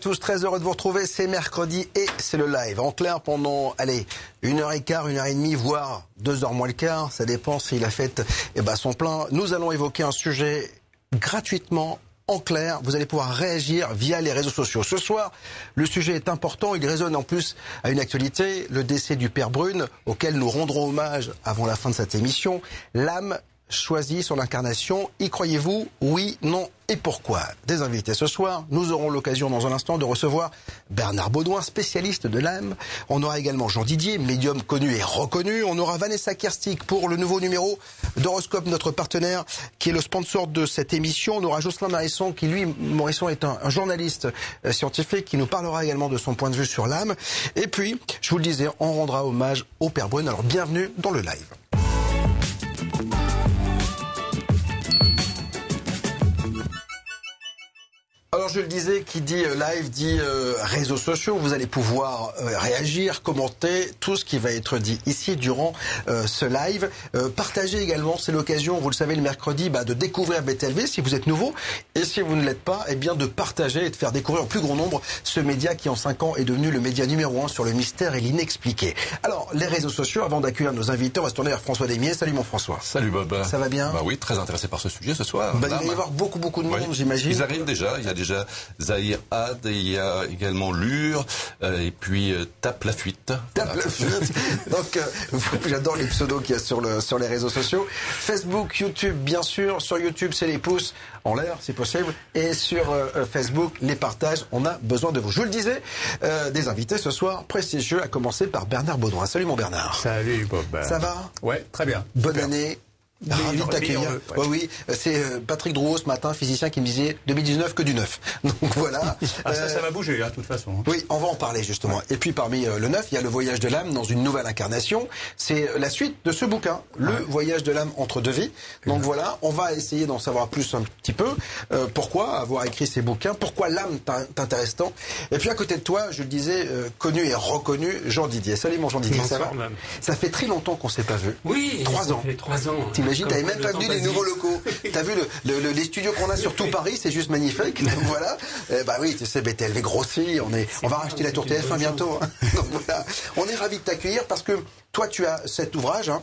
Tous, très heureux de vous retrouver. C'est mercredi et c'est le live. En clair, pendant, allez, une heure et quart, une heure et demie, voire deux heures moins le quart. Ça dépend s'il a fait eh ben, son plein. Nous allons évoquer un sujet gratuitement en clair, vous allez pouvoir réagir via les réseaux sociaux. Ce soir, le sujet est important, il résonne en plus à une actualité, le décès du père Brune, auquel nous rendrons hommage avant la fin de cette émission. L'âme choisit son incarnation. Y croyez-vous? Oui, non et pourquoi? Des invités ce soir. Nous aurons l'occasion dans un instant de recevoir Bernard Baudouin, spécialiste de l'âme. On aura également Jean Didier, médium connu et reconnu. On aura Vanessa Kerstik pour le nouveau numéro d'Horoscope, notre partenaire, qui est le sponsor de cette émission. On aura Jocelyn Morisson, qui lui, Morisson est un, journaliste euh, scientifique, qui nous parlera également de son point de vue sur l'âme. Et puis, je vous le disais, on rendra hommage au Père Brune. Alors, bienvenue dans le live. Alors je le disais, qui dit euh, live dit euh, réseaux sociaux. Vous allez pouvoir euh, réagir, commenter tout ce qui va être dit ici durant ce live. partagez également, c'est l'occasion, vous le savez, le mercredi, bah, de découvrir BTLV si vous êtes nouveau. Et si vous ne l'êtes pas, eh bien de partager et de faire découvrir au plus grand nombre ce média qui en 5 ans est devenu le média numéro 1 sur le mystère et l'inexpliqué. Alors les réseaux sociaux, avant d'accueillir nos invités, on va se tourner vers François Demier. Salut mon François. Salut Bob. Ça va bien? Bah oui, très intéressé par ce sujet ce soir. Bah, il va y avoir beaucoup beaucoup de monde, j'imagine. Ils arrivent déjà. Il y a déjà déjà Zahir Had, il y a également Lure, euh, et puis euh, Tape la fuite. Tape la fuite. Donc, euh, j'adore les pseudos qu'il y a sur, le, sur les réseaux sociaux. Facebook, YouTube, bien sûr. Sur YouTube, c'est les pouces en l'air, si possible. Et sur Facebook, les partages. On a besoin de vous. Je vous le disais, des invités ce soir prestigieux, à commencer par Bernard Baudouin. Salut mon Bernard. Salut Bob. Ça va? Ouais, très bien. Bonne année. Ravi de t'accueillir. oui, c'est euh, Patrick Drouot ce matin, physicien, qui me disait 2019 que du neuf. Donc voilà. ah, ça, ça va bouger, hein, de toute façon. Hein. Oui, on va en parler justement. Et puis parmi euh, le neuf, il y a le voyage de l'âme dans une nouvelle incarnation. C'est la suite de ce bouquin, le voyage de l'âme entre deux vies. Donc voilà, on va essayer d'en savoir plus un petit peu. Euh, pourquoi avoir écrit ces bouquins Pourquoi l'âme t'intéresse tant Et puis à côté de toi, je le disais, connu et reconnu, Jean Didier. Salut mon Jean Didier, ça va? Ça fait très longtemps qu'on s'est pas vu. Oui, trois ans. Fait trois ans. T'imagines, t'avais même pas venu des nouveaux locaux. T'as vu le, les studios qu'on a sur tout Paris, c'est juste magnifique. Donc voilà. Eh bah oui, tu sais, BTLV grossit. On est, on va racheter la tour TF1 bientôt. Hein. Donc voilà. On est ravis de t'accueillir parce que toi, tu as cet ouvrage. Hein,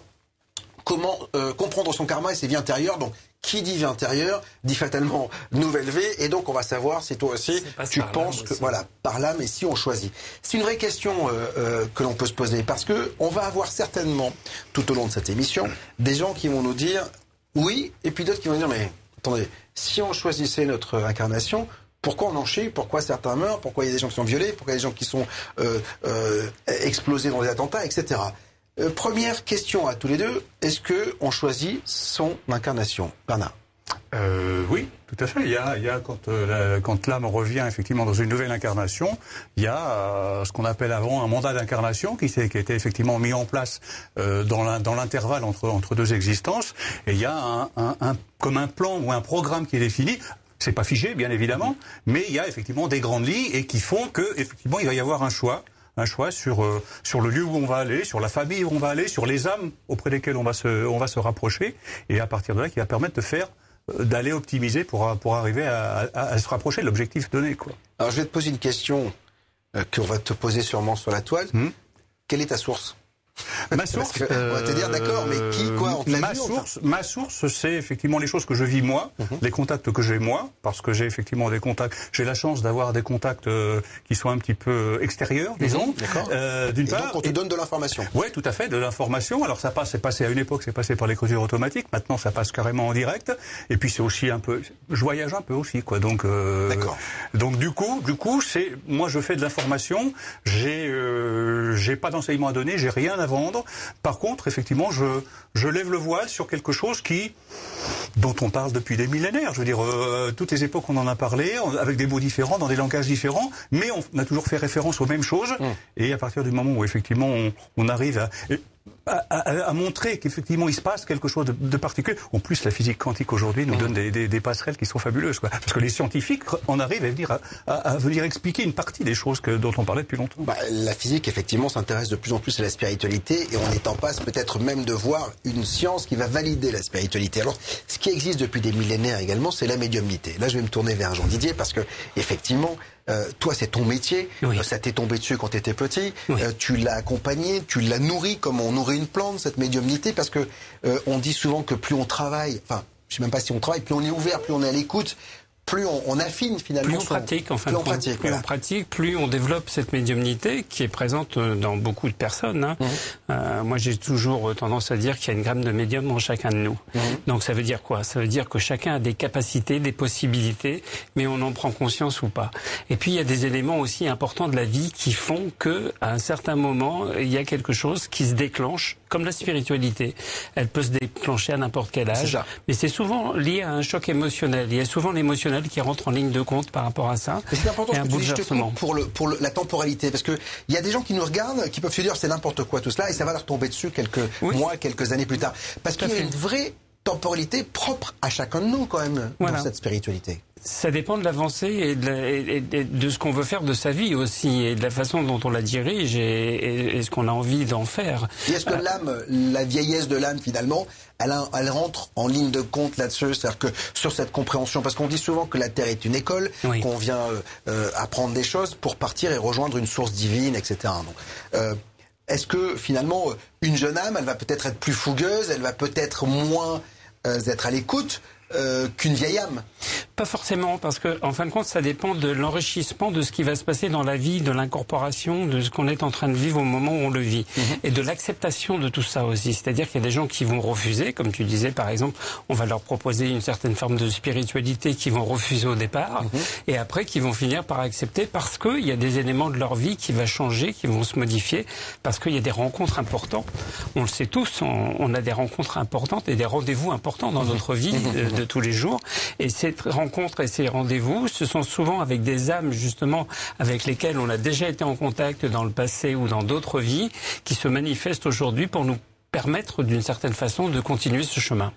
comment euh, comprendre son karma et ses vies intérieures. Donc, qui dit vie intérieure dit fatalement nouvelle vie. Et donc, on va savoir si toi aussi tu penses que voilà par là, mais si on choisit. C'est une vraie question euh, euh, que l'on peut se poser parce que on va avoir certainement tout au long de cette émission des gens qui vont nous dire oui, et puis d'autres qui vont dire mais attendez, si on choisissait notre incarnation, pourquoi on en chie? Pourquoi certains meurent? Pourquoi il y a des gens qui sont violés? Pourquoi il y a des gens qui sont explosés dans des attentats, etc. Euh, première question à tous les deux. Est-ce que on choisit son incarnation Bernard? Euh, oui, tout à fait. Il y a, il y a quand, euh, quand l'âme revient effectivement dans une nouvelle incarnation, il y a euh, ce qu'on appelle avant un mandat d'incarnation qui, qui a été effectivement mis en place euh, dans l'intervalle entre, entre deux existences. Et il y a un, un, un, comme un plan ou un programme qui est défini. C'est pas figé, bien évidemment, mais il y a effectivement des grandes lignes et qui font que effectivement il va y avoir un choix un choix sur euh, sur le lieu où on va aller, sur la famille où on va aller, sur les âmes auprès desquelles on va se on va se rapprocher, et à partir de là, qui va permettre de faire euh, d'aller optimiser pour pour arriver à, à, se rapprocher de l'objectif donné. Quoi. Alors je vais te poser une question euh, qu'on va te poser sûrement sur la toile. Hmm. Quelle est ta source? Ma source, on va te dire d'accord, mais qui, quoi, on ma source, ma source, c'est effectivement les choses que je vis moi, mhm. les contacts que j'ai moi, parce que j'ai effectivement des contacts. J'ai la chance d'avoir des contacts euh, qui sont un petit peu extérieurs, disons. Mhm, d'accord. Euh, D'une part, donc on te donne de l'information. Ouais, tout à fait, de l'information. Alors ça passe, c'est passé à une époque, c'est passé par l'écriture automatique. Maintenant, ça passe carrément en direct. Et puis c'est aussi un peu, je voyage un peu aussi, quoi. Donc, euh, d'accord. Donc du coup, du coup, c'est moi je fais de l'information. J'ai, euh, j'ai pas d'enseignement à donner, j'ai rien à vendre. Par contre, effectivement, je, je lève le voile sur quelque chose qui, dont on parle depuis des millénaires. Je veux dire, euh, toutes les époques, on en a parlé, avec des mots différents, dans des langages différents, mais on a toujours fait référence aux mêmes choses. Mmh. Et à partir du moment où, effectivement, on, on arrive à... à, montrer qu'effectivement il se passe quelque chose de, particulier. En plus, la physique quantique aujourd'hui nous donne des, passerelles qui sont fabuleuses, quoi. Parce que les scientifiques en arrivent à venir, à, venir expliquer une partie des choses que, dont on parlait depuis longtemps. Bah, la physique, effectivement, s'intéresse de plus en plus à la spiritualité et on est en passe peut-être même de voir une science qui va valider la spiritualité. Alors, ce qui existe depuis des millénaires également, c'est la médiumnité. Là, je vais me tourner vers Jean Didier parce que, effectivement, euh, toi, c'est ton métier. Euh, ça t'est tombé dessus quand tu étais petit. Euh, tu l'as accompagné, tu l'as nourri comme on nourrit une plante, cette médiumnité, parce que on dit souvent que plus on travaille, enfin, je sais même pas si on travaille, plus on est ouvert, plus on est à l'écoute, plus on, affine finalement. Plus on pratique, en plus on pratique, plus on pratique, plus on développe cette médiumnité qui est présente euh, dans beaucoup de personnes. Hein. Mhm. Euh, moi, j'ai toujours tendance à dire qu'il y a une gramme de médium en chacun de nous. Mhm. Donc, ça veut dire quoi? Ça veut dire que chacun a des capacités, des possibilités, mais on en prend conscience ou pas. Et puis, il y a des éléments aussi importants de la vie qui font que, à un certain moment, il y a quelque chose qui se déclenche, comme la spiritualité. Elle peut se déclencher à n'importe quel âge, mais c'est souvent lié à un choc émotionnel. Il y a souvent l'émotionnel qui rentre en ligne de compte par rapport à ça. C'est important que tu pour, le, pour la temporalité, parce qu'il y a des gens qui nous regardent, qui peuvent se dire c'est n'importe quoi tout cela, et ça va leur tomber dessus quelques mois, quelques années plus tard. Parce qu'il y a une vraie temporalité propre à chacun de nous quand même dans cette spiritualité. Ça dépend de l'avancée et, de, ce qu'on veut faire de sa vie aussi, et de la façon dont on la dirige et, ce qu'on a envie d'en faire. est-ce que euh, l'âme, la vieillesse de l'âme finalement, elle, elle, rentre en ligne de compte là-dessus, c'est-à-dire que sur cette compréhension, parce qu'on dit souvent que la Terre est une école, qu'on vient euh, euh, apprendre des choses pour partir et rejoindre une source divine, etc. Donc, est-ce que finalement, une jeune âme, elle va peut-être être plus fougueuse, elle va peut-être moins être à l'écoute euh, qu'une vieille âme Pas forcément, parce que en fin de compte, ça dépend de l'enrichissement de ce qui va se passer dans la vie, de l'incorporation, de ce qu'on est en train de vivre au moment où on le vit, mhm. et de l'acceptation de tout ça aussi. C'est-à-dire qu'il y a des gens qui vont refuser, comme tu disais par exemple, on va leur proposer une certaine forme de spiritualité qui vont refuser au départ, mhm. et après qui vont finir par accepter parce qu'il y a des éléments de leur vie qui vont changer, qui vont se modifier, parce qu'il y a des rencontres importantes. On le sait tous, on, a des rencontres importantes et des rendez-vous importants dans mhm. notre vie. De, tous les jours. Et ces rencontres et ces rendez-vous, ce sont souvent avec des âmes justement avec lesquelles on a déjà été en contact dans le passé ou dans d'autres vies, qui se manifestent aujourd'hui pour nous permettre d'une certaine façon de continuer ce chemin.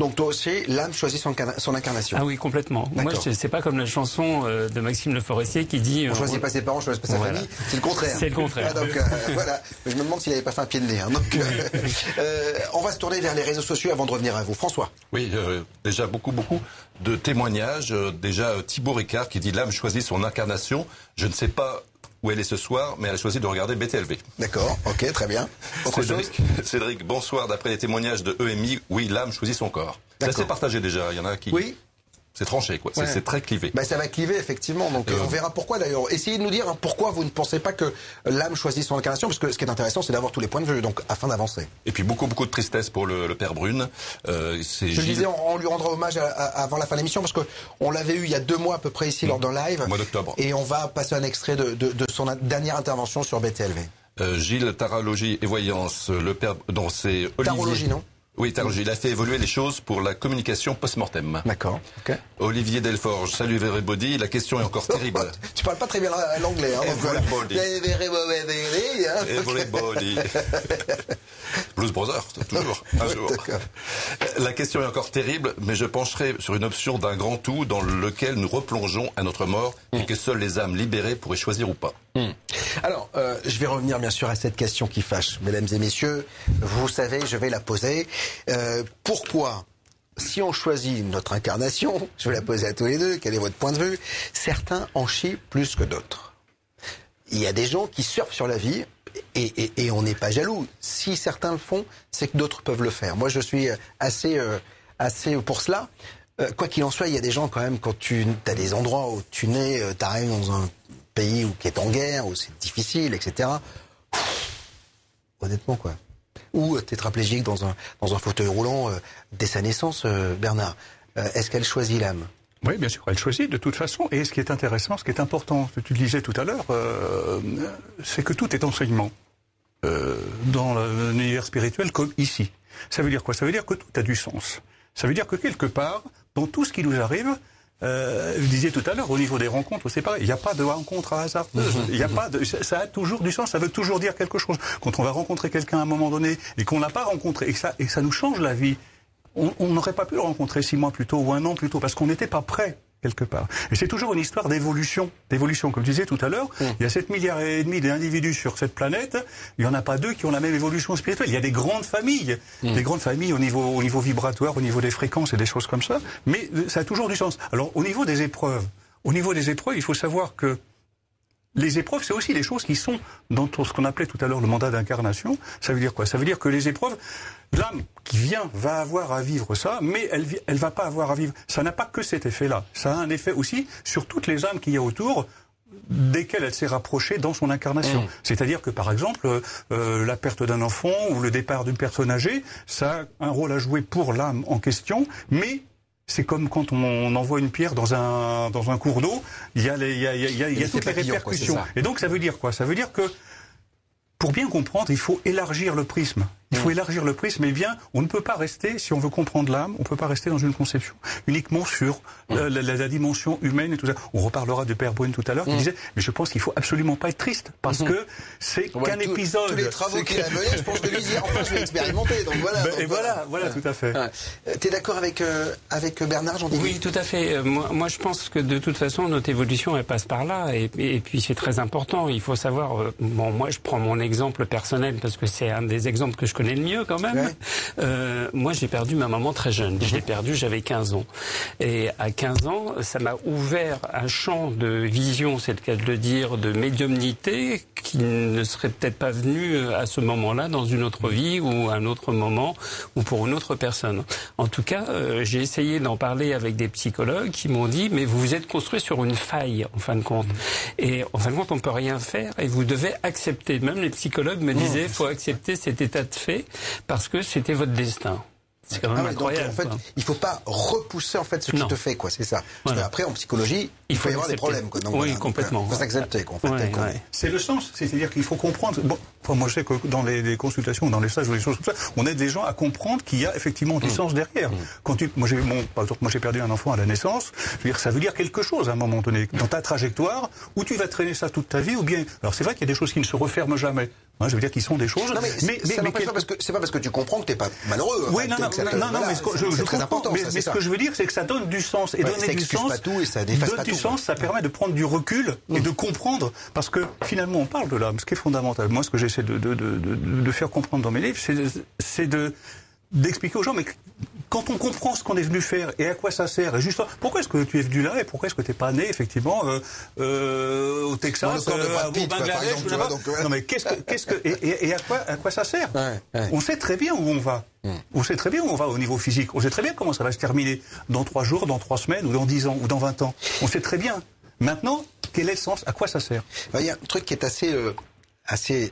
Donc toi aussi, l'âme choisit son, incarnation. Ah oui, complètement. Moi, c'est pas comme la chanson euh, de Maxime Le Forestier qui dit... On, choisit pas ses parents, on choisit pas sa famille. C'est le contraire. C'est le contraire. Ah, donc euh, voilà. Je me demande s'il n'avait pas fait un pied de nez. Hein. Donc, euh, on va se tourner vers les réseaux sociaux avant de revenir à vous. François. Oui, déjà beaucoup, beaucoup de témoignages. Déjà Thibaut Ricard qui dit l'âme choisit son incarnation. Je ne sais pas où elle est ce soir, mais elle a choisi de regarder BTLV. D'accord, ok, très bien. Cédric, Cédric, bonsoir. D'après les témoignages de EMI, oui, l'âme choisit son corps. Ça s'est partagé déjà. Il y en a qui. Oui. C'est tranché, quoi. C'est très clivé. Ben, ça va cliver, effectivement. Donc, euh, on verra pourquoi, d'ailleurs. Essayez de nous dire pourquoi vous ne pensez pas que l'âme choisit son incarnation, parce que ce qui est intéressant, c'est d'avoir tous les points de vue, donc, afin d'avancer. Et puis, beaucoup, beaucoup de tristesse pour le, père Brune. Euh, Je Gilles... disais, on, lui rendra hommage avant la fin de l'émission, parce que on l'avait eu il y a deux mois à peu près ici, lors d'un live. mois d'octobre. Et on va passer un extrait de, son dernière intervention sur BTLV. Euh, Gilles Tarologie et Voyance, le père, dont c'est Olivier. Tarologie, non? Oui, il a fait évoluer les choses pour la communication post-mortem. D'accord. Olivier Delforge, salut everybody. La question est encore terrible. tu parles pas très bien l'anglais. Hein, everybody. everybody. Blues Brothers, toujours, un jour. La question est encore terrible, mais je pencherai sur une option d'un grand tout dans lequel nous replongeons à notre mort et que seules les âmes libérées pourraient choisir ou pas. Hmm. Alors, euh, je vais revenir bien sûr à cette question qui fâche, mesdames et messieurs. Vous savez, je vais la poser. Euh, pourquoi si on choisit notre incarnation, je vais la poser à tous les deux, quel est votre point de vue Certains en chient plus que d'autres? Il y a des gens qui surfent sur la vie et, on n'est pas jaloux. Si certains le font, c'est que d'autres peuvent le faire. Moi, je suis assez, euh, assez pour cela. Quoi qu'il en soit, il y a des gens quand même, quand tu as des endroits où tu nais, tu arrives dans un pays où, qui est en guerre, où c'est difficile, etc. honnêtement, quoi ou tétraplégique dans un, dans un fauteuil roulant euh, dès sa naissance, euh, Bernard. Euh, est-ce qu'elle choisit l'âme? Oui, bien sûr, elle choisit de toute façon. Et ce qui est intéressant, ce qui est important, que tu disais tout à l'heure, c'est que tout est enseignement dans l'univers spirituel comme ici. Ça veut dire quoi? Ça veut dire que tout a du sens. Ça veut dire que quelque part, dans tout ce qui nous arrive, euh, vous disiez tout à l'heure, au niveau des rencontres, c'est pareil. Il n'y a pas de rencontre à hasard. Mhm. Il y a pas de, ça a toujours du sens. Ça veut toujours dire quelque chose. Quand on va rencontrer quelqu'un à un moment donné et qu'on n'a pas rencontré et que ça, et ça nous change la vie, on n'aurait pas pu le rencontrer six mois plus tôt ou un an plus tôt parce qu'on n'était pas prêt quelque part. Et c'est toujours une histoire d'évolution, d'évolution. Comme je disais tout à l'heure, mm. il y a 7 milliards et demi d'individus sur cette planète. Il n'y en a pas deux qui ont la même évolution spirituelle. Il y a des grandes familles, mm. des grandes familles au niveau, au niveau vibratoire, au niveau des fréquences et des choses comme ça. Mais ça a toujours du sens. Alors, au niveau des épreuves, au niveau des épreuves, il faut savoir que les épreuves, c'est aussi les choses qui sont dans ce qu'on appelait tout à l'heure le mandat d'incarnation. Ça veut dire quoi? Ça veut dire que les épreuves, l'âme qui vient va avoir à vivre ça, mais elle elle va pas avoir à vivre. Ça n'a pas que cet effet-là. Ça a un effet aussi sur toutes les âmes qu'il y a autour desquelles elle s'est rapprochée dans son incarnation. Mmh. C'est-à-dire que, par exemple, euh, la perte d'un enfant ou le départ d'une personne âgée, ça a un rôle à jouer pour l'âme en question, mais c'est comme quand on envoie une pierre dans un, dans un cours d'eau, il y a, les, il y a, il y a, il y a toutes les répercussions. Et donc ça veut dire quoi? Ça veut dire que pour bien comprendre, il faut élargir le prisme. Il faut élargir le prisme, mais bien, on ne peut pas rester, si on veut comprendre l'âme, on ne peut pas rester dans une conception uniquement sur mm. la, dimension humaine et tout ça. On reparlera de Père Brune tout à l'heure, qui mm. disait, mais je pense qu'il faut absolument pas être triste, parce mm-hmm. que c'est qu'un épisode. Tous les travaux qu'il a menés, je pense que lui dit, enfin, je vais expérimenter, donc voilà. Ben, et voilà, voilà, tout à fait. Euh, tu es d'accord avec, euh, avec Bernard, jean Oui, tout à fait. Euh, moi, moi, je pense que de toute façon, notre évolution, elle passe par là, et, et puis c'est très important. Il faut savoir, bon, moi, je prends mon exemple personnel, parce que c'est un des exemples que je connais le mieux, quand même. Euh, moi, j'ai perdu ma maman très jeune. Je l'ai perdue, j'avais 15 ans. Et à 15 ans, ça m'a ouvert un champ de vision, c'est le cas de le dire, de médiumnité qui ne serait peut-être pas venu à ce moment-là dans une autre vie ou à un autre moment ou pour une autre personne. En tout cas, euh, j'ai essayé d'en parler avec des psychologues qui m'ont dit mais vous vous êtes construit sur une faille en fin de compte. Et en fin de compte, on peut rien faire et vous devez accepter. Même les psychologues me disaient faut accepter cet état de fait parce que c'était votre destin. C'est quand même ah incroyable. en fait, il faut pas repousser en fait ce qui te fait, quoi. C'est ça. Parce qu'après, en psychologie, il faut, y avoir des problèmes, quoi. oui, complètement. Il faut s'accepter, quoi. C'est le sens. C'est-à-dire qu'il faut comprendre. Bon, moi, je sais que dans les, consultations, dans les stages ou les choses comme ça, on aide des gens à comprendre qu'il y a effectivement du mm. sens derrière. Mm. Quand tu, moi, j'ai, mon, par exemple, moi, j'ai perdu un enfant à la naissance. Je veux dire, ça veut dire quelque chose à un moment donné dans ta trajectoire où tu vas traîner ça toute ta vie, ou bien. Alors, c'est vrai qu'il y a des choses qui ne se referment jamais. Hein, je veux dire qu'ils sont des choses. Non, mais, mais, mais, mais parce que c'est pas parce que tu comprends que t'es pas malheureux. Oui, non, non, non, non, mais ce que je, je comprends. mais, mais ce que je veux dire, c'est que ça donne du sens et donner du sens. Pas tout et ça donne du sens, ça permet de prendre du recul et mm. de comprendre, parce que finalement, on parle de l'âme, ce qui est fondamental. Moi, ce que j'essaie de, de, de, de, faire comprendre dans mes livres, c'est de d'expliquer aux gens, mais quand on comprend ce qu'on est venu faire et à quoi ça sert, et juste pourquoi est-ce que tu es venu là et pourquoi est-ce que tu n'es pas né effectivement euh, euh, au Texas, euh, au Bangladesh, non mais qu'est-ce que, qu'est-ce que et, et, à quoi à quoi ça sert On sait très bien où on va. Hmm. On sait très bien où on va au niveau physique. On sait très bien comment ça va se terminer dans trois jours, dans trois semaines, ou dans dix ans, ou dans vingt ans. On sait très bien. Maintenant, quel est le sens À quoi ça sert Il y a un truc qui est assez assez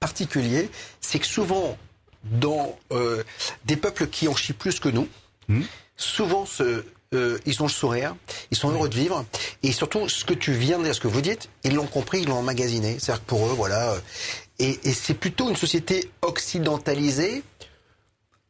particulier, c'est que souvent dans euh, des peuples qui en chient plus que nous. Hmm. Souvent, ce, euh, ils ont le sourire, ils sont heureux de vivre, et surtout, ce que tu viens de dire, ce que vous dites, ils l'ont compris, ils l'ont emmagasiné. C'est-à-dire que pour eux, voilà. Euh, et, et c'est plutôt une société occidentalisée,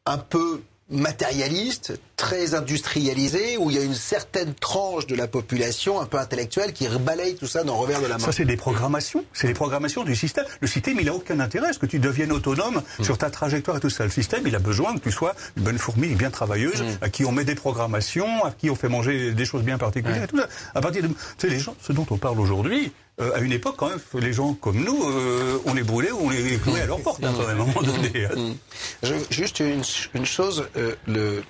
un peu matérialiste, très industrialisé, où il y a une certaine tranche de la population un peu intellectuelle qui balaye tout ça dans le revers de la main. Ça, c'est des programmations. C'est des programmations du système. Le système, il n'a aucun intérêt à ce que tu deviennes autonome mm. sur ta trajectoire et tout ça. Le système, il a besoin que tu sois une bonne fourmi, bien travailleuse, mm. à qui on met des programmations, à qui on fait manger des choses bien particulières et tout ça. À partir de, tu sais, les gens, ce dont on parle aujourd'hui, euh, à une époque, quand même, les gens comme nous, euh, on les brûlait ou on les clouait à leur porte, hein, à un moment donné. Hein. Je, juste une, une chose, euh, le,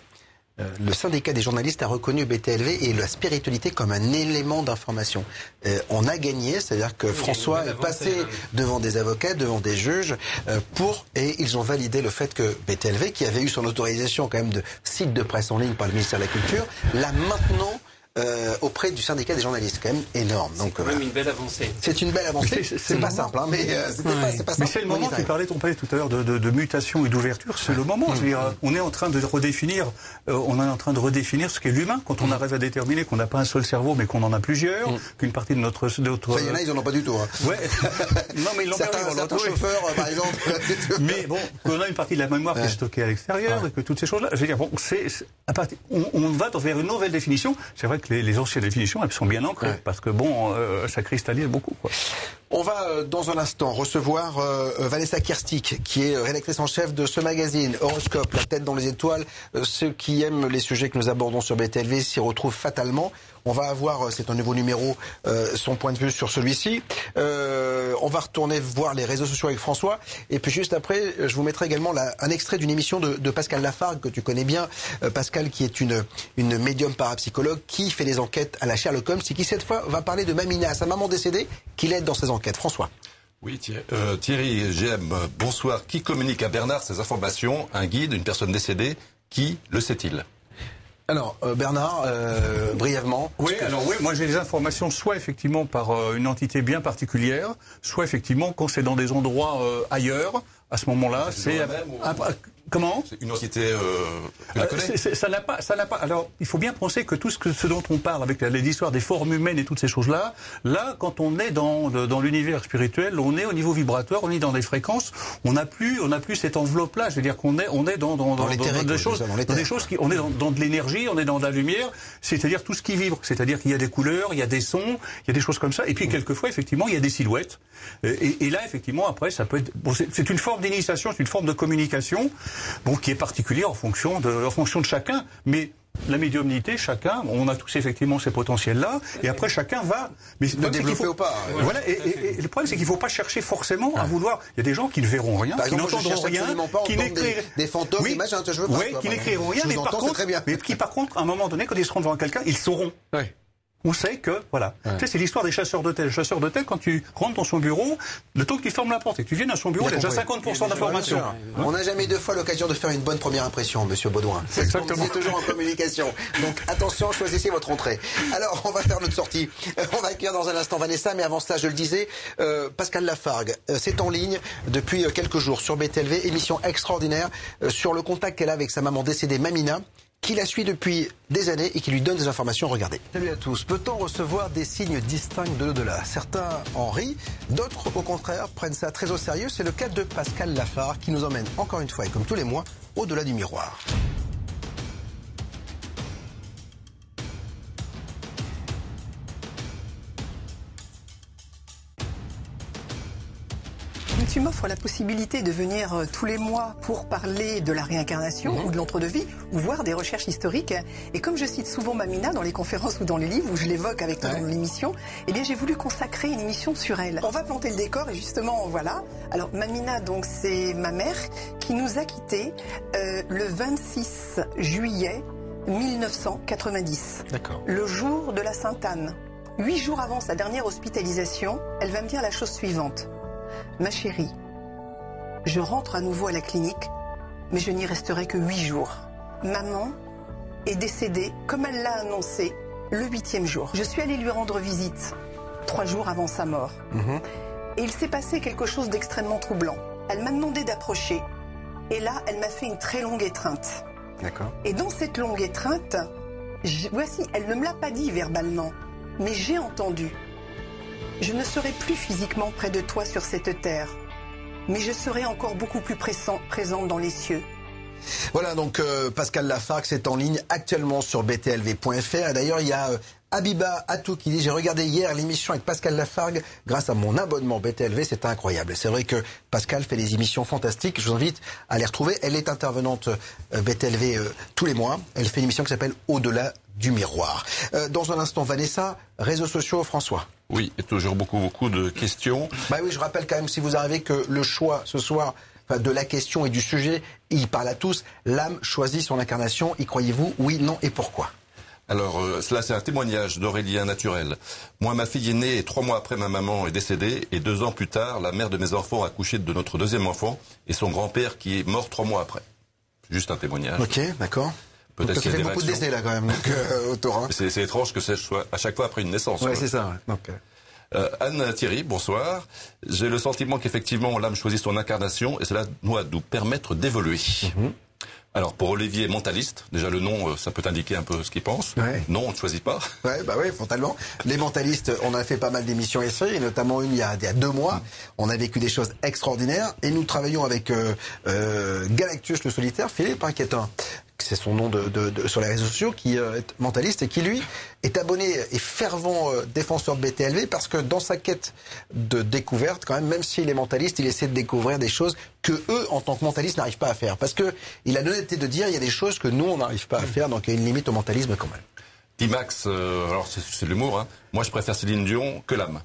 le syndicat des journalistes a reconnu BTLV et la spiritualité comme un élément d'information. on a gagné, c'est-à-dire que François est passé devant des avocats, devant des juges, pour et ils ont validé le fait que BTLV, qui avait eu son autorisation quand même de site de presse en ligne par le ministère de la Culture, l'a maintenant euh, auprès du syndicat des journalistes, quand même énorme. Donc c'est même une belle avancée. C'est une belle avancée. C'est pas simple, hein, mais euh, c'est pas, simple. c'est le moment. Tu parlais, on parlait tout à l'heure de, de, de, mutation et d'ouverture. C'est le moment. Je veux dire, on est en train de redéfinir. Euh, on est en train de redéfinir ce qu'est l'humain. Quand on arrive à déterminer qu'on n'a pas un seul cerveau, mais qu'on en a plusieurs, mm. qu'une partie de notre, de notre. Ça, y en a, ils en ont pas du tout. Hein. Ouais. non, mais ils l'ont certains, certains chauffeurs, par exemple. mais bon, qu'on a une partie de la mémoire qui est stockée à l'extérieur et que toutes ces choses-là. Je veux dire, bon, c'est on, on, va vers une nouvelle définition. C'est vrai que les, les anciennes définitions elles sont bien ancrées, parce que bon, euh, ça cristallise beaucoup. Quoi. On va euh, dans un instant recevoir euh, Vanessa Kirstik, qui est rédactrice en chef de ce magazine Horoscope, la tête dans les étoiles. ceux qui aiment les sujets que nous abordons sur BTLV s'y retrouvent fatalement. On va avoir, c'est un nouveau numéro, son point de vue sur celui-ci. on va retourner voir les réseaux sociaux avec François. Et puis juste après, je vous mettrai également un extrait d'une émission de, Pascal Lafargue, que tu connais bien. Pascal, qui est une, une médium parapsychologue, qui fait des enquêtes à la Sherlock Holmes, et qui cette fois va parler de Mamina, sa maman décédée, qui l'aide dans ses enquêtes. François. Oui, euh, Thierry, GM, bonsoir. Qui communique à Bernard ces informations? Un guide, une personne décédée Qui le sait-il? Alors euh, Bernard, euh, brièvement. Oui, alors oui, moi j'ai des informations soit effectivement par une entité bien particulière, soit effectivement quand c'est dans des endroits ailleurs. À ce moment-là, c'est Comment C'est une entité euh, euh Ça n'a pas, ça n'a pas. Alors, il faut bien penser que tout ce, que, ce dont on parle avec l'histoire des formes humaines et toutes ces choses-là, là, quand on est dans, dans l'univers spirituel, on est au niveau vibratoire, on est dans des fréquences, on n'a plus, on n'a plus cette enveloppe-là. Je veux dire qu'on est, on est dans, dans, dans, dans des choses, dans des choses qui, on est dans, de l'énergie, on est dans de la lumière, c'est-à-dire tout ce qui vibre, c'est-à-dire qu'il y a des couleurs, il y a des sons, il y a des choses comme ça, et puis quelquefois, effectivement, il y a des silhouettes. Et, et là, effectivement, après, ça peut être, bon, c'est une forme d'initiation, c'est une forme de communication bon, qui est particulier en fonction de, en fonction de chacun, mais la médiumnité, chacun, on a tous effectivement ces potentiels-là, et après chacun va. Mais le développer faut, ou pas. Voilà, et, le problème c'est qu'il ne faut pas chercher forcément à vouloir. Il y a des gens qui ne verront rien, qui n'entendront rien, qui n'écriront des, fantômes, oui, images, je veux pas, oui, qui n'écriront rien, mais par contre, mais qui par contre, à un moment donné, quand ils seront devant quelqu'un, ils sauront. Oui on sait que, voilà. Tu sais, c'est l'histoire des chasseurs de tête. Chasseur de tête, quand tu rentres dans son bureau, le temps que tu fermes la porte et que tu viennes à son bureau, il, y a déjà 50% d'informations. On n'a jamais deux fois l'occasion de faire une bonne première impression, monsieur Baudouin. C'est exactement. toujours en communication. Donc, attention, choisissez votre entrée. Alors, on va faire notre sortie. On va accueillir dans un instant Vanessa, mais avant cela, je le disais, euh, Pascal Lafargue, euh, c'est en ligne depuis euh, quelques jours sur BTLV, émission extraordinaire sur le contact qu'elle a avec sa maman décédée, Mamina qui la suit depuis des années et qui lui donne des informations. Regardez. Salut à tous. Peut-on recevoir des signes distincts de l'au-delà? Certains en rient, d'autres au contraire prennent ça très au sérieux. C'est le cas de Pascal Lafare qui nous emmène encore une fois et comme tous les mois au-delà du miroir. Tu m'offres la possibilité de venir euh, tous les mois pour parler de la réincarnation mhm. ou de l'entre-deux-vie ou voir des recherches historiques. Et comme je cite souvent Mamina dans les conférences ou dans les livres où je l'évoque avec toi dans l'émission, eh bien j'ai voulu consacrer une émission sur elle. On va planter le décor et justement voilà. Alors Mamina donc c'est ma mère qui nous a quittés euh, le 26 juillet 1990. D'accord. Le jour de la Sainte-Anne. Huit jours avant sa dernière hospitalisation, elle va me dire la chose suivante. Ma chérie, je rentre à nouveau à la clinique, mais je n'y resterai que huit jours. Maman est décédée, comme elle l'a annoncé, le huitième jour. Je suis allée lui rendre visite trois jours avant sa mort. Mhm. Et il s'est passé quelque chose d'extrêmement troublant. Elle m'a demandé d'approcher. Et là, elle m'a fait une très longue étreinte. D'accord. Et dans cette longue étreinte, voici, elle ne me l'a pas dit verbalement, mais j'ai entendu je ne serai plus physiquement près de toi sur cette terre, mais je serai encore beaucoup plus présente dans les cieux. Voilà, donc euh, Pascal Lafargue, c'est en ligne actuellement sur btlv.fr. D'ailleurs, il y a euh, Abiba Atou qui dit j'ai regardé hier l'émission avec Pascal Lafargue grâce à mon abonnement BTLV, c'est incroyable. C'est vrai que Pascal fait des émissions fantastiques. Je vous invite à les retrouver. Elle est intervenante euh, BTLV tous les mois. Elle fait une émission qui s'appelle Au-delà du miroir. dans un instant, Vanessa, réseaux sociaux, François. Oui, et toujours beaucoup, beaucoup de questions. Bah oui, je rappelle quand même, si vous arrivez, que le choix ce soir de la question et du sujet, il parle à tous. L'âme choisit son incarnation. Y croyez-vous Oui, non et pourquoi? Alors, euh, cela c'est un témoignage d'Aurélien Naturel. Moi, ma fille est née et trois mois après ma maman est décédée et deux ans plus tard, la mère de mes enfants a couché de notre deuxième enfant et son grand-père qui est mort trois mois après. Juste un témoignage. Ok, d'accord. Peut-être qu'il y a fait beaucoup de décès là quand même euh, autour. Hein. C'est étrange que ce soit à chaque fois après une naissance. Oui, c'est ça. Donc, euh, Anne Thierry, bonsoir. J'ai le sentiment qu'effectivement l'âme choisit son incarnation et cela doit nous permettre d'évoluer. Mhm. Alors pour Olivier mentaliste, déjà le nom, euh, ça peut indiquer un peu ce qu'il pense. Non, on ne choisit pas. Ouais, bah oui, frontalement. Les mentalistes, on a fait pas mal d'émissions ici, et notamment une il y, a, il y a deux mois. On a vécu des choses extraordinaires et nous travaillons avec euh, euh Galactus le solitaire, Philippe, un, c'est son nom de, de, sur les réseaux sociaux, qui euh, est mentaliste et qui lui est abonné et fervent euh, défenseur de BTLV parce que dans sa quête de découverte, quand même, même s'il est mentaliste, il essaie de découvrir des choses que eux, en tant que mentalistes, n'arrivent pas à faire. Parce que il a l'honnêteté de dire, il y a des choses que nous, on n'arrive pas à faire, donc il y a une limite au mentalisme quand même. Timax, euh, alors c'est l'humour, hein. moi je préfère Céline Dion que l'âme.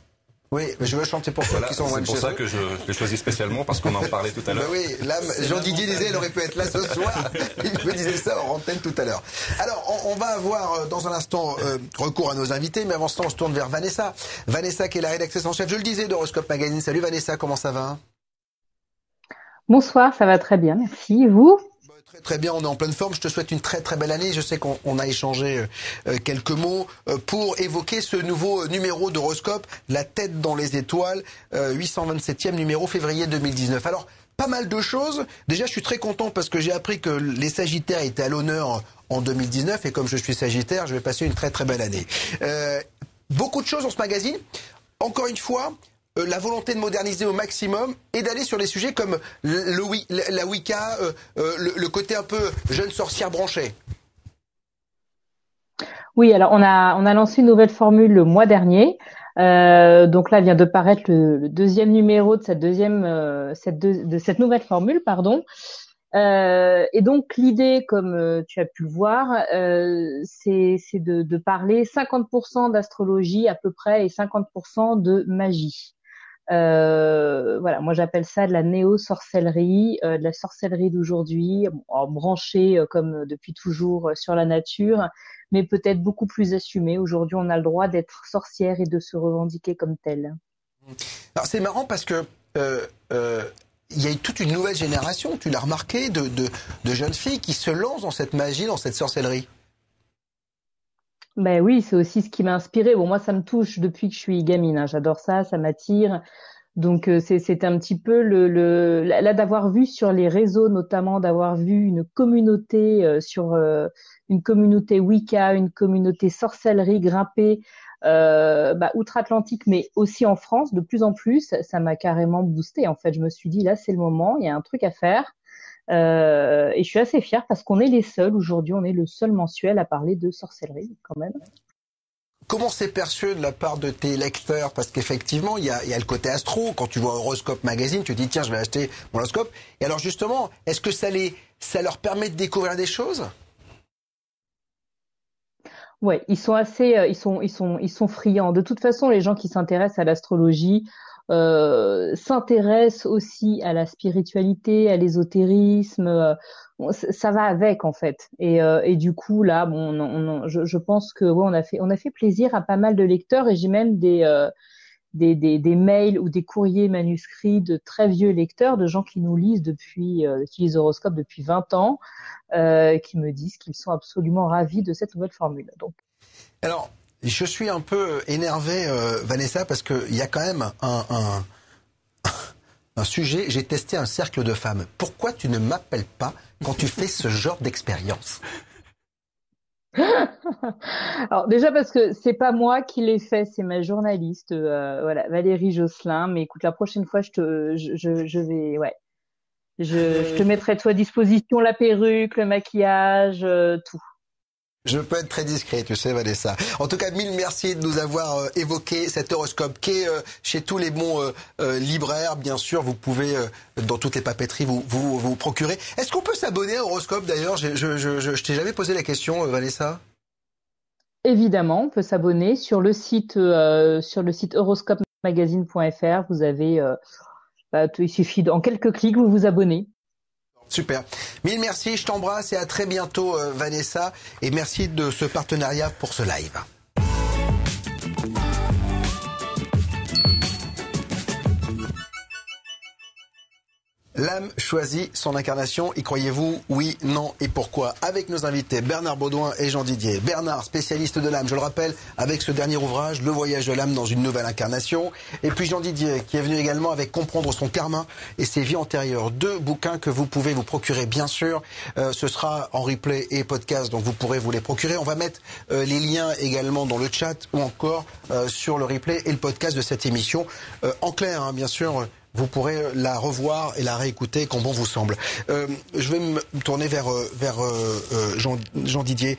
Oui, mais je veux chanter pour toi C'est pour ça que je l'ai choisi spécialement parce qu'on en parlait tout à l'heure. oui, l'âme, Jean Didier disait, elle aurait pu être là ce soir. Il me disait ça en antenne tout à l'heure. Alors, on, va avoir euh, dans un instant euh, recours à nos invités, mais avant ce temps, on se tourne vers Vanessa. Vanessa qui est la rédactrice en chef, je le disais, d'Horoscope Magazine. Salut Vanessa, comment ça va? Bonsoir, ça va très bien, merci. Et vous? Très, bien, on est en pleine forme. Je te souhaite une très très belle année. Je sais qu'on a échangé euh, euh, quelques mots euh, pour évoquer ce nouveau numéro d'horoscope, La tête dans les étoiles, 827e numéro février 2019. Alors, pas mal de choses. Déjà, je suis très content parce que j'ai appris que les Sagittaires étaient à l'honneur en 2019 et comme je suis Sagittaire, je vais passer une très très belle année. beaucoup de choses dans ce magazine. Encore une fois, la volonté de moderniser au maximum et d'aller sur des sujets comme la Wicca, euh, euh, le, côté un peu jeune sorcière branchée. Oui, alors on a on a lancé une nouvelle formule le mois dernier. donc là vient de paraître le, deuxième numéro de cette deuxième cette de cette nouvelle formule, pardon. et donc l'idée, comme tu as pu le voir, c'est de, de, parler 50% d'astrologie à peu près et 50% de magie. Euh, voilà, moi j'appelle ça de la néo-sorcellerie, euh, de la sorcellerie d'aujourd'hui, branchée euh, comme depuis toujours sur la nature, mais peut-être beaucoup plus assumée. Aujourd'hui, on a le droit d'être sorcière et de se revendiquer comme telle. C'est marrant parce que il y a toute une nouvelle génération, tu l'as remarqué, de, de jeunes filles qui se lancent dans cette magie, dans cette sorcellerie. Ben oui, c'est aussi ce qui m'a inspiré. Bon, moi, ça me touche depuis que je suis gamine. Hein. J'adore ça, ça m'attire. Donc euh, c'est un petit peu le, le là d'avoir vu sur les réseaux notamment d'avoir vu une communauté euh, sur euh, une communauté Wicca, une communauté sorcellerie grimper bah, outre-Atlantique, mais aussi en France de plus en plus, ça m'a carrément boosté. En fait, je me suis dit là c'est le moment, il y a un truc à faire. Euh, et je suis assez fière parce qu'on est les seuls aujourd'hui, on est le seul mensuel à parler de sorcellerie quand même. Comment c'est perçu de la part de tes lecteurs? Parce qu'effectivement, il y a, y a, le côté astro. Quand tu vois Horoscope Magazine, tu te dis tiens, je vais acheter mon horoscope. Et alors justement, est-ce que ça, les, ça leur permet de découvrir des choses? Ouais, ils sont assez, euh, ils sont, ils sont, ils sont friands. De toute façon, les gens qui s'intéressent à l'astrologie, euh, s'intéresse aussi à la spiritualité, à l'ésotérisme. Euh, ça va avec en fait. Et, euh, du coup là, bon, on, je, pense que on a fait on a fait plaisir à pas mal de lecteurs et j'ai même des, des mails ou des courriers manuscrits de très vieux lecteurs, de gens qui nous lisent depuis, qui lisent Horoscope depuis 20 ans, qui me disent qu'ils sont absolument ravis de cette nouvelle formule. Donc. Alors, je suis un peu énervé, euh, Vanessa, parce qu'il y a quand même un, sujet. J'ai testé un cercle de femmes. Pourquoi tu ne m'appelles pas quand tu fais ce genre d'expérience? Alors déjà parce que c'est pas moi qui l'ai fait, c'est ma journaliste, euh, voilà, Valérie Josselin. Mais écoute, la prochaine fois, je te, je, je, vais, ouais, je, je, te mettrai à toi disposition la perruque, le maquillage, euh, tout. Je peux être très discret, tu sais, Vanessa. En tout cas, mille merci de nous avoir euh, évoqué cet horoscope qui est euh, chez tous les bons euh, libraires. Bien sûr, vous pouvez, dans toutes les papeteries, vous vous, procurer. Est-ce qu'on peut s'abonner à Horoscope d'ailleurs? Je, je, t'ai jamais posé la question, Vanessa. Évidemment, on peut s'abonner sur le site sur le site horoscopemagazine.fr. Vous avez, bah, il suffit en quelques clics, vous vous abonnez. Super. Mille merci, je t'embrasse et à très bientôt euh, Vanessa et merci de ce partenariat pour ce live. L'âme choisit son incarnation. Y croyez-vous? Oui, non et pourquoi? Avec nos invités Bernard Baudouin et Jean Didier. Bernard, spécialiste de l'âme, je le rappelle, avec ce dernier ouvrage, Le voyage de l'âme dans une nouvelle incarnation. Et puis Jean Didier, qui est venu également avec Comprendre son karma et ses vies antérieures. Deux bouquins que vous pouvez vous procurer, bien sûr. Euh, ce sera en replay et podcast, donc vous pourrez vous les procurer. On va mettre euh, les liens également dans le chat ou encore euh, sur le replay et le podcast de cette émission. en clair, hein, bien sûr vous pourrez la revoir et la réécouter quand bon vous semble. Euh, je vais me tourner vers, euh, vers euh, Jean, Jean, Didier.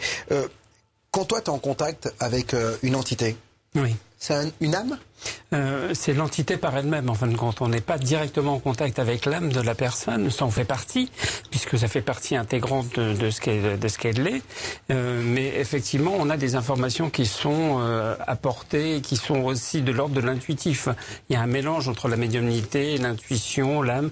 quand toi, tu es en contact avec une entité, oui. c'est une âme? Euh, c'est l'entité par elle-même, en fin de compte. On n'est pas directement en contact avec l'âme de la personne, ça en fait partie, puisque ça fait partie intégrante de, de ce qu'elle est. Euh, mais effectivement, on a des informations qui sont euh, apportées, qui sont aussi de l'ordre de l'intuitif. Il y a un mélange entre la médiumnité, l'intuition, l'âme,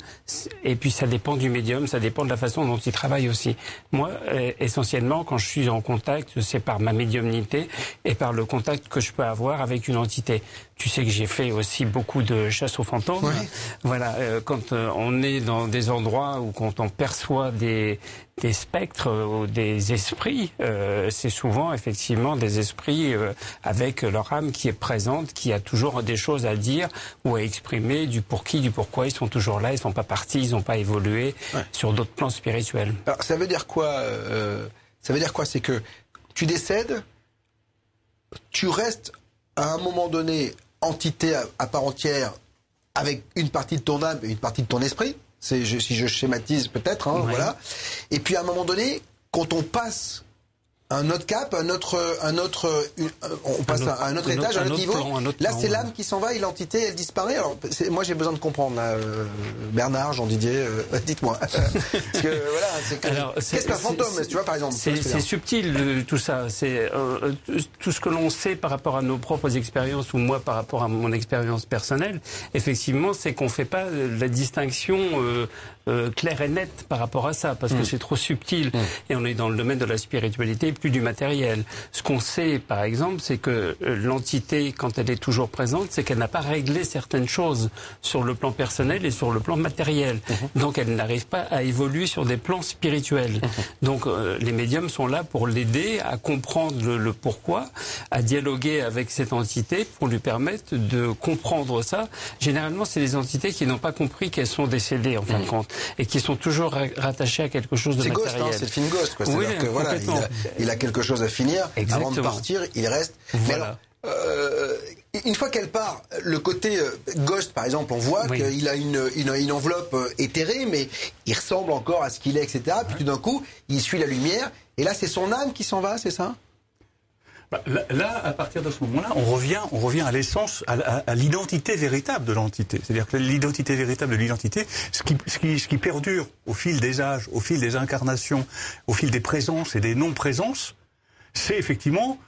et puis ça dépend du médium, ça dépend de la façon dont il travaille aussi. Moi, essentiellement, quand je suis en contact, c'est par ma médiumnité et par le contact que je peux avoir avec une entité. Tu sais que j'ai fait aussi beaucoup de chasse aux fantômes. Voilà, euh, quand euh, on est dans des endroits où quand on perçoit des, des spectres ou des esprits, euh, c'est souvent effectivement des esprits avec leur âme qui est présente, qui a toujours des choses à dire ou à exprimer, du pour qui, du pourquoi. Ils sont toujours là, ils sont pas partis, ils n'ont pas évolué sur d'autres plans spirituels. Alors ça veut dire quoi Ça veut dire quoi? C'est que tu décèdes, tu restes à un moment donné entité à, part entière avec une partie de ton âme et une partie de ton esprit. C'est si je schématise peut-être, hein, voilà. Et puis à un moment donné, quand on passe un autre cap, un autre, un autre, on passe à un autre étage, un autre, niveau. là, c'est l'âme qui s'en va et l'entité, elle disparaît. Alors, moi, j'ai besoin de comprendre. Euh, Bernard, Jean Didier, euh, dites-moi. qu'est-ce qu'un fantôme, tu vois, par exemple C'est subtil tout ça. C'est euh, tout ce que l'on sait par rapport à nos propres expériences ou moi par rapport à mon expérience personnelle. Effectivement, c'est qu'on fait pas la distinction claire et nette par rapport à ça parce que mm. c'est trop subtil mm. et on est dans le domaine de la spiritualité plus du matériel. Ce qu'on sait, par exemple, c'est que euh, l'entité, quand elle est toujours présente, c'est qu'elle n'a pas réglé certaines choses sur le plan personnel et sur le plan matériel. Mhm. Donc elle n'arrive pas à évoluer sur des plans spirituels. Mhm. Donc euh, les médiums sont là pour l'aider à comprendre le, pourquoi, à dialoguer avec cette entité pour lui permettre de comprendre ça. Généralement, c'est des entités qui n'ont pas compris qu'elles sont décédées, en fin de mhm. compte, et qui sont toujours rattachées à quelque chose de hein, matériel. C'est le film Ghost, quoi. Oui, que, voilà, il a quelque chose à finir. Avant de partir, il reste. Euh, une fois qu'elle part, le côté euh, Ghost, par exemple, on voit qu'il a une, une, enveloppe euh, éthérée, mais il ressemble encore à ce qu'il est, etc. Puis tout d'un coup, il suit la lumière, et là, c'est son âme qui s'en va, c'est ça? Bah, là, à partir de ce moment-là, on revient, on revient à l'essence, à, l'identité véritable de l'entité. C'est-à-dire que l'identité véritable de l'identité, ce qui, ce, qui, ce qui perdure au fil des âges, au fil des incarnations, au fil des présences et des non-présences, c'est effectivement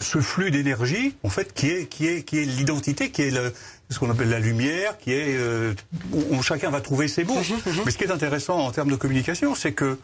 ce flux d'énergie, en fait, qui est, qui est, qui est l'identité, qui est le, ce qu'on appelle la lumière, qui est euh, où, chacun va trouver ses mots. Mhm, mhm. Mais ce qui est intéressant en termes de communication, c'est que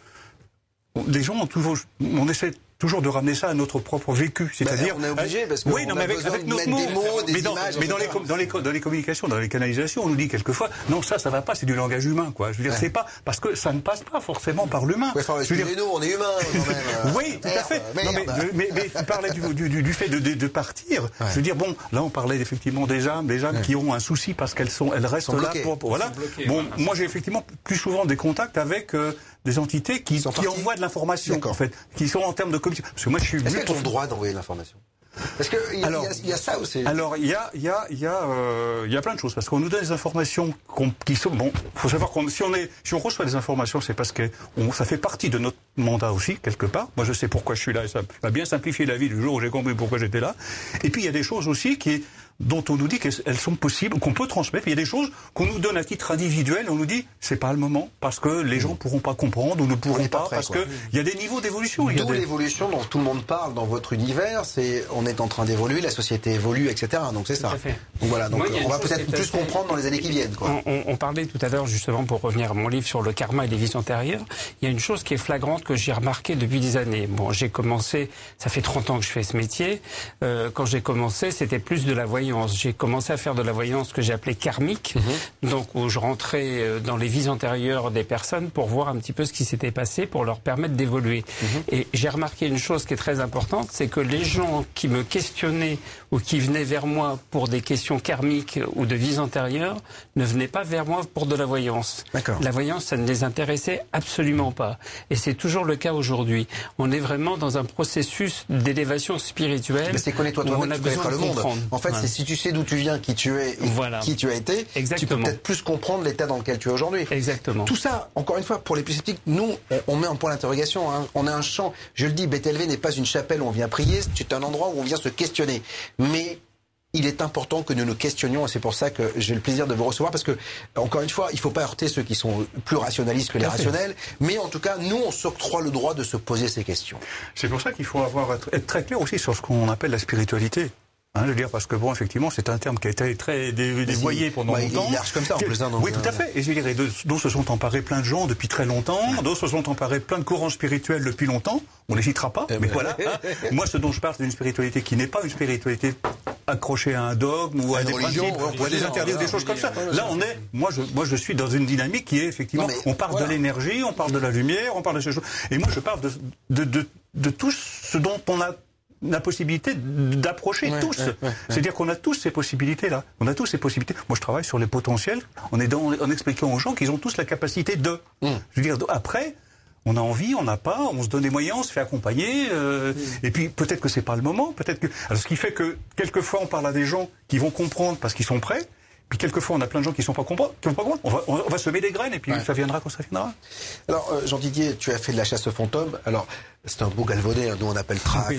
les gens ont toujours, on essaie toujours de ramener ça à notre propre vécu. C'est-à-dire. on est obligé parce que oui, non, mais avec, avec nos mots, des mots, des mais dans, images, mais dans les, dans les, dans les communications, dans les canalisations, on nous dit quelquefois, non, ça, ça va pas, c'est du langage humain, quoi. Je veux dire, c'est pas, parce que ça ne passe pas forcément par l'humain. Ouais, je veux dire, nous, on est quand même. oui, tout à fait. Non, mais, mais, mais, tu parlais du, du, du, fait de, de, de partir. Je veux dire, bon, là, on parlait effectivement des âmes, des âmes qui ont un souci parce qu'elles sont, elles restent là pour, voilà. Bon, moi, j'ai effectivement plus souvent des contacts avec euh, des entités qui, qui envoient de l'information, en fait, qui sont en termes de communication. Parce que moi, je suis Est-ce ont le droit d'envoyer l'information? Parce qu'il y, y, y, a ça aussi. Alors, il y a, y, a, y, a, euh, y a plein de choses. Parce qu'on nous donne des informations qui sont... Bon, faut savoir qu'on si, on est, si on reçoit des informations, c'est parce que on, ça fait partie de notre mandat aussi, quelque part. Moi, je sais pourquoi je suis là et ça va bien simplifier la vie du jour où j'ai compris pourquoi j'étais là. Et puis, il y a des choses aussi qui dont on nous dit qu'elles sont possibles, qu'on peut transmettre. Il y a des choses qu'on nous donne à titre individuel, on nous dit c'est pas le moment parce que les gens pourront pas comprendre ou ne pourront pas, parce qu'il y a des niveaux d'évolution. D'où des... l'évolution dont tout le monde parle dans votre univers, c'est on est en train d'évoluer, la société évolue, etc. Donc c'est ça. Donc voilà, donc on va peut-être plus comprendre dans les années qui viennent. Quoi. On, on, parlait tout à l'heure justement pour revenir à mon livre sur le karma et les vies antérieures. Il y a une chose qui est flagrante que j'ai remarqué depuis des années. Bon, j'ai commencé, ça fait 30 ans que je fais ce métier. Euh, quand j'ai commencé, c'était plus de la voyance voyance. J'ai commencé à faire de la voyance que j'ai appelée karmique, mhm. donc où je rentrais euh, dans les vies antérieures des personnes pour voir un petit peu ce qui s'était passé, pour leur permettre d'évoluer. Mhm. Et j'ai remarqué une chose qui est très importante, c'est que les gens qui me questionnaient ou qui venaient vers moi pour des questions karmiques ou de vies antérieures ne venaient pas vers moi pour de la voyance. La voyance, ça ne les intéressait absolument pas. Et c'est toujours le cas aujourd'hui. On est vraiment dans un processus d'élévation spirituelle. Mais c'est connais-toi toi-même, tu connaîtras le monde. En fait, c'est si tu sais d'où tu viens, qui tu es, et qui tu as été, tu peux peut-être plus comprendre l'état dans lequel tu es aujourd'hui. Exactement. Tout ça, encore une fois, pour les plus sceptiques, nous, on met un point d'interrogation. Hein. On a un champ. Je le dis, Bethel n'est pas une chapelle où on vient prier, c'est un endroit où on vient se questionner. Mais il est important que nous nous questionnions et c'est pour ça que j'ai le plaisir de vous recevoir parce que encore une fois, il ne faut pas heurter ceux qui sont plus rationalistes que les rationnels, mais en tout cas, nous on s'octroie le droit de se poser ces questions. C'est pour ça qu'il faut avoir être très clair aussi sur ce qu'on appelle la spiritualité. Hein, je veux dire parce que bon, effectivement, c'est un terme qui a été très dévoyé pendant bah, longtemps. Il large comme ça, en plus. Hein, oui, tout à euh, fait. Et je dirais, dont se sont emparés plein de gens depuis très longtemps, d'autres se sont emparés plein de courants spirituels depuis longtemps. On les citera pas, eh mais ben. voilà. Hein. Moi, ce dont je parle, c'est une spiritualité qui n'est pas une spiritualité accrochée à un dogme ou à, des religions, ou à des interdits ou des choses comme ça. Là, on est. Moi, je, moi, je suis dans une dynamique qui est effectivement. on parle de l'énergie, on parle de la lumière, on parle de ces choses. Et moi, je parle de, de, de, de tout ce dont on a la possibilité d'approcher tous. C'est-à-dire qu'on a tous ces possibilités-là. On a tous ces possibilités. Moi, je travaille sur les potentiels en, aidant, en expliquant aux gens qu'ils ont tous la capacité de. Mm. Je veux dire, après, on a envie, on n'a pas, on se donne des moyens, on se fait accompagner. Euh, mm. Et puis, peut-être que c'est pas le moment. Peut-être que. Alors, ce qui fait que quelquefois, on parle à des gens qui vont comprendre parce qu'ils sont prêts. Puis quelquefois, on a plein de gens qui ne sont pas comprendre. On va, on va, semer des graines et puis ça viendra quand ça viendra. Alors, euh, Jean Didier, tu as fait de la chasse aux fantômes. Alors, c'est un beau galvaudé, hein, nous on appelle trac.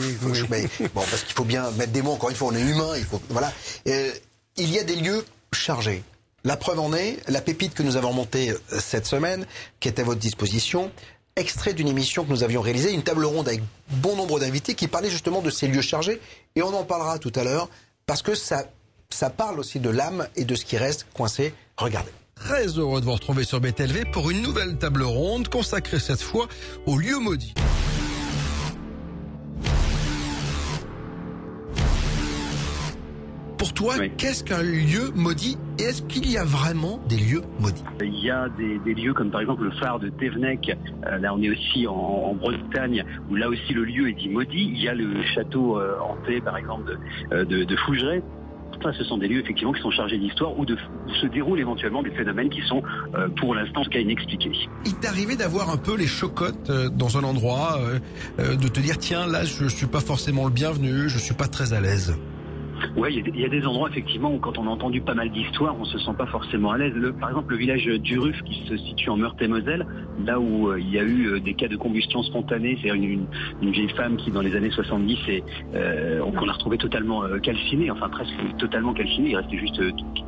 bon, parce qu'il faut bien mettre des mots. Encore une fois, on est humain. Il faut, voilà. Euh, il y a des lieux chargés. La preuve en est, la pépite que nous avons montée euh, cette semaine, qui est à votre disposition, extrait d'une émission que nous avions réalisée, une table ronde avec bon nombre d'invités qui parlait justement de ces lieux chargés. Et on en parlera tout à l'heure parce que ça ça parle aussi de l'âme et de ce qui reste coincé. Regardez. Très heureux de vous retrouver sur BTLV pour une nouvelle table ronde consacrée cette fois au lieu maudit. Pour toi, qu'est-ce qu'un lieu maudit et est-ce qu'il y a vraiment des lieux maudits? Il y a des, lieux comme par exemple le phare de Tevenec, euh, là on est aussi en, Bretagne, où là aussi le lieu est dit maudit. Il y a le château euh, hanté par exemple de, euh, de, de Fougeray, ce sont des lieux effectivement qui sont chargés d'histoire ou de où se déroulent éventuellement des phénomènes qui sont euh, pour l'instant cas inexpliqués. Il t'est arrivé d'avoir un peu les chocottes euh, dans un endroit, euh, de te dire tiens là je suis pas forcément le bienvenu, je suis pas très à l'aise? Oui, il y, a des endroits effectivement où quand on a entendu pas mal d'histoires, on se sent pas forcément à l'aise. par exemple, le village d'Uruf qui se situe en Meurthe-et-Moselle, là où euh, il y a eu euh, des cas de combustion spontanée, c'est une, une, vieille femme qui dans les années 70 et euh, qu'on a retrouvé totalement calcinée, enfin presque totalement calcinée. Il restait juste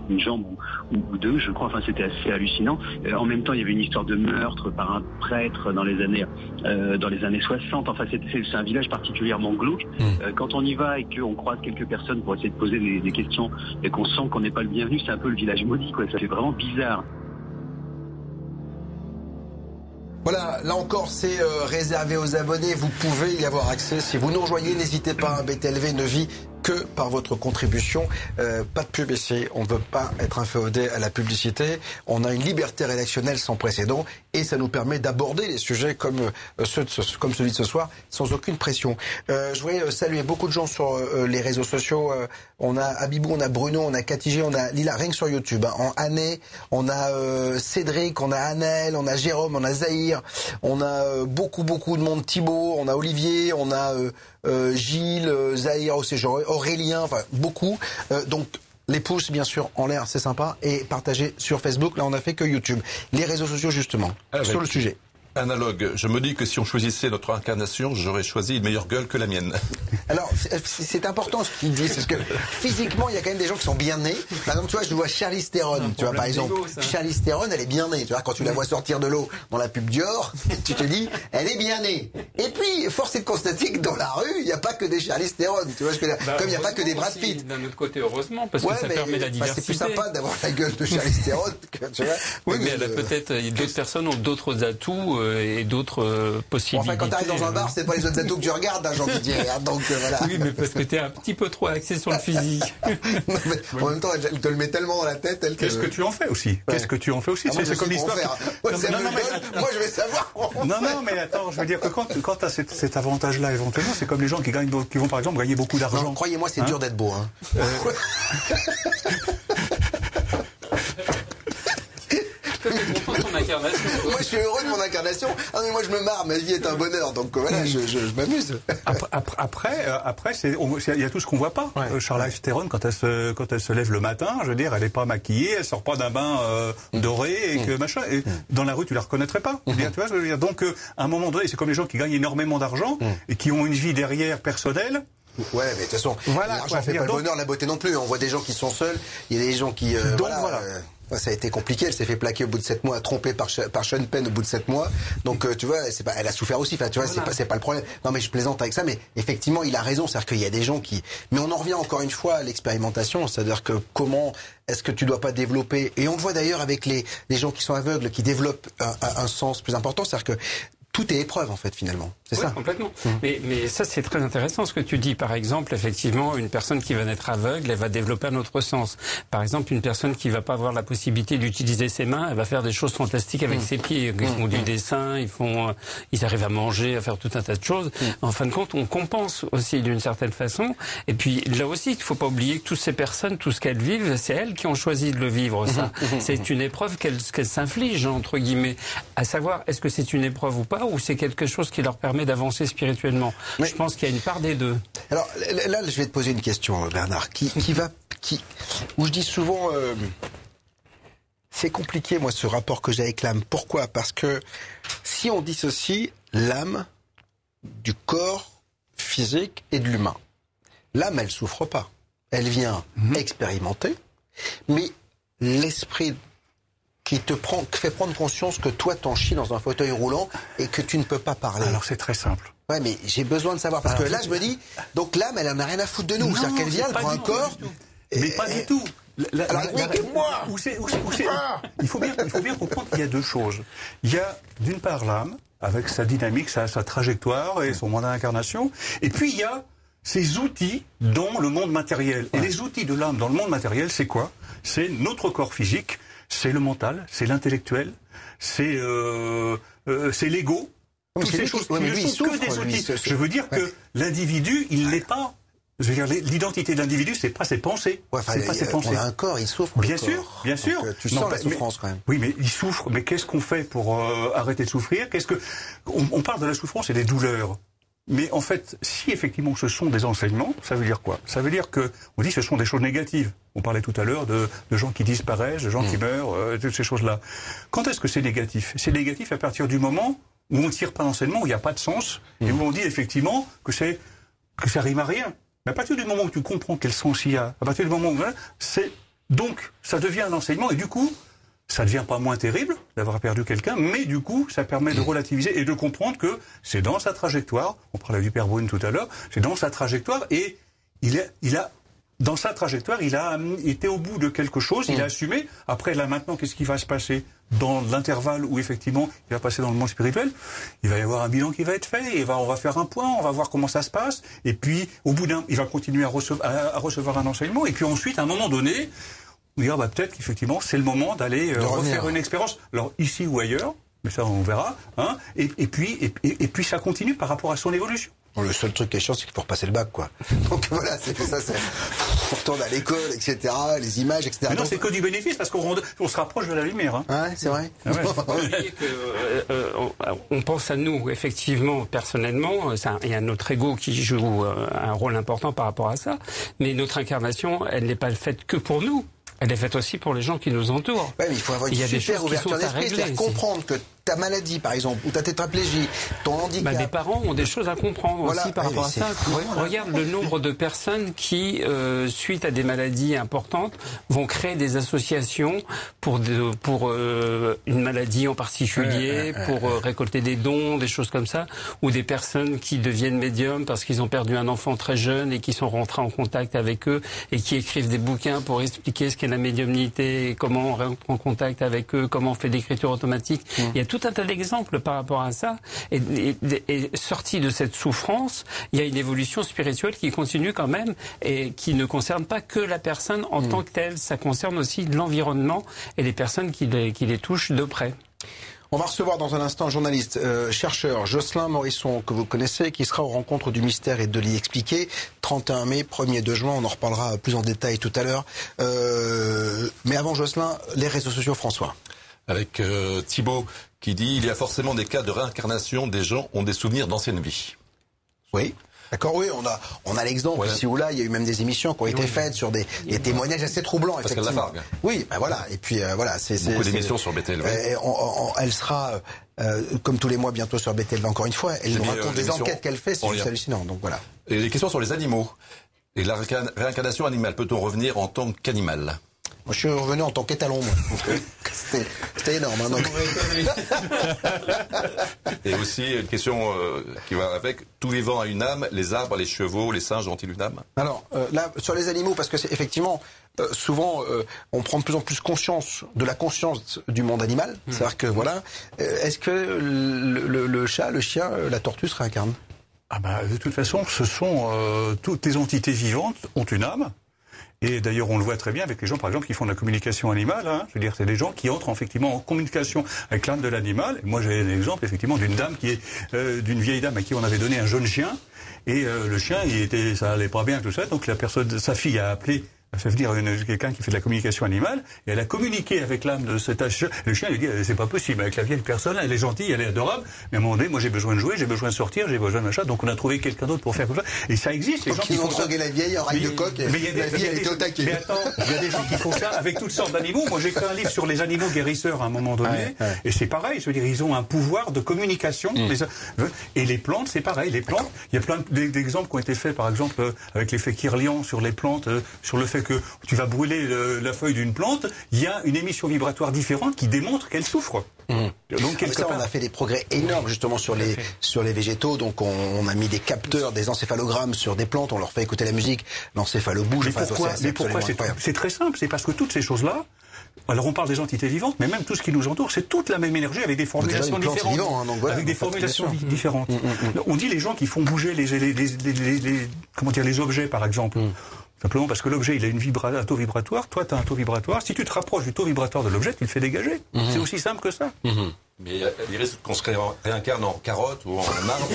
une jambe ou, deux, je crois. Enfin, c'était assez hallucinant. en même temps, il y avait une histoire de meurtre par un prêtre dans les années dans les années 60. Enfin, c'est un village particulièrement glauque. Mmh. quand on y va et qu'on croise quelques personnes pour de poser des, questions et qu'on sent qu'on n'est pas le bienvenu, c'est un peu le village maudit, quoi. Ça fait vraiment bizarre. Voilà, là encore, c'est euh, réservé aux abonnés. Vous pouvez y avoir accès. Si vous nous rejoignez, n'hésitez pas. Un BTLV ne vit que par votre contribution. Euh, pas de pub ici. On ne veut pas être inféodé à la publicité. On a une liberté rédactionnelle sans précédent et ça nous permet d'aborder les sujets comme, euh, ceux comme celui de ce soir sans aucune pression. Euh, je voudrais euh, saluer beaucoup de gens sur euh, les réseaux sociaux. on a Abibou, on a Bruno, on a Katigé, on a Lila, que sur YouTube. Hein. En année, on a Cédric, on a Annelle, on a Jérôme, on a Zahir, on a beaucoup, beaucoup de monde. Thibaut, on a Olivier, on a Gilles, Zahir, Aurélien, enfin beaucoup. donc les pouces, bien sûr, en l'air, c'est sympa. Et partager sur Facebook. Là, on a fait que YouTube. Les réseaux sociaux, justement, ah, sur le sujet analogue. Je me dis que si on choisissait notre incarnation, j'aurais choisi une meilleure gueule que la mienne. Alors, c'est important ce qu'il dit, parce que physiquement, il y a quand même des gens qui sont bien nés. Par exemple, tu vois, je vois Charlize Theron, tu vois, par exemple. Charlize Theron, elle est bien née. Tu vois, quand tu la vois sortir de l'eau dans la pub Dior, tu te dis, elle est bien née. Et puis, force est de constater que dans la rue, il n'y a pas que des Charlize Theron. Tu vois, bah, comme il n'y a pas que des Brad Pitt. D'un autre côté, heureusement, parce que ça permet la diversité. c'est plus sympa d'avoir la gueule de Charlize Theron que, tu vois. Oui, mais, peut-être, d'autres personnes ont d'autres atouts euh, et d'autres possibilités. Enfin, quand tu arrives dans un bar, c'est pas les autres ados que tu regardes, hein, Jean-Didier. Hein, donc voilà. Oui, mais parce que tu es un petit peu trop axé sur le physique. en même temps, elle te le met tellement dans la tête. Elle Qu'est-ce que tu en fais aussi? Qu'est-ce que tu en fais aussi? Ah, C'est comme l'histoire. Moi, je vais savoir. Non, non, mais attends, je veux dire que quand, quand tu as cet, cet avantage-là, éventuellement, c'est comme les gens qui gagnent, qui vont par exemple gagner beaucoup d'argent. Croyez-moi, c'est dur d'être beau. Moi, je suis heureux de mon incarnation. Ah, mais moi, je me marre. Ma vie est un bonheur. Donc voilà, je, je, m'amuse. Après, après, après il y a tout ce qu'on voit pas. Ouais. Euh, Charlotte Theron, quand elle se, quand elle se lève le matin, je veux dire, elle est pas maquillée, elle sort pas d'un bain euh, doré et que machin. Et. Dans la rue, tu la reconnaîtrais pas. Bien, tu vois, je veux dire? Donc, euh, à un moment donné, c'est comme les gens qui gagnent énormément d'argent et qui ont une vie derrière personnelle. Ouais, mais de toute façon, voilà, l'argent fait pas le bonheur, la beauté non plus. On voit des gens qui sont seuls, il y a des gens qui. Euh, donc voilà. Euh, ça a été compliqué. Elle s'est fait plaquer au bout de 7 mois, trompée par, par Sean Penn au bout de 7 mois. Donc, euh, tu vois, c'est pas, elle a souffert aussi. Enfin, tu vois, c'est pas, pas le problème. Non, mais je plaisante avec ça. Mais effectivement, il a raison. C'est-à-dire qu'il y a des gens qui. Mais on en revient encore une fois à l'expérimentation. C'est-à-dire que comment est-ce que tu dois pas développer? Et on le voit d'ailleurs avec les, les gens qui sont aveugles, qui développent un, un sens plus important. C'est-à-dire que tout est épreuve en fait finalement. C'est ça. Complètement. Mmh. Mais, mais ça c'est très intéressant ce que tu dis. Par exemple, effectivement, une personne qui va naître aveugle, elle va développer un autre sens. Par exemple, une personne qui va pas avoir la possibilité d'utiliser ses mains, elle va faire des choses fantastiques avec mmh. ses pieds. Ils font du mmh. dessin, ils font, euh, ils arrivent à manger, à faire tout un tas de choses. En fin de compte, on compense aussi d'une certaine façon. Et puis là aussi, il faut pas oublier que toutes ces personnes, tout ce qu'elles vivent, c'est elles qui ont choisi de le vivre. Ça, c'est une épreuve qu'elles qu'elles s'infligent entre guillemets. À savoir, est-ce que c'est une épreuve ou pas? Ou c'est quelque chose qui leur permet d'avancer spirituellement Je pense qu'il y a une part des deux. Alors là, je vais te poser une question, Bernard, qui, qui va, qui, où je dis souvent, euh, c'est compliqué, moi, ce rapport que j'ai avec l'âme. Pourquoi? Parce que si on dissocie l'âme du corps physique et de l'humain, l'âme, elle souffre pas. Elle vient mhm. expérimenter, mais l'esprit qui te prend, fait prendre conscience que toi t'en chies dans un fauteuil roulant et que tu ne peux pas parler. Alors c'est très simple. Ouais, mais j'ai besoin de savoir parce que là je me dis, donc l'âme elle en a rien à foutre de nous, c'est-à-dire qu'elle vient, elle prend un corps. Mais pas du tout. La, Alors, moi Il faut bien, il faut bien comprendre qu'il y a deux choses. Il y a d'une part l'âme avec sa dynamique, sa, sa trajectoire et son mandat d'incarnation, et puis il y a ces outils dans le monde matériel. Et les outils de l'âme dans le monde matériel, c'est quoi? C'est notre corps physique, c'est le mental, c'est l'intellectuel, c'est euh, euh, c'est l'ego. Toutes ces choses qui ne sont que des outils. Je veux dire que l'individu, il n'est pas je veux dire, l'identité de l'individu, c'est pas ses pensées. Ouais, c'est pas ses pensées. On a un corps, il souffre. Bien sûr, bien sûr. Euh, tu sens la souffrance quand même. Oui, mais il souffre. Mais qu'est-ce qu'on fait pour euh, arrêter de souffrir? Qu'est-ce que on, on, parle de la souffrance et des douleurs. Mais en fait, si effectivement ce sont des enseignements, ça veut dire quoi? Ça veut dire que on dit que ce sont des choses négatives. On parlait tout à l'heure de, de, gens qui disparaissent, de gens qui mm. meurent, euh, toutes ces choses-là. Quand est-ce que c'est négatif? C'est négatif à partir du moment où on ne tire pas d'enseignement, où il n'y a pas de sens, et où on dit effectivement que c'est que ça rime à rien. Mais à partir du moment où tu comprends quel sens il y a, à partir du moment où c'est donc ça devient un enseignement, et du coup ça ne devient pas moins terrible d'avoir perdu quelqu'un, mais du coup, ça permet de mm. relativiser et de comprendre que c'est dans sa trajectoire, on parlait du Père tout à l'heure, c'est dans sa trajectoire et il, est, il a, dans sa trajectoire, il a été au bout de quelque chose, il a mm. assumé. Après, là, maintenant, qu'est-ce qui va se passer dans l'intervalle où, effectivement, il va passer dans le monde spirituel? Il va y avoir un bilan qui va être fait, et va, on va faire un point, on va voir comment ça se passe, et puis, au bout d'un, il va continuer à recevoir un enseignement, et puis ensuite, à un moment donné, dire bah, peut-être qu'effectivement c'est le moment d'aller euh, refaire une expérience, alors ici ou ailleurs, mais ça on verra, hein, et, et, puis et, et, puis ça continue par rapport à son évolution. le seul truc qui est chiant, c'est qu'il faut repasser le bac, quoi. Donc voilà, c'est ça, c'est, on retourne à l'école, etc., les images, etc. Mais non, c'est que du bénéfice, parce qu'on on se rapproche de la lumière. Hein. Ouais, c'est vrai. Ah euh, euh, on pense à nous, effectivement, personnellement, il y a notre ego qui joue un rôle important par rapport à ça, mais notre incarnation, elle n'est pas faite que pour nous. Elle est faite aussi pour les gens qui nous entourent. Il faut avoir une il y a super des ouverture d'esprit, c'est-à-dire comprendre que ta maladie, par exemple, ou ta tétraplégie, ton handicap. Bah, mes parents ont des choses à comprendre aussi par rapport à ça. Regarde le nombre de personnes qui, euh, suite à des maladies importantes, vont créer des associations pour de, pour euh, une maladie en particulier, pour euh, récolter des dons, des choses comme ça, ou des personnes qui deviennent médiums parce qu'ils ont perdu un enfant très jeune et qui sont rentrés en contact avec eux et qui écrivent des bouquins pour expliquer ce qu'est la médiumnité, comment on rentre en contact avec eux, comment on fait l'écriture automatique. Mmh. Il y a tout un tas d'exemples par rapport à ça. Et, sorti de cette souffrance, il y a une évolution spirituelle qui continue quand même et qui ne concerne pas que la personne en mm. tant que telle. Ça concerne aussi l'environnement et les personnes qui les, qui les touchent de près. On va recevoir dans un instant un journaliste, euh, chercheur, Jocelyn Morisson, que vous connaissez, qui sera aux rencontres du mystère et de l'y expliquer. 31 mai, 1er 2 juin, on en reparlera plus en détail tout à l'heure. Euh, mais avant Jocelyn, les réseaux sociaux, François. Avec euh, Thibault qui dit il y a forcément des cas de réincarnation, des gens ont des souvenirs d'anciennes vies. Oui. D'accord, oui, on a, on a l'exemple ici ou là. Il y a eu même des émissions qui ont été faites sur des, des témoignages assez troublants. Parce qu'elle la fargue. Oui, ben voilà. Et puis euh, voilà, c'est beaucoup d'émissions sur BTL. elle sera euh, comme tous les mois bientôt sur BTL encore une fois. Elle nous raconte euh, des enquêtes qu'elle fait, c'est juste hallucinant. Donc voilà. Et les questions sur les animaux et la réincarnation animale. Peut-on revenir en tant qu'animal? Moi, je suis revenu en tant qu'étalon, moi. C'était énorme. Hein, Et aussi, une question euh, qui va avec. Tout vivant a une âme. Les arbres, les chevaux, les singes ont-ils une âme? Alors, euh, là, sur les animaux, parce que c'est effectivement, euh, souvent, on prend de plus en plus conscience de la conscience du monde animal. Mmh. C'est-à-dire que, voilà, est-ce que le, le, chat, le chien, la tortue se réincarnent? Ah bah, de toute façon, ce sont toutes les entités vivantes ont une âme. Et d'ailleurs, on le voit très bien avec les gens, par exemple, qui font de la communication animale. Hein. Je veux dire, c'est des gens qui entrent effectivement en communication avec l'âme de l'animal. Moi, j'ai un exemple effectivement d'une dame qui est euh, d'une vieille dame à qui on avait donné un jeune chien. Et euh, le chien, il était, ça allait pas bien tout ça. Donc la personne, sa fille a appelé fait venir quelqu'un qui fait de la communication animale et elle a communiqué avec l'âme de cet chien. Le chien lui dit c'est pas possible avec la vieille personne, elle est gentille, elle est adorable, mais à un moment donné, moi j'ai besoin de jouer, j'ai besoin de sortir, j'ai besoin de machin, donc on a trouvé quelqu'un d'autre pour faire comme ça. Et ça existe. Les gens qui font ça. la vieille oreille de coq. Mais il y a des, la vieille Mais attends, il y a des gens qui font ça avec toutes sortes d'animaux. Moi j'ai fait un livre sur les animaux guérisseurs à un moment donné, et c'est pareil. Je veux dire, ils ont un pouvoir de communication. Mm. Et les plantes, c'est pareil. Les plantes, il y a plein d'exemples qui ont été faits, par exemple avec l'effet Kirlian sur les plantes, euh, sur le fait que tu vas brûler la feuille d'une plante, il y a une émission vibratoire différente qui démontre qu'elle souffre. Mmh. Donc, ça, on a fait des progrès énormes justement sur les sur les végétaux. Donc, on, a mis des capteurs, des encéphalogrammes sur des plantes. On leur fait écouter la musique. L'encéphalo bouge. Mais pourquoi, C'est très simple. C'est parce que toutes ces choses-là, alors on parle des entités vivantes, mais même tout ce qui nous entoure, c'est toute la même énergie avec des formulations différentes. Hein, avec des formulations différentes. Mmh, mmh, on dit les gens qui font bouger les, les, comment dire, les objets, par exemple. Simplement parce que l'objet, il a une vibra un taux vibratoire, toi, tu as un taux vibratoire. Si tu te rapproches du taux vibratoire de l'objet, tu le fais dégager. Mhm. C'est aussi simple que ça. Mhm. Mais il risque qu'on se réincarne en carotte ou en arbre.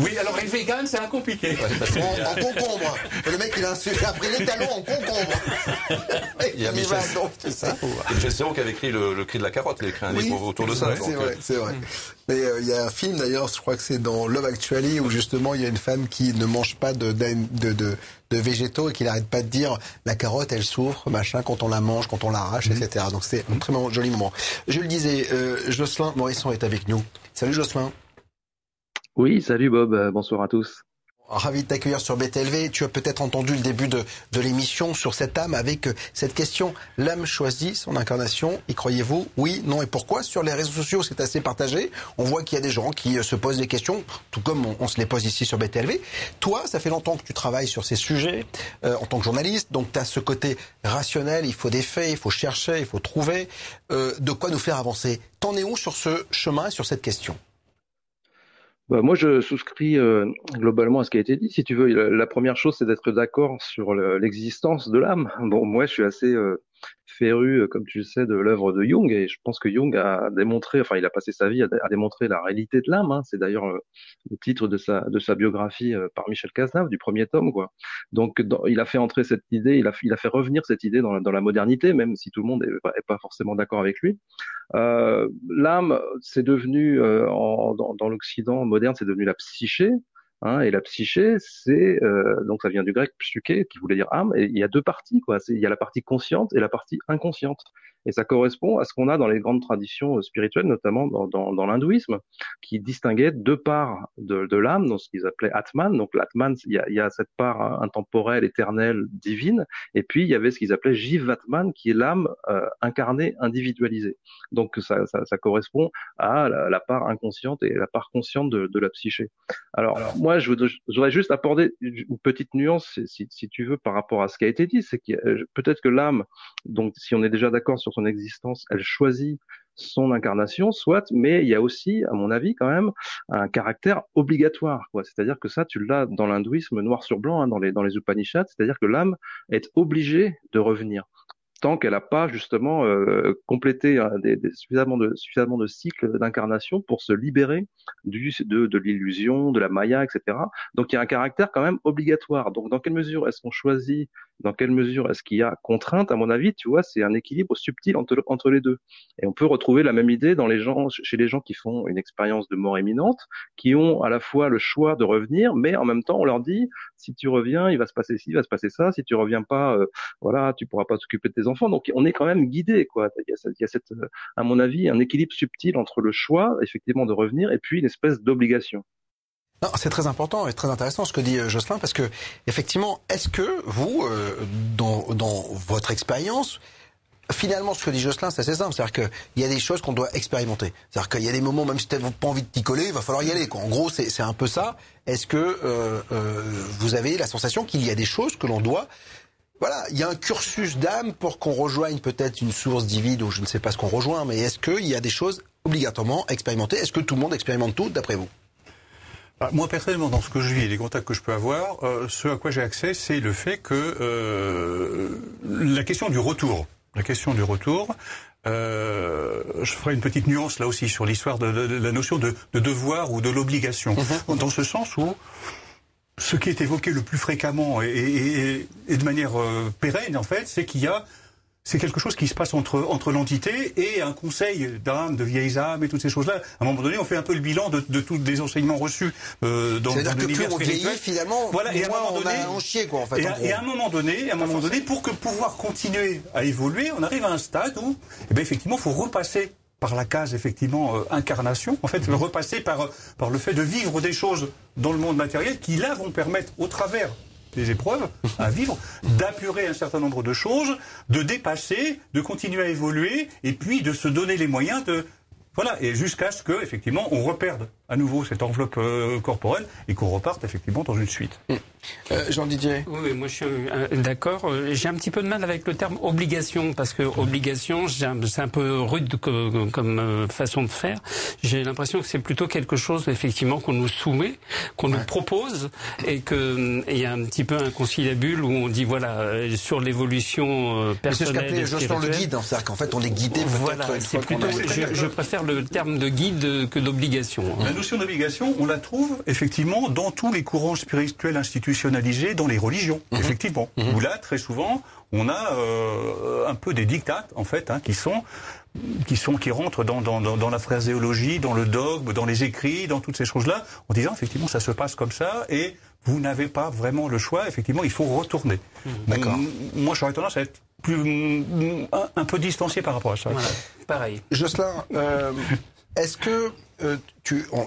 oui, alors les véganes, c'est un compliqué. en, concombre. Le mec, il a, pris les talons en concombre. il y a Michel, ça. Michel Serrault qui avait écrit le, cri de la carotte. Il a écrit un livre autour de ça. C'est vrai, euh. c'est vrai. Mais euh, il y a un film d'ailleurs, je crois que c'est dans Love Actually, où justement il y a une femme qui ne mange pas de, de, de, de végétaux et qui n'arrête pas de dire la carotte elle souffre, machin, quand on la mange, quand on l'arrache, mhm. etc. Donc c'est un très joli moment. Je le disais, euh, Jocelyn Morisson est avec nous. Salut Jocelyn. Oui, salut Bob, euh, bonsoir à tous. Ravi de t'accueillir sur BTLV. Tu as peut-être entendu le début de, de l'émission sur cette âme avec euh, cette question. L'âme choisit son incarnation. Y croyez-vous? Oui, non et pourquoi? Sur les réseaux sociaux, c'est assez partagé. On voit qu'il y a des gens qui euh, se posent des questions, tout comme on, se les pose ici sur BTLV. Toi, ça fait longtemps que tu travailles sur ces sujets euh, en tant que journaliste. Donc tu as ce côté rationnel. Il faut des faits, il faut chercher, il faut trouver de quoi nous faire avancer. T'en es où sur ce chemin, sur cette question? Bah, moi, je souscris euh, globalement à ce qui a été dit. Si tu veux, la, première chose, c'est d'être d'accord sur l'existence de l'âme. Bon, moi, je suis assez euh, féru, euh, comme tu le sais, de l'œuvre de Jung, et je pense que Jung a démontré, enfin, il a passé sa vie à, démontrer la réalité de l'âme. Hein. C'est d'ailleurs euh, le titre de sa de sa biographie euh, par Michel Cazenave du premier tome, quoi. Donc, il a fait entrer cette idée, il a il a fait revenir cette idée dans, dans la modernité, même si tout le monde est, pas forcément d'accord avec lui. L'âme, c'est devenu en, dans, dans l'Occident moderne, c'est devenu la psyché. Hein, et la psyché, c'est euh, donc ça vient du grec psyché, qui voulait dire âme. Et il y a deux parties, quoi. Il y a la partie consciente et la partie inconsciente. Et ça correspond à ce qu'on a dans les grandes traditions euh, spirituelles, notamment dans, dans, dans l'hindouisme, qui distinguait deux parts de, de l'âme, dans ce qu'ils appelaient Atman. Donc l'Atman, il y a, y a cette part intemporelle, éternelle, divine, et puis il y avait ce qu'ils appelaient Jivatman, qui est l'âme euh, incarnée, individualisée. Donc ça, ça, ça correspond à la, part inconsciente et la part consciente de, de la psyché. Alors, moi, je voudrais, juste apporter une petite nuance, si, si, tu veux, par rapport à ce qui a été dit, c'est que peut-être que l'âme, donc si on est déjà d'accord sur existence, elle choisit son incarnation, soit, mais il y a aussi, à mon avis, quand même, un caractère obligatoire. C'est-à-dire que ça, tu l'as dans l'hindouisme noir sur blanc, hein, dans les dans les Upanishads, c'est-à-dire que l'âme est obligée de revenir tant qu'elle n'a pas justement euh, complété hein, suffisamment de cycles d'incarnation pour se libérer de, de l'illusion, de la maya, etc. Donc il y a un caractère quand même obligatoire. Donc dans quelle mesure est-ce qu'on choisit dans quelle mesure est-ce qu'il y a contrainte À mon avis, tu vois, c'est un équilibre subtil entre, les deux. Et on peut retrouver la même idée chez les gens qui font une expérience de mort imminente, qui ont à la fois le choix de revenir, mais en même temps, on leur dit si tu reviens, il va se passer ci, il va se passer ça. Si tu reviens pas, euh, voilà, tu pourras pas t'occuper de tes enfants. Donc, on est quand même guidé, quoi. Il y a, cette, à mon avis, un équilibre subtil entre le choix, effectivement, de revenir, et puis une espèce d'obligation. C'est très important et très intéressant ce que dit euh, Jocelyn parce que effectivement, est-ce que vous, euh, dans, dans votre expérience, finalement, ce que dit Jocelyn, c'est assez simple. C'est-à-dire qu'il y a des choses qu'on doit expérimenter. C'est-à-dire qu'il y a des moments, même si tu n'as pas envie de t'y coller, il va falloir y aller. Quoi. En gros, c'est un peu ça. Est-ce que euh, euh, vous avez la sensation qu'il y a des choses que l'on doit... Voilà, il y a un cursus d'âme pour qu'on rejoigne peut-être une source divine ou je ne sais pas ce qu'on rejoint, mais est-ce qu'il y a des choses obligatoirement expérimentées? Est-ce que tout le monde expérimente tout, d'après vous? Moi personnellement, dans ce que je vis et les contacts que je peux avoir, euh, ce à quoi j'ai accès, c'est le fait que euh, la question du retour, la question du retour, euh, je ferai une petite nuance là aussi sur l'histoire de, de, de, la notion de, de, devoir ou de l'obligation, mmh. dans ce sens où ce qui est évoqué le plus fréquemment et, et, et de manière pérenne en fait, c'est qu'il y a c'est quelque chose qui se passe entre, entre l'entité et un conseil d'âmes, de vieilles âmes et toutes ces choses-là. À un moment donné, on fait un peu le bilan de, de tous les enseignements reçus euh, dans, dans l'univers spirituel. finalement, voilà, et à un moment donné, on a chier, quoi, en fait. Et, à, et à un moment donné, à un moment donné, pour que pouvoir continuer à évoluer, on arrive à un stade où, eh bien, effectivement, il faut repasser par la case effectivement euh, incarnation, en fait, mmh. repasser par par le fait de vivre des choses dans le monde matériel qui là vont permettre, au travers des épreuves à vivre, d'apurer un certain nombre de choses, de dépasser, de continuer à évoluer, et puis de se donner les moyens de voilà, et jusqu'à ce que effectivement on reperde à nouveau cette enveloppe euh, corporelle et qu'on reparte effectivement dans une suite. Mmh. Euh, Jean Didier. Oui, moi je suis euh, d'accord. Euh, j'ai un petit peu de mal avec le terme obligation parce que obligation, c'est un peu rude comme, comme euh, façon de faire. J'ai l'impression que c'est plutôt quelque chose effectivement qu'on nous soumet, qu'on ouais. nous propose et que il y a un petit peu un conciliabule où on dit voilà sur l'évolution personnelle. C'est ce qu'appelait le guide, hein. c'est-à-dire qu'en fait on est guidé. Voilà, c'est plutôt. Je, je, préfère le terme de guide que d'obligation. Hein. La notion d'obligation, on la trouve effectivement dans tous les courants spirituels institutionnels dans les religions, mmh. effectivement. Mmh. Où là, très souvent, on a euh, un peu des dictates, en fait, hein, qui sont qui sont qui rentrent dans, dans, dans, la phraséologie, dans le dogme, dans les écrits, dans toutes ces choses-là, en disant effectivement ça se passe comme ça et vous n'avez pas vraiment le choix. Effectivement, il faut retourner. Mmh. D'accord. Moi, j'aurais tendance à être plus un, un, peu distancié par rapport à ça. Voilà. Pareil. Jocelyn, euh, est-ce que euh, tu, on,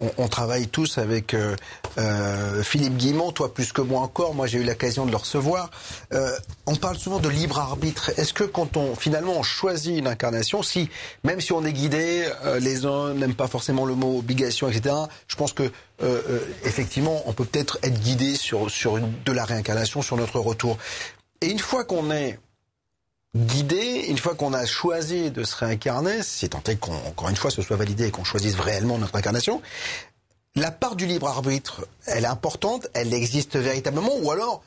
on, on, travaille tous avec euh, euh, Philippe Guimont, toi plus que moi encore. Moi, j'ai eu l'occasion de le recevoir. Euh, on parle souvent de libre arbitre. Est-ce que quand on finalement on choisit une incarnation, si même si on est guidé, euh, les uns n'aiment pas forcément le mot obligation, etc. Je pense que euh, effectivement, on peut peut-être être guidé sur sur une, de la réincarnation, sur notre retour. Et une fois qu'on est guidé, une fois qu'on a choisi de se réincarner, si tant est qu'on, encore une fois, ce soit validé et qu'on choisisse réellement notre incarnation, la part du libre arbitre, elle est importante, elle existe véritablement, ou alors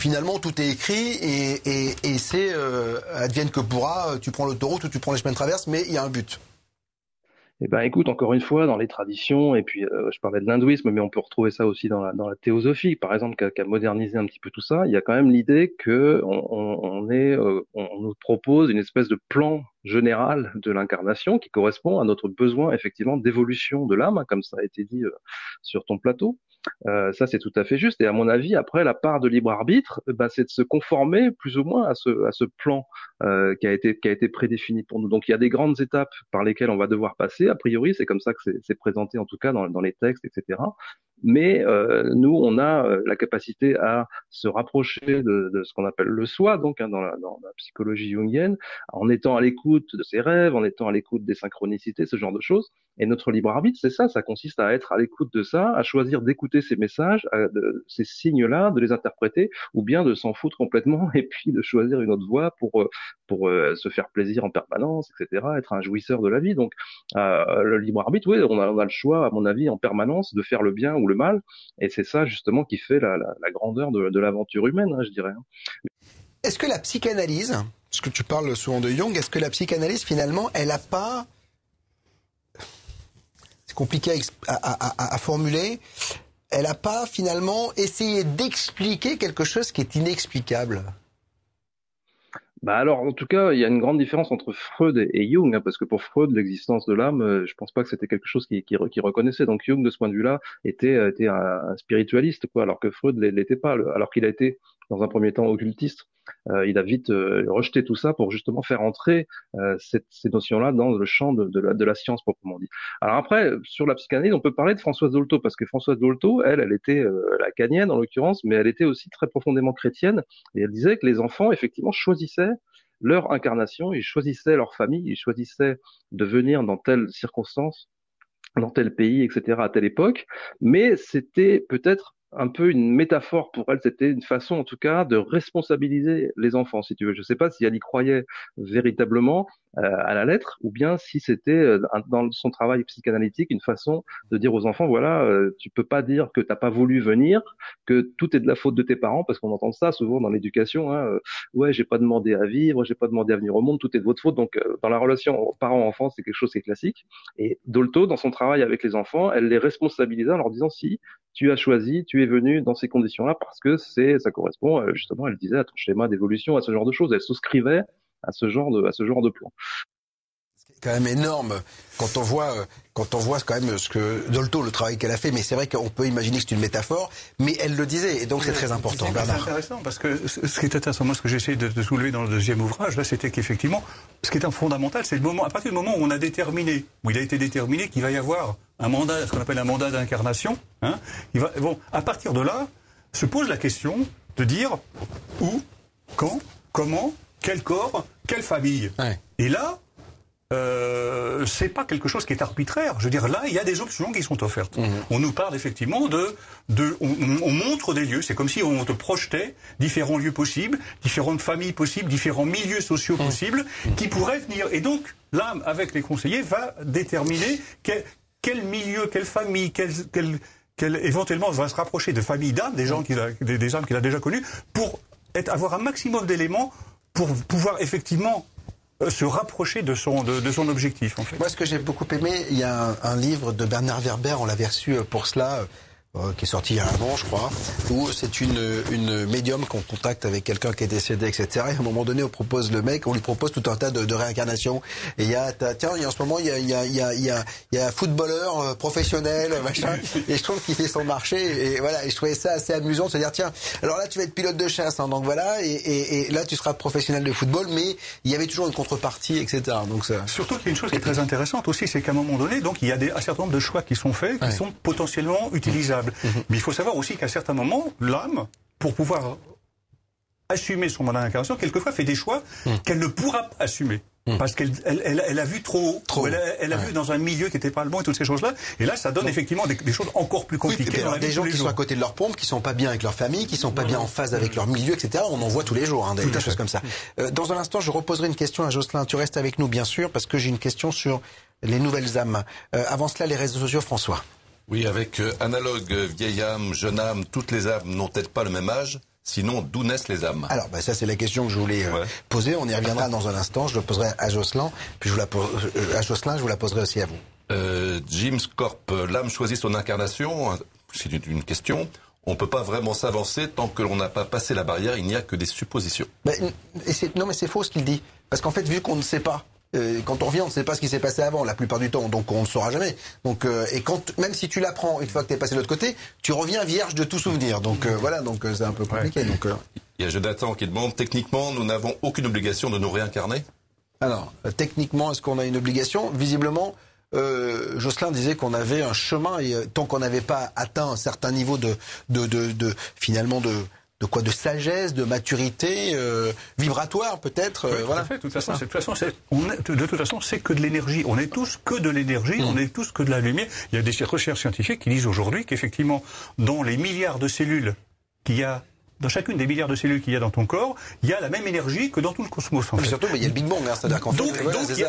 finalement tout est écrit et, et, et c'est euh, advienne que pourra, tu prends l'autoroute ou tu prends les chemins de traverse, mais il y a un but. Eh ben, écoute, encore une fois, dans les traditions, et puis euh, je parlais de l'hindouisme, mais on peut retrouver ça aussi dans la, théosophie, par exemple, qui a, modernisé un petit peu tout ça. Il y a quand même l'idée que euh, on, nous propose une espèce de plan général de l'incarnation qui correspond à notre besoin effectivement d'évolution de l'âme, hein, comme ça a été dit euh, sur ton plateau. Euh, ça, c'est tout à fait juste. Et à mon avis, après, la part de libre arbitre, bah, c'est de se conformer plus ou moins à ce, plan euh, qui a été prédéfini pour nous. Donc, il y a des grandes étapes par lesquelles on va devoir passer. A priori, c'est comme ça que c'est présenté, en tout cas dans les textes, etc. mais euh, nous, on a euh, la capacité à se rapprocher de, de ce qu'on appelle le soi, donc hein, dans, la, dans, la, psychologie jungienne, en étant à l'écoute de ses rêves, en étant à l'écoute des synchronicités, ce genre de choses. Et notre libre arbitre, c'est ça, ça consiste à être à l'écoute de ça, à choisir d'écouter ces messages, de, ces signes-là, de les interpréter, ou bien de s'en foutre complètement et puis de choisir une autre voie pour pour se faire plaisir en permanence, etc., être un jouisseur de la vie. Donc euh, le libre arbitre, oui, on a, on a, le choix, à mon avis, en permanence de faire le bien ou mal, et c'est ça justement qui fait la, grandeur de, l'aventure humaine, hein, je dirais. Est-ce que la psychanalyse, parce que tu parles souvent de Jung, est-ce que la psychanalyse finalement, elle a pas c'est compliqué à, à formuler. Elle n'a pas finalement essayé d'expliquer quelque chose qui est inexplicable? Bah alors, en tout cas, il y a une grande différence entre Freud et, Jung, hein, parce que pour Freud, l'existence de l'âme, euh, je pense pas que c'était quelque chose qui, qui, qui, reconnaissait. Donc Jung, de ce point de vue-là, était, euh, était un, un, spiritualiste, quoi, alors que Freud l'était pas, alors qu'il a été dans un premier temps occultiste. Euh, il a vite euh, rejeté tout ça pour justement faire entrer euh, cette, ces notions-là dans le champ de, de, la, de, la, science proprement dit. Alors après, sur la psychanalyse, on peut parler de Françoise Dolto parce que Françoise Dolto, elle, elle était la canienne en l'occurrence, mais elle était aussi très profondément chrétienne et elle disait que les enfants effectivement choisissaient leur incarnation, ils choisissaient leur famille, ils choisissaient de venir dans telle circonstance dans tel pays, etc., à telle époque, mais c'était peut-être un peu une métaphore pour elle, c'était une façon en tout cas de responsabiliser les enfants, si tu veux. Je ne sais pas si elle y croyait véritablement à la lettre, ou bien si c'était euh, dans son travail psychanalytique une façon de dire aux enfants, voilà, euh, tu peux pas dire que t'as pas voulu venir, que tout est de la faute de tes parents, parce qu'on entend ça souvent dans l'éducation. Hein, ouais, j'ai pas demandé à vivre, j'ai pas demandé à venir au monde, tout est de votre faute. Donc dans la relation parents-enfants, c'est quelque chose qui est classique. Et Dolto, dans son travail avec les enfants, elle les responsabilisait en leur disant si tu as choisi, tu es venu dans ces conditions-là parce que c'est, ça correspond euh, justement, elle disait à ton schéma d'évolution, à ce genre de choses. Elle souscrivait à ce genre de, à ce genre de plan. Quand même énorme quand on voit quand on voit quand même ce que Dolto le travail qu'elle a fait mais c'est vrai qu'on peut imaginer que c'est une métaphore mais elle le disait et donc c'est très important C'est intéressant parce que ce qui est intéressant moi ce que j'essaie de, de, soulever dans le deuxième ouvrage là c'était qu'effectivement ce qui est un fondamental c'est le moment à partir du moment où on a déterminé où il a été déterminé qu'il va y avoir un mandat ce qu'on appelle un mandat d'incarnation hein, il va bon à partir de là se pose la question de dire où quand comment quel corps quelle famille ouais. et là euh, c'est pas quelque chose qui est arbitraire. Je veux dire, là, il y a des options qui sont offertes. Mmh. On nous parle effectivement de, de on, on montre des lieux. C'est comme si on te projetait différents lieux possibles, différentes familles possibles, différents milieux sociaux mmh. possibles qui pourraient venir. Et donc, l'âme, avec les conseillers, va déterminer quel, quel milieu, quelle famille, quel, quel, quel, éventuellement va se rapprocher de familles d'âmes, des gens qu'il a, des, des âmes qu'il a déjà connues, pour être, avoir un maximum d'éléments pour pouvoir effectivement euh, se rapprocher de son, de, son objectif. En fait. Moi, ce que j'ai beaucoup aimé, il y a un, un livre de Bernard Werber, on l'avait reçu euh, pour cela, euh, qui est sorti il y a un an, je crois, où c'est une, une médium qu'on contacte avec quelqu'un qui est décédé, etc. Et à un moment donné, on propose le mec, on lui propose tout un tas de, de réincarnations. Et il y a, tiens, en ce moment, il y a, il y a, il y a, il y a, il y a un footballeur euh, professionnel, machin. et je trouve qu'il fait son marché. Et voilà, et je trouvais ça assez amusant de se dire, tiens, alors là, tu vas être pilote de chasse, hein, donc voilà, et, et, et, là, tu seras professionnel de football, mais il y avait toujours une contrepartie, etc. Donc ça. Surtout qu'il y a une chose qui est très intéressante aussi, c'est qu'à un moment donné, donc il y a des, un certain nombre de choix qui sont faits, qui ouais. sont potentiellement utilisables. Mmh. Mais il faut savoir aussi qu'à certains moments, l'âme, pour pouvoir assumer son mandat d'incarnation, quelquefois fait des choix mmh. qu'elle ne pourra pas assumer. Mmh. Parce qu'elle elle, elle, elle, a vu trop, trop. elle a, elle a ouais. vu dans un milieu qui n'était pas le bon et toutes ces choses-là. Et là, ça donne effectivement des, des, choses encore plus compliquées. Oui, alors, des gens qui jours. sont à côté de leur pompe, qui sont pas bien avec leur famille, qui sont pas bien en phase avec leur milieu, etc. On en voit tous les jours, hein, des, des choses comme ça. Euh, dans un instant, je reposerai une question à Jocelyn. Tu restes avec nous, bien sûr, parce que j'ai une question sur les nouvelles âmes. Euh, avant cela, les réseaux sociaux, François. Oui, avec euh, analogue, vieille âme, jeune âme, toutes les âmes n'ont peut-être pas le même âge. Sinon, d'où naissent les âmes? Alors, bah, ça, c'est la question que je voulais euh, ouais. poser. On y reviendra dans un instant. Je le poserai à Jocelyn, puis je vous la pose, euh, à Jocelyn, je vous la poserai aussi à vous. Euh, James Corp, l'âme choisit son incarnation. C'est une question. On ne peut pas vraiment s'avancer tant que l'on n'a pas passé la barrière. Il n'y a que des suppositions. Bah, non, mais c'est faux ce qu'il dit. Parce qu'en fait, vu qu'on ne sait pas, euh, quand on revient, on ne sait pas ce qui s'est passé avant, la plupart du temps, donc on ne saura jamais. Donc, euh, et quand, même si tu l'apprends une fois que tu es passé de l'autre côté, tu reviens vierge de tout souvenir. Donc euh, voilà, donc c'est un peu compliqué. Ouais. Donc, Il y a Jonathan qui demande, techniquement, nous n'avons aucune obligation de nous réincarner? Alors, techniquement, est-ce qu'on a une obligation? Visiblement, euh, Jocelyn disait qu'on avait un chemin et euh, tant qu'on n'avait pas atteint un certain niveau de, de, de, de finalement de de quoi de sagesse, de maturité euh, vibratoire peut-être. Euh, voilà. De toute façon, de toute façon, c'est, de toute façon, c'est que de l'énergie. On est tous que de l'énergie. Mm. On est tous que de la lumière. Il y a des recherches scientifiques qui disent aujourd'hui qu'effectivement, dans les milliards de cellules qu'il y a dans chacune des milliards de cellules qu'il y a dans ton corps, il y a la même énergie que dans tout le cosmos. En fait. Surtout, il y a le Big Bang, hein, c'est-à-dire qu'en donc,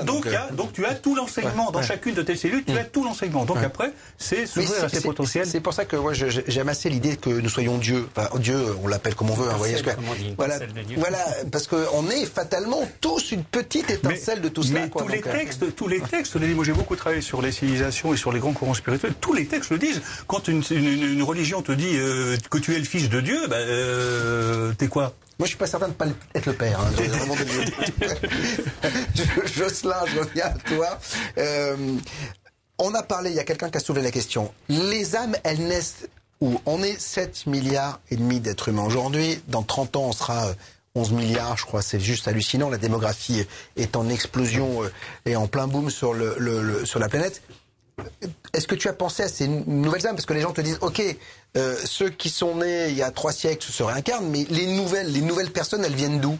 donc, donc, tu as tout l'enseignement dans chacune de tes cellules, tu as tout l'enseignement. Donc après, c'est s'ouvrir à tes potentiels. C'est pour ça que moi, j'aime assez l'idée que nous soyons Dieu. Enfin, Dieu, on l'appelle comme on veut. Hein, voyez ce que... Voilà, voilà, parce qu'on est fatalement tous une petite étincelle de tout cela. Mais tous les euh, textes, tous les textes, moi j'ai beaucoup travaillé sur les civilisations et sur les grands courants spirituels. Tous les textes le disent. Quand une, une, religion te dit euh, que tu es le fils de Dieu, ben, euh, quoi? Moi, je suis pas certain de pas être le père. Hein, Jocelyn, je reviens à toi. Euh, on a parlé, il y a quelqu'un qui a soulevé la question. Les âmes, elles naissent où? On est 7 milliards et demi d'êtres humains aujourd'hui. Dans 30 ans, on sera 11 milliards, je crois. C'est juste hallucinant. La démographie est en explosion euh, et en plein boom sur la planète. Est-ce que tu as pensé à ces nouvelles âmes? Parce que les gens te disent, OK, euh, ceux qui sont nés il y a trois siècles se réincarnent, mais les nouvelles, les nouvelles personnes, elles viennent d'où?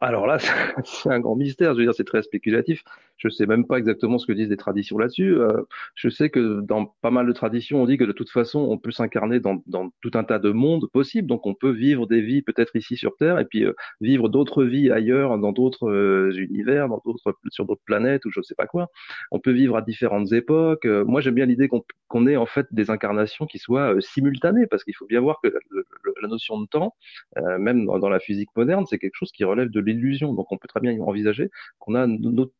Alors là, c'est un grand mystère. Je veux dire, c'est très spéculatif. Je sais même pas exactement ce que disent les traditions là-dessus. Euh, je sais que dans pas mal de traditions, on dit que de toute façon, on peut s'incarner dans, dans, tout un tas de mondes possibles. Donc, on peut vivre des vies peut-être ici sur Terre et puis euh, vivre d'autres vies ailleurs, dans d'autres euh, univers, dans d'autres sur d'autres planètes ou je sais pas quoi. On peut vivre à différentes époques. moi, j'aime bien l'idée qu'on ait en fait des incarnations qui soient simultanées, parce qu'il faut bien voir que la notion de temps, même dans, dans, la physique moderne, c'est quelque chose qui relève de l'illusion. Donc, on peut très bien envisager qu'on a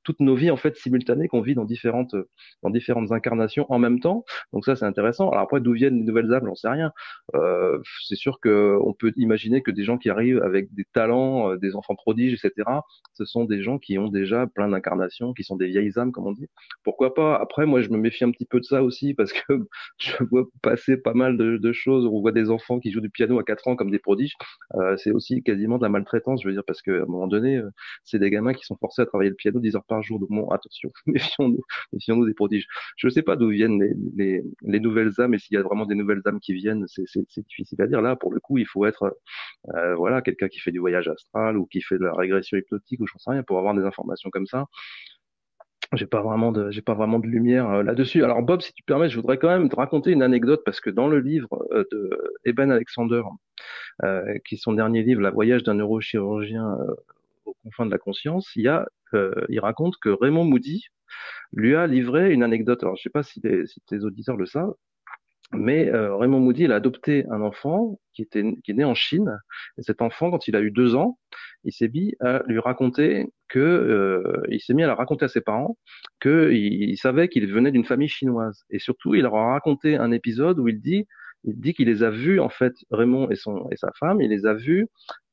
toutes nos vies en fait simultanée qu'on vit dans différentes dans différentes incarnations en même temps. Donc ça c'est intéressant. Alors après d'où viennent les nouvelles âmes, j'en sais rien. Euh, c'est sûr que on peut imaginer que des gens qui arrivent avec des talents, euh, des enfants prodiges, etc. Ce sont des gens qui ont déjà plein d'incarnations, qui sont des vieilles âmes comme on dit. Pourquoi pas? Après moi je me méfie un petit peu de ça aussi parce que je vois passer pas mal de, choses où on voit des enfants qui jouent du piano à 4 ans comme des prodiges. Euh, c'est aussi quasiment de la maltraitance, je veux dire, parce qu'à un moment donné, c'est des gamins qui sont forcés à travailler le piano 10 heures par jour. Attention, méfions-nous, méfions-nous des prodiges. Je ne sais pas d'où viennent les, nouvelles âmes et s'il y a vraiment des nouvelles âmes qui viennent, c'est difficile à dire. Là, pour le coup, il faut être, euh, voilà, quelqu'un qui fait du voyage astral ou qui fait de la régression hypnotique ou j'en sais rien pour avoir des informations comme ça j'ai pas vraiment j'ai pas vraiment de lumière euh, là-dessus. Alors Bob, si tu permets, je voudrais quand même te raconter une anecdote parce que dans le livre euh, Eben Alexander, qui est son dernier livre, La voyage d'un neurochirurgien aux confins de la conscience, il y a, euh, il raconte que Raymond Moody lui a livré une anecdote. Alors, je sais pas si, les, si tes auditeurs le savent, mais euh, Raymond Moody, il a adopté un enfant qui était qui est né en Chine. Et cet enfant, quand il a eu deux ans, il s'est mis à lui raconter que euh, il s'est mis à la raconter à ses parents que il, savait qu'il venait d'une famille chinoise. Et surtout, il leur a raconté un épisode où il dit il dit qu'il les a vus en fait Raymond et son et sa femme, il les a vus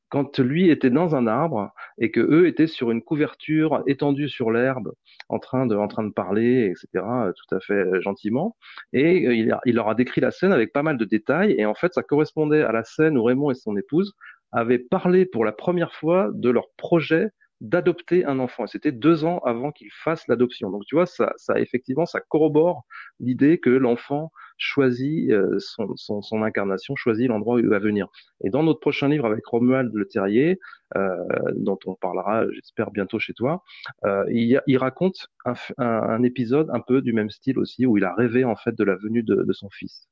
quand lui était dans un arbre et que eux étaient sur une couverture étendue sur l'herbe, en train de, en train de parler, etc., tout à fait euh, gentiment. Et euh, il, il, leur a décrit la scène avec pas mal de détails. Et en fait, ça correspondait à la scène où Raymond et son épouse avaient parlé pour la première fois de leur projet d'adopter un enfant. C'était deux ans avant qu'il fasse l'adoption. Donc tu vois, ça, ça effectivement, ça corrobore l'idée que l'enfant choisit euh, son, incarnation, choisit l'endroit où il va venir. Et dans notre prochain livre avec Romuald Le Terrier, euh, dont on parlera, j'espère bientôt chez toi, euh, il, il, raconte un, un, épisode un peu du même style aussi, où il a rêvé en fait de la venue de son fils.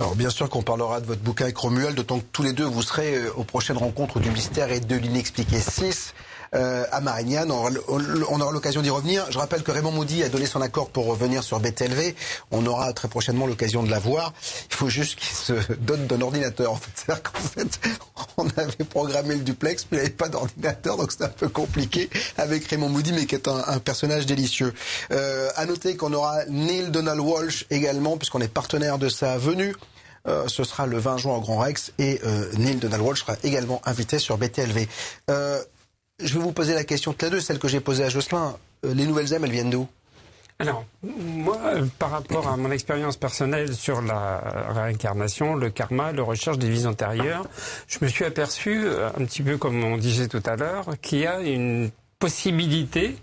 Alors bien sûr qu'on parlera de votre bouquin avec Romuald, d'autant que tous les deux vous serez euh, aux prochaines rencontres du mystère et de l'inexpliqué 6 euh, à Marignane. On aura, l'occasion d'y revenir. Je rappelle que Raymond Moody a donné son accord pour revenir sur BTLV. On aura très prochainement l'occasion de la voir. Il faut juste qu'il se donne d'un ordinateur. C'est-à-dire qu'en fait, on avait programmé le duplex, mais il n'y avait pas d'ordinateur, donc c'est un peu compliqué avec Raymond Moody, mais qui est un, personnage délicieux. Euh, à noter qu'on aura Neil Donald Walsh également, puisqu'on est partenaire de sa venue. Euh, ce sera le 20 juin au Grand Rex et euh, Neil Donald Walsh sera également invité sur BTLV. Euh, je vais vous poser la question de la deux, celle que j'ai posée à Jocelyn. Euh, les nouvelles âmes, elles viennent d'où? Alors, moi, par rapport à mon expérience personnelle sur la réincarnation, le karma, la recherche des vies antérieures, je me suis aperçu, euh, un petit peu comme on disait tout à l'heure, qu'il y a une possibilité,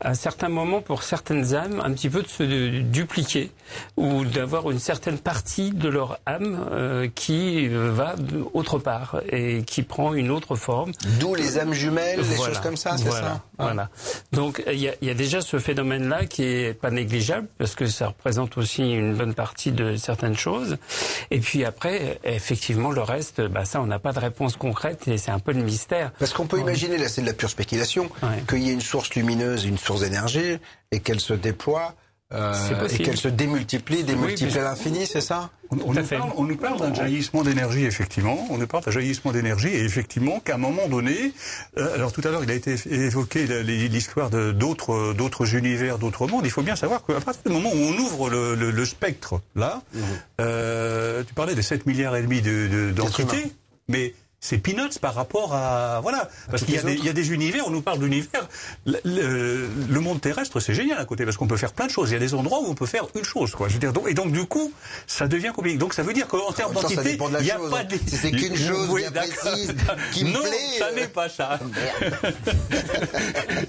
à certains moments, pour certaines âmes, un petit peu de se dupliquer ou d'avoir une certaine partie de leur âme euh, qui euh, va autre part et qui prend une autre forme. D'où les âmes jumelles, les choses comme ça, c'est voilà, ça Voilà. Donc il y a, y a, déjà ce phénomène-là qui est pas négligeable parce que ça représente aussi une bonne partie de certaines choses. Et puis après, effectivement, le reste, bah, ça, on n'a pas de réponse concrète et c'est un peu le mystère. Parce qu'on peut imaginer, là, c'est de la pure spéculation, qu'il y ait une source lumineuse, une source d'énergie et qu'elle se déploie euh, et qu'elle se démultiplie, démultiplie à l'infini, c'est ça? On, on, nous parle, on, nous parle, d'un jaillissement d'énergie, effectivement. On nous parle d'un jaillissement d'énergie et effectivement qu'à un moment donné, euh, alors tout à l'heure il a été évoqué l'histoire d'autres d'autres univers, d'autres mondes. Il faut bien savoir qu'à partir du moment où on ouvre le, le, le spectre, là, mmh. euh, tu parlais des 7 milliards et demi d'entités, de, mais c'est peanuts par rapport à voilà. Parce qu'il y, y, a des univers on nous parle d'univers. Le, le, le, monde terrestre c'est génial à côté parce qu'on peut faire plein de choses. Il y a des endroits où on peut faire une chose quoi. Je veux dire donc, et donc du coup ça devient compliqué. Donc ça veut dire qu'en termes d'entité il n'y a pas de... c'est qu'une chose oui, bien précise qui non, me plaît ça n'est pas ça.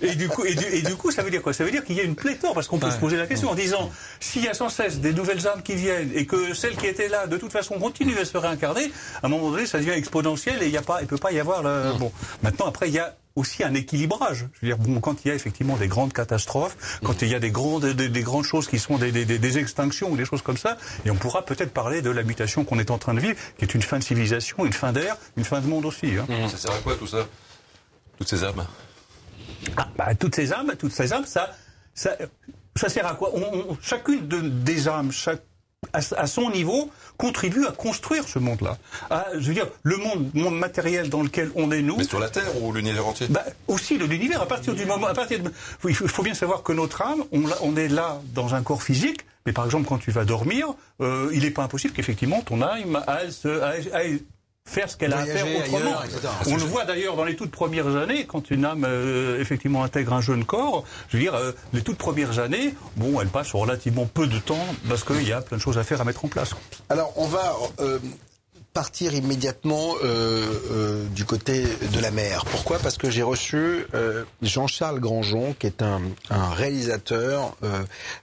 et du coup et du, et du, coup ça veut dire quoi? Ça veut dire qu'il y a une pléthore parce qu'on peut ouais. se poser la question en disant s'il y a sans cesse des nouvelles âmes qui viennent et que celles qui étaient là de toute façon continuent à se réincarner à un moment donné ça devient exponentiel il il peut pas y avoir le, bon. Maintenant, après, il y a aussi un équilibrage. Je veux dire, bon, quand il y a effectivement des grandes catastrophes, quand il y a des grandes, des, des grandes choses qui sont des, des, des, extinctions ou des choses comme ça, et on pourra peut-être parler de la mutation qu'on est en train de vivre, qui est une fin de civilisation, une fin d'ère, une fin de monde aussi. Hein. Mmh. Ça sert à quoi tout ça? Toutes ces âmes ah, bah, Toutes ces âmes, toutes ces âmes, ça, ça, ça sert à quoi? On, on, Chacune de, des âmes, chaque à, son niveau, contribue à construire ce monde-là. je veux dire, le monde, monde matériel dans lequel on est nous. Mais sur la Terre ou l'univers entier? Bah, Aussi l'univers. À partir du moment, à partir de, il faut bien savoir que notre âme, on, on est là dans un corps physique. Mais par exemple, quand tu vas dormir, euh, il n'est pas impossible qu'effectivement ton âme aille, aille, aille faire ce qu'elle a à faire autrement. Ailleurs, On le voit d'ailleurs dans les toutes premières années, quand une âme euh, effectivement intègre un jeune corps. Je veux dire, euh, les toutes premières années, bon, elle passe relativement peu de temps parce qu'il y a plein de choses à faire, à mettre en place. Alors, on va euh, partir immédiatement euh, du côté de la mer. Pourquoi? Parce que j'ai reçu Jean-Charles Grangeon, qui est un, un réalisateur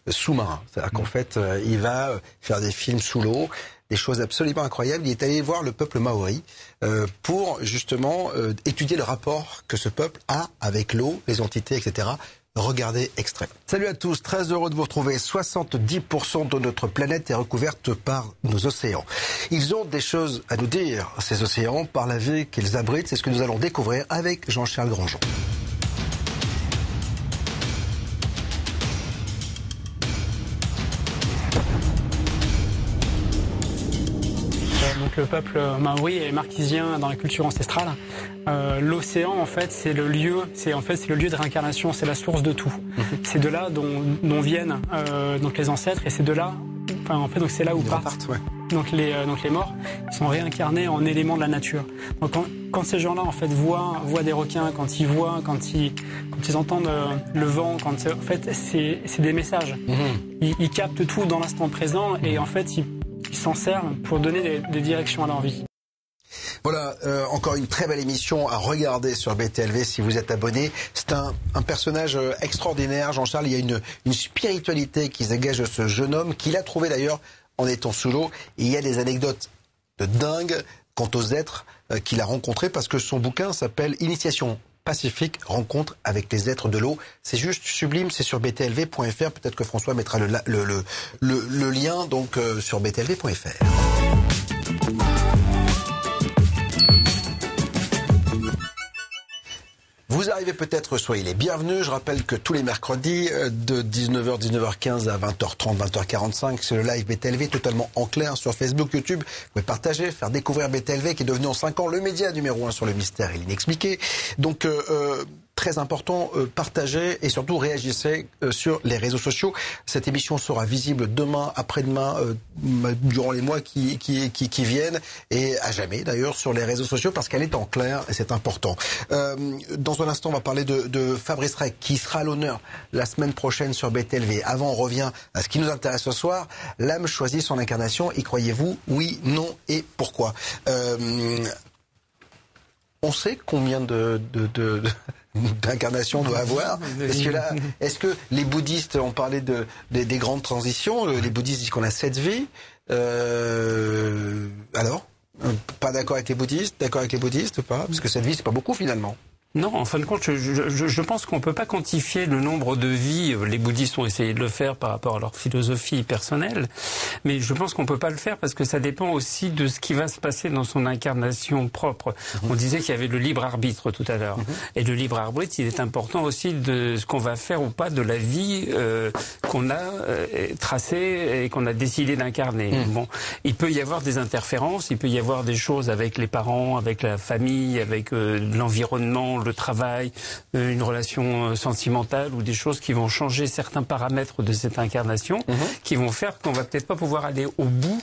sous-marin. C'est-à-dire qu'en fait, il va faire des films sous l'eau des choses absolument incroyables. Il est allé voir le peuple maori euh, pour justement euh, étudier le rapport que ce peuple a avec l'eau, les entités, etc. Regardez extrait. Salut à tous, très heureux de vous retrouver. 70% de notre planète est recouverte par nos océans. Ils ont des choses à nous dire, ces océans, par la vie qu'ils abritent. C'est ce que nous allons découvrir avec Jean-Charles Grandjean. Donc le peuple maori est marquisien dans la culture ancestrale. Euh, L'océan, en fait, c'est le lieu, c'est en fait c'est le lieu de réincarnation, c'est la source de tout. -hmm. C'est de là dont, dont viennent euh, donc les ancêtres, et c'est de là, enfin en fait donc c'est là où partent. Part, ouais. Donc les euh, donc les morts ils sont réincarnés en éléments de la nature. Donc quand, quand ces gens-là en fait voient voient des requins, quand ils voient, quand ils quand ils entendent euh, le vent, quand en fait c'est des messages. -hmm. ils, ils captent tout dans l'instant présent et en fait ils ils s'en servent pour donner des, directions à leur vie. Voilà, euh, encore une très belle émission à regarder sur BTLV si vous êtes abonné. C'est un, personnage euh, extraordinaire, Jean-Charles. Il y a une, spiritualité qui dégage de ce jeune homme qu'il a trouvé d'ailleurs en étant sous l'eau. Il y a des anecdotes de dingue quant aux êtres euh, qu'il a rencontrés parce que son bouquin s'appelle Initiation Pacifique, rencontre avec les êtres de l'eau. C'est juste sublime, c'est sur btlv.fr. Peut-être que François mettra le, lien donc euh, sur btlv.fr. Vous arrivez peut-être, soyez les bienvenus. Je rappelle que tous les mercredis, de 19h, 19h15 à 20h30, 20h45, c'est le live BTLV totalement en clair sur Facebook, YouTube. Vous pouvez partager, faire découvrir BTLV qui est devenu en 5 ans le média numéro 1 sur le mystère et l'inexpliqué. Donc, euh, euh, très important, euh, partagez et surtout réagissez euh, sur les réseaux sociaux. Cette émission sera visible demain, après-demain, euh, durant les mois qui, qui, viennent et à jamais d'ailleurs sur les réseaux sociaux parce qu'elle est en clair et c'est important. Dans un instant, on va parler de, Fabrice Rey qui sera l'honneur la semaine prochaine sur BTLV. Avant, on revient à ce qui nous intéresse ce soir. L'âme choisit son incarnation. Y croyez-vous Oui, non et pourquoi? On sait combien de d'incarnation doit avoir. Est-ce que là, est-ce que les bouddhistes ont parlé de, des grandes transitions Les bouddhistes disent qu'on a sept vies. Euh, alors, pas d'accord avec les bouddhistes D'accord avec les bouddhistes ou pas? Parce que cette vie, c'est pas beaucoup finalement. Non, en fin de compte, je, je, je pense qu'on peut pas quantifier le nombre de vies. Les bouddhistes ont essayé de le faire par rapport à leur philosophie personnelle, mais je pense qu'on peut pas le faire parce que ça dépend aussi de ce qui va se passer dans son incarnation propre. On disait qu'il y avait le libre arbitre tout à l'heure, mhm. et le libre arbitre, il est important aussi de ce qu'on va faire ou pas de la vie euh, qu'on a euh, tracée et qu'on a décidé d'incarner. Mhm. Bon, il peut y avoir des interférences, il peut y avoir des choses avec les parents, avec la famille, avec euh, l'environnement le travail, euh, une relation euh, sentimentale ou des choses qui vont changer certains paramètres de cette incarnation, mhm. qui vont faire qu'on va peut-être pas pouvoir aller au bout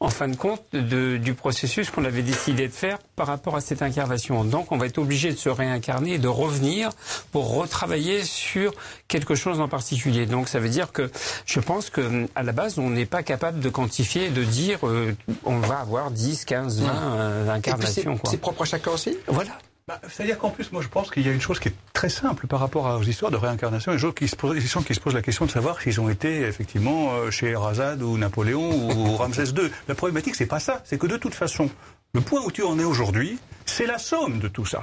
en fin de compte, du processus qu'on avait décidé de faire par rapport à cette incarnation. Donc, on va être obligé de se réincarner et de revenir pour retravailler sur quelque chose en particulier. Donc, ça veut dire que je pense que à la base, on n'est pas capable de quantifier et de dire euh, on va avoir 10, 15, 20 incarnations. C'est propre à chacun aussi? Voilà. Bah, C'est-à-dire qu'en plus, moi, je pense qu'il y a une chose qui est très simple par rapport aux histoires de réincarnation. Les gens qui se posent, qui se posent la question de savoir s'ils ont été effectivement euh, chez Razad ou Napoléon ou Ramsès II. La problématique, c'est pas ça. C'est que de toute façon, le point où tu en es aujourd'hui, c'est la somme de tout ça.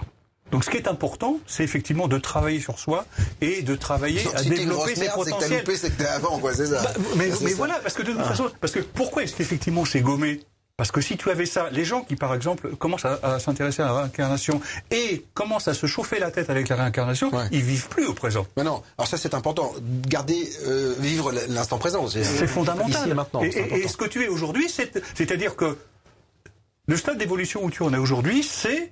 Donc ce qui est important, c'est effectivement de travailler sur soi et de travailler à développer ses potentiels. C'est que avant, quoi, c'est ça. Bah, mais, mais voilà, parce que de toute ah. façon, parce que pourquoi est-ce qu'effectivement c'est gommé parce que si tu avais ça, les gens qui, par exemple, commencent à, s'intéresser à la réincarnation et commencent à se chauffer la tête avec la réincarnation, ils vivent plus au présent. Mais non, alors ça c'est important. Garder, euh, vivre l'instant présent. C'est fondamental. et maintenant. Et, ce que tu es aujourd'hui, c'est-à-dire que le stade d'évolution où tu en es aujourd'hui, c'est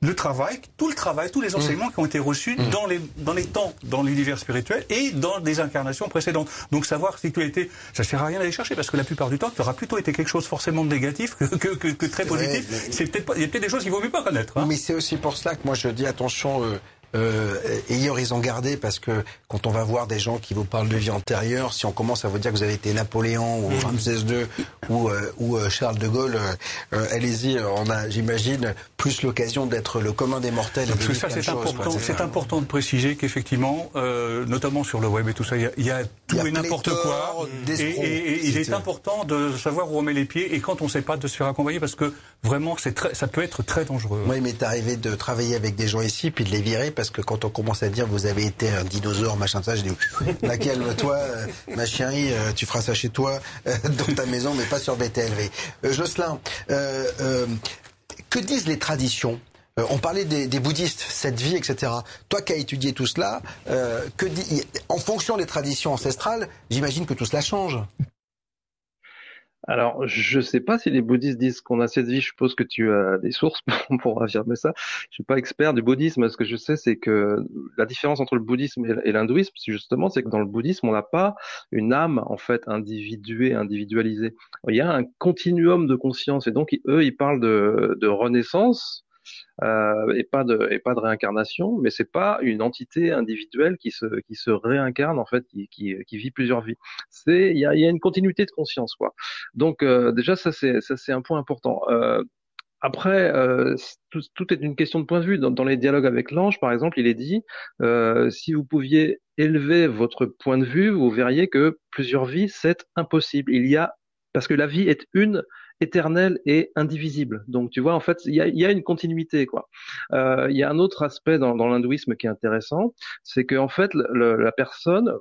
le travail, tout le travail, tous les mm. enseignements qui ont été reçus mm. dans, les, dans les temps, dans l'univers spirituel et dans des incarnations précédentes. Donc savoir si tu as été, ça sert à rien d'aller chercher parce que la plupart du temps, tu auras plutôt été quelque chose forcément de négatif que, que, que, très positif. C'est peut-être il y a peut-être des choses qu'il vaut mieux pas connaître. Hein. Mais c'est aussi pour cela que moi je dis attention. Euh, euh, ayez raison garder parce que quand on va voir des gens qui vous parlent de vie antérieure, si on commence à vous dire que vous avez été Napoléon ou mm. Ramsès II ou, euh, ou euh, Charles de Gaulle, euh, allez-y, on a, j'imagine, plus l'occasion d'être le commun des mortels. Parce que ça, c'est important, c'est important de préciser qu'effectivement, notamment sur le web et tout ça, il y a, tout et n'importe quoi. Et, et, il est important de savoir où on met les pieds et quand on ne sait pas de se faire accompagner parce que vraiment, c'est très, ça peut être très dangereux. Oui, mais t'es arrivé de travailler avec des gens ici puis de les virer parce que quand on commence à dire vous avez été un dinosaure, machin ça, je dis laquelle toi, euh, ma chérie, euh, tu feras ça chez toi, euh, dans ta maison, mais pas sur BTLV. Jocelyn, que disent les traditions? On parlait des, bouddhistes, cette vie, etc. Toi qui as étudié tout cela, en fonction des traditions ancestrales, j'imagine que tout cela change. Alors, je sais pas si les bouddhistes disent qu'on a cette vie. Je suppose que tu as des sources pour, affirmer ça. Je suis pas expert du bouddhisme. Ce que je sais, c'est que la différence entre le bouddhisme et l'hindouisme, justement, c'est que dans le bouddhisme, on n'a pas une âme en fait individuée, individualisée. Il y a un continuum de conscience, et donc eux, ils parlent de, de renaissance, euh, et pas de et pas de réincarnation, mais c'est pas une entité individuelle qui se qui se réincarne en fait, qui qui, qui vit plusieurs vies. C'est il y a, y a une continuité de conscience quoi. Donc euh, déjà ça c'est ça c'est un point important. Euh, après, euh, tout, tout, est une question de point de vue. Dans, dans les dialogues avec l'ange, par exemple, il est dit euh, si vous pouviez élever votre point de vue, vous verriez que plusieurs vies, c'est impossible. Il y a parce que la vie est une éternel et indivisible. Donc tu vois, en fait, il y a, y a, une continuité. quoi. Euh, il y a un autre aspect dans, dans l'hindouisme qui est intéressant, c'est que en fait, le, la personne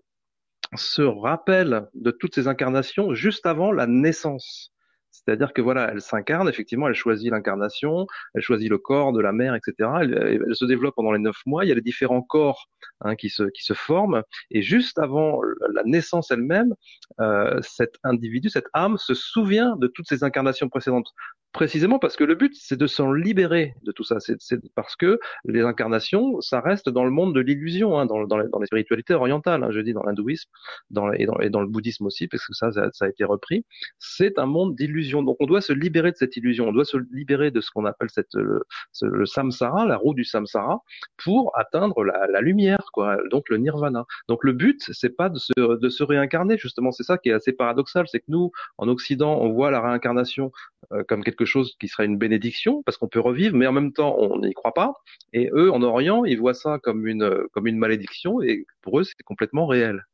se rappelle de toutes ces incarnations juste avant la naissance. C'est-à-dire que voilà, elle s'incarne, effectivement, elle choisit l'incarnation, elle choisit le corps de la mère, etc. Elle, se développe pendant les neuf mois. Il y a les différents corps hein, qui se qui se forment, et juste avant la naissance elle-même, euh, cet individu, cette âme, se souvient de toutes ces incarnations précédentes précisément parce que le but, c'est de s'en libérer de tout ça. C'est parce que les incarnations, ça reste dans le monde de l'illusion, hein, dans, dans, dans, les, spiritualités orientales, hein, je dis dans l'hindouisme dans, et, et dans le bouddhisme aussi, parce que ça, ça, a été repris. C'est un monde d'illusion. Donc on doit se libérer de cette illusion, on doit se libérer de ce qu'on appelle cette, le, le, samsara, la roue du samsara, pour atteindre la, la, lumière, quoi. Donc le nirvana. Donc le but, c'est pas de se, de se réincarner, justement. C'est ça qui est assez paradoxal, c'est que nous, en Occident, on voit la réincarnation euh, comme quelque chose qui serait une bénédiction parce qu'on peut revivre, mais en même temps on n'y croit pas. Et eux, en Orient, ils voient ça comme une comme une malédiction et pour eux c'est complètement réel.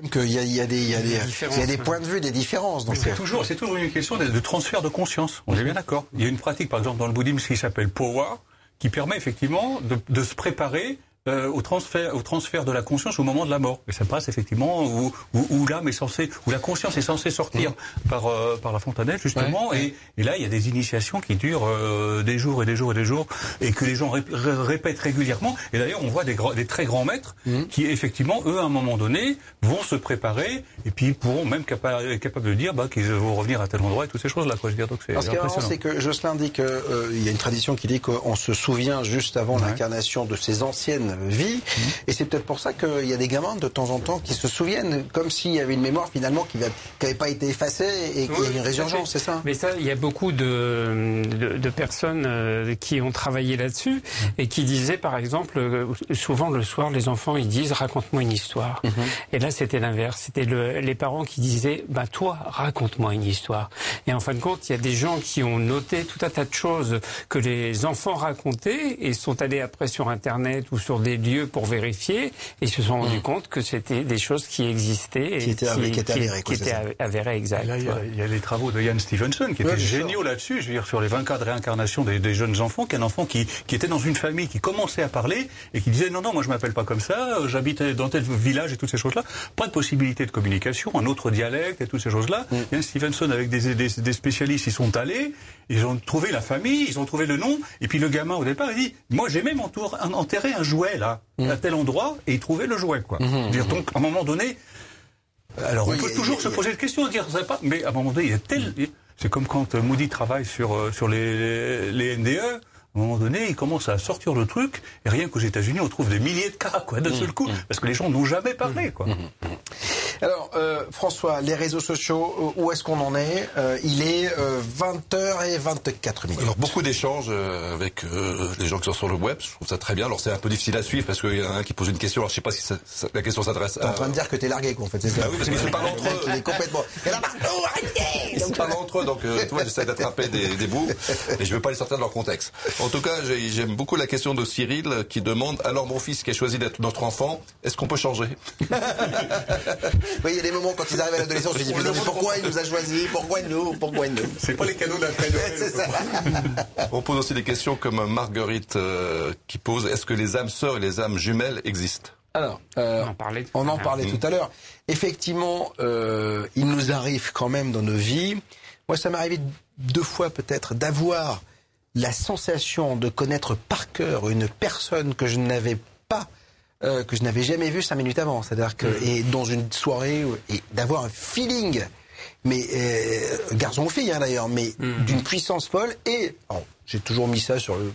Même qu'il y a, il y a des, il y a des, il y a des points de vue, des différences. Donc c'est toujours, c'est toujours une question de, de transfert de conscience. On est bien d'accord. Il y a une pratique, par exemple, dans le bouddhisme qui s'appelle Powa, qui permet effectivement de, de se préparer euh, au transfert au transfert de la conscience au moment de la mort. Et ça passe effectivement où, où, où l'âme est censée, où la conscience est censée sortir mmh. par euh, par la fontanelle justement. Ouais, et, et, là, il y a des initiations qui durent euh, des jours et des jours et des jours et que les gens ré répètent régulièrement. Et d'ailleurs, on voit des, des très grands maîtres mmh. qui effectivement, eux, à un moment donné, vont se préparer et puis pourront même capables capable de dire bah, qu'ils vont revenir à tel endroit et toutes ces choses-là. Quoi. Je veux dire, donc c'est impressionnant. c'est que Jocelyn dit qu'il euh, y a une tradition qui dit qu'on se souvient juste avant ouais. l'incarnation de ces anciennes vie. Mmh. Et c'est peut-être pour ça qu'il y a des gamins de temps en temps qui se souviennent, comme s'il y avait une mémoire finalement qui n'avait pas été effacée et qu'il oui, y a une résurgence, c'est ça Mais ça, il y a beaucoup de, de, de personnes euh, qui ont travaillé là-dessus et qui disaient, par exemple, euh, souvent le soir, les enfants, ils disent raconte-moi une histoire. Mmh. Et là, c'était l'inverse. C'était le, les parents qui disaient, bah toi, raconte-moi une histoire. Et en fin de compte, il y a des gens qui ont noté tout un tas de choses que les enfants racontaient et sont allés après sur Internet ou sur des lieux pour vérifier et se sont rendus mmh. compte que c'était des choses qui existaient et qui étaient, qui, qui étaient avérées. Qui, étaient avérées, exact. Là, il, y a, il y, a, les travaux de Ian Stevenson qui étaient ouais, géniaux là-dessus. Je veux dire, sur les 20 cas de réincarnation des, des jeunes enfants, qu'un enfant qui, qui était dans une famille, qui commençait à parler et qui disait non, non, moi je m'appelle pas comme ça, j'habite dans tel village et toutes ces choses-là. Pas de possibilité de communication, un autre dialecte et toutes ces choses-là. Mmh. Ian Stevenson, avec des, des, des spécialistes, ils sont allés, ils ont trouvé la famille, ils ont trouvé le nom, et puis le gamin au départ, il dit, moi j'ai même enterré un jouet là, mmh. à tel endroit, et il trouvait le jouet, quoi. Mmh, dire, donc, à un moment donné, alors oui, on peut toujours se poser la question, dire, ça pas, mais à un moment donné, il y a tel, c'est comme quand Moody travaille sur, euh, les NDE, à un moment donné, il commence à sortir le truc, et rien qu'aux États-Unis, on trouve des milliers de cas, quoi, d'un seul coup, parce que les gens n'ont jamais parlé, quoi. Alors, euh, François, les réseaux sociaux, où est-ce qu'on en est? Euh, Il est euh, 20h24 minutes. Alors, beaucoup d'échanges euh, avec euh, les gens qui sont sur le web, je trouve ça très bien. Alors, c'est un peu difficile à suivre, parce qu'il y en a un qui pose une question, alors je sais pas si ça, ça, la question s'adresse à... T'es en train de dire que t'es largué, quoi, en fait, c'est ça bah oui, parce qu'ils se parlent entre eux. Il est complètement... Ils se parlent entre eux, donc, euh, vois, j'essaie d'attraper des, des bouts, et je veux pas les sortir de leur contexte. En tout cas, j'aime beaucoup la question de Cyril, qui demande, alors mon fils qui a choisi d'être notre enfant, est-ce qu'on peut changer? Oui, il y a des moments quand ils arrivent à l'adolescence, je me dis mais, mais pourquoi il nous a choisi? Pourquoi nous? Pourquoi nous? C'est pas les cadeaux d'après On pose aussi des questions comme Marguerite euh, qui pose est-ce que les âmes sœurs et les âmes jumelles existent? Alors, euh, on en parlait, on en parlait tout à l'heure. Effectivement, euh, il nous arrive quand même dans nos vies. Moi, ça m'est arrivé deux fois peut-être d'avoir la sensation de connaître par cœur une personne que je n'avais pas euh, que je n'avais jamais vu cinq minutes avant. C'est-à-dire que, mmh. et dans une soirée, et d'avoir un feeling, mais euh, garçon ou fille hein, d'ailleurs, mais mmh. d'une puissance folle. Et j'ai toujours mis ça sur le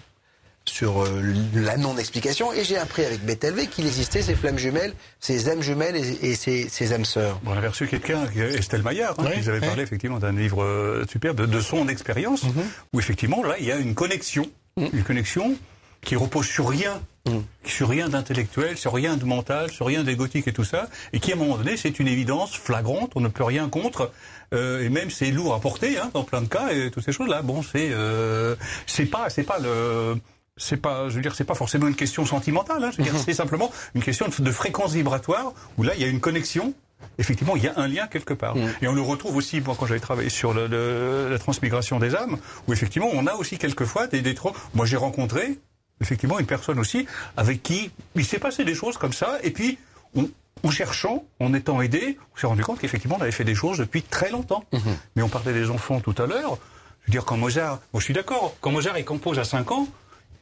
sur euh, la non-explication et j'ai appris avec BTLV qu'il existait ces flammes jumelles, ces âmes jumelles et, et ces, ces, âmes sœurs. Bon, on avait reçu quelqu'un, Estelle Maillard, hein, oui, qui avait oui. parlé effectivement d'un livre euh, superbe de, de son expérience, mmh. où effectivement là il y a une connexion, mmh. une connexion qui repose sur rien, mmh. sur rien d'intellectuel, sur rien de mental, sur rien d'égotique et tout ça, et qui à un moment donné c'est une évidence flagrante, on ne peut rien contre, euh, et même c'est lourd à porter hein, dans plein de cas et toutes ces choses là. Bon, c'est euh, c'est pas c'est pas le c'est pas, je veux dire, c'est pas forcément une question sentimentale. Hein, je veux dire, c'est simplement une question de, fréquence vibratoire où là, il y a une connexion. Effectivement, il y a un lien quelque part. Mmh. Et on le retrouve aussi, moi, quand j'avais travaillé sur le, le, la transmigration des âmes, où effectivement, on a aussi quelquefois des, des trop. Moi, j'ai rencontré effectivement une personne aussi avec qui il s'est passé des choses comme ça, et puis on, en cherchant, en étant aidé, on s'est rendu compte qu'effectivement, on avait fait des choses depuis très longtemps. Mmh. Mais on parlait des enfants tout à l'heure. Je veux dire, quand Mozart, moi je suis d'accord, quand Mozart il compose à 5 ans,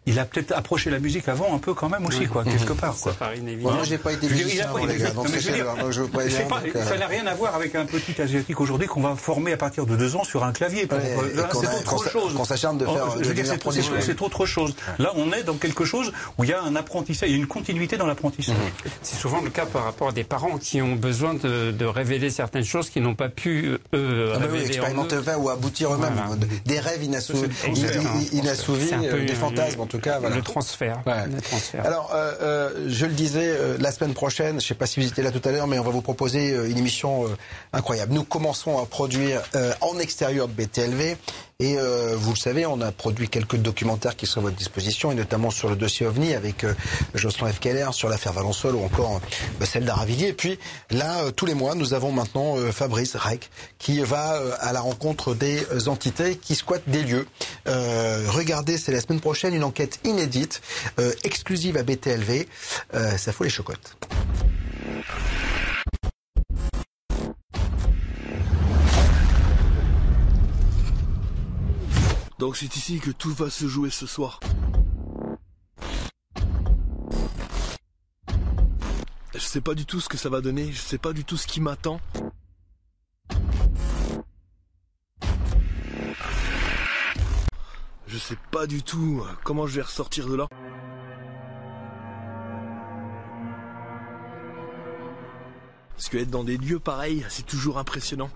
il a peut-être approché la musique avant un peu quand même aussi, quoi, quelque part. Quoi. Ça paraît inévident. Moi, j'ai pas été musicien, les gars. Donc, ça n'a rien à voir avec un petit asiatique aujourd'hui qu'on va former à partir de deux ans sur un clavier. Ouais, c'est autre chose. Qu'on s'acharne de faire. Je veux dire, c'est autre chose. Là, on est dans quelque chose où il y a un apprentissage, il y a une continuité dans l'apprentissage. C'est souvent le cas par rapport à des parents qui ont besoin de, révéler certaines choses qu'ils n'ont pas pu eux ah bah expérimenter ou aboutir eux-mêmes. Des rêves inassouvis, des fantasmes tout cas. Voilà. Le transfert. Le transfert. Alors, euh, euh, je le disais, euh, la semaine prochaine, je ne sais pas si vous étiez là tout à l'heure, mais on va vous proposer une émission incroyable. Nous commençons à produire en extérieur de BTLV et euh, vous le savez, on a produit quelques documentaires qui sont à votre disposition, et notamment sur le dossier OVNI avec euh, Jocelyn F. Keller, sur l'affaire Valensol ou encore euh, celle d'Aravilliers. Et puis là, euh, tous les mois, nous avons maintenant Fabrice Rec qui va à la rencontre des entités qui squattent des lieux. regardez, c'est la semaine prochaine une enquête inédite, exclusive à BTLV. ça faut les chocottes. Donc c'est ici que tout va se jouer ce soir. Je sais pas du tout ce que ça va donner, je sais pas du tout ce qui m'attend. Je sais pas du tout comment je vais ressortir de là. Parce que être dans des lieux pareils, c'est toujours impressionnant.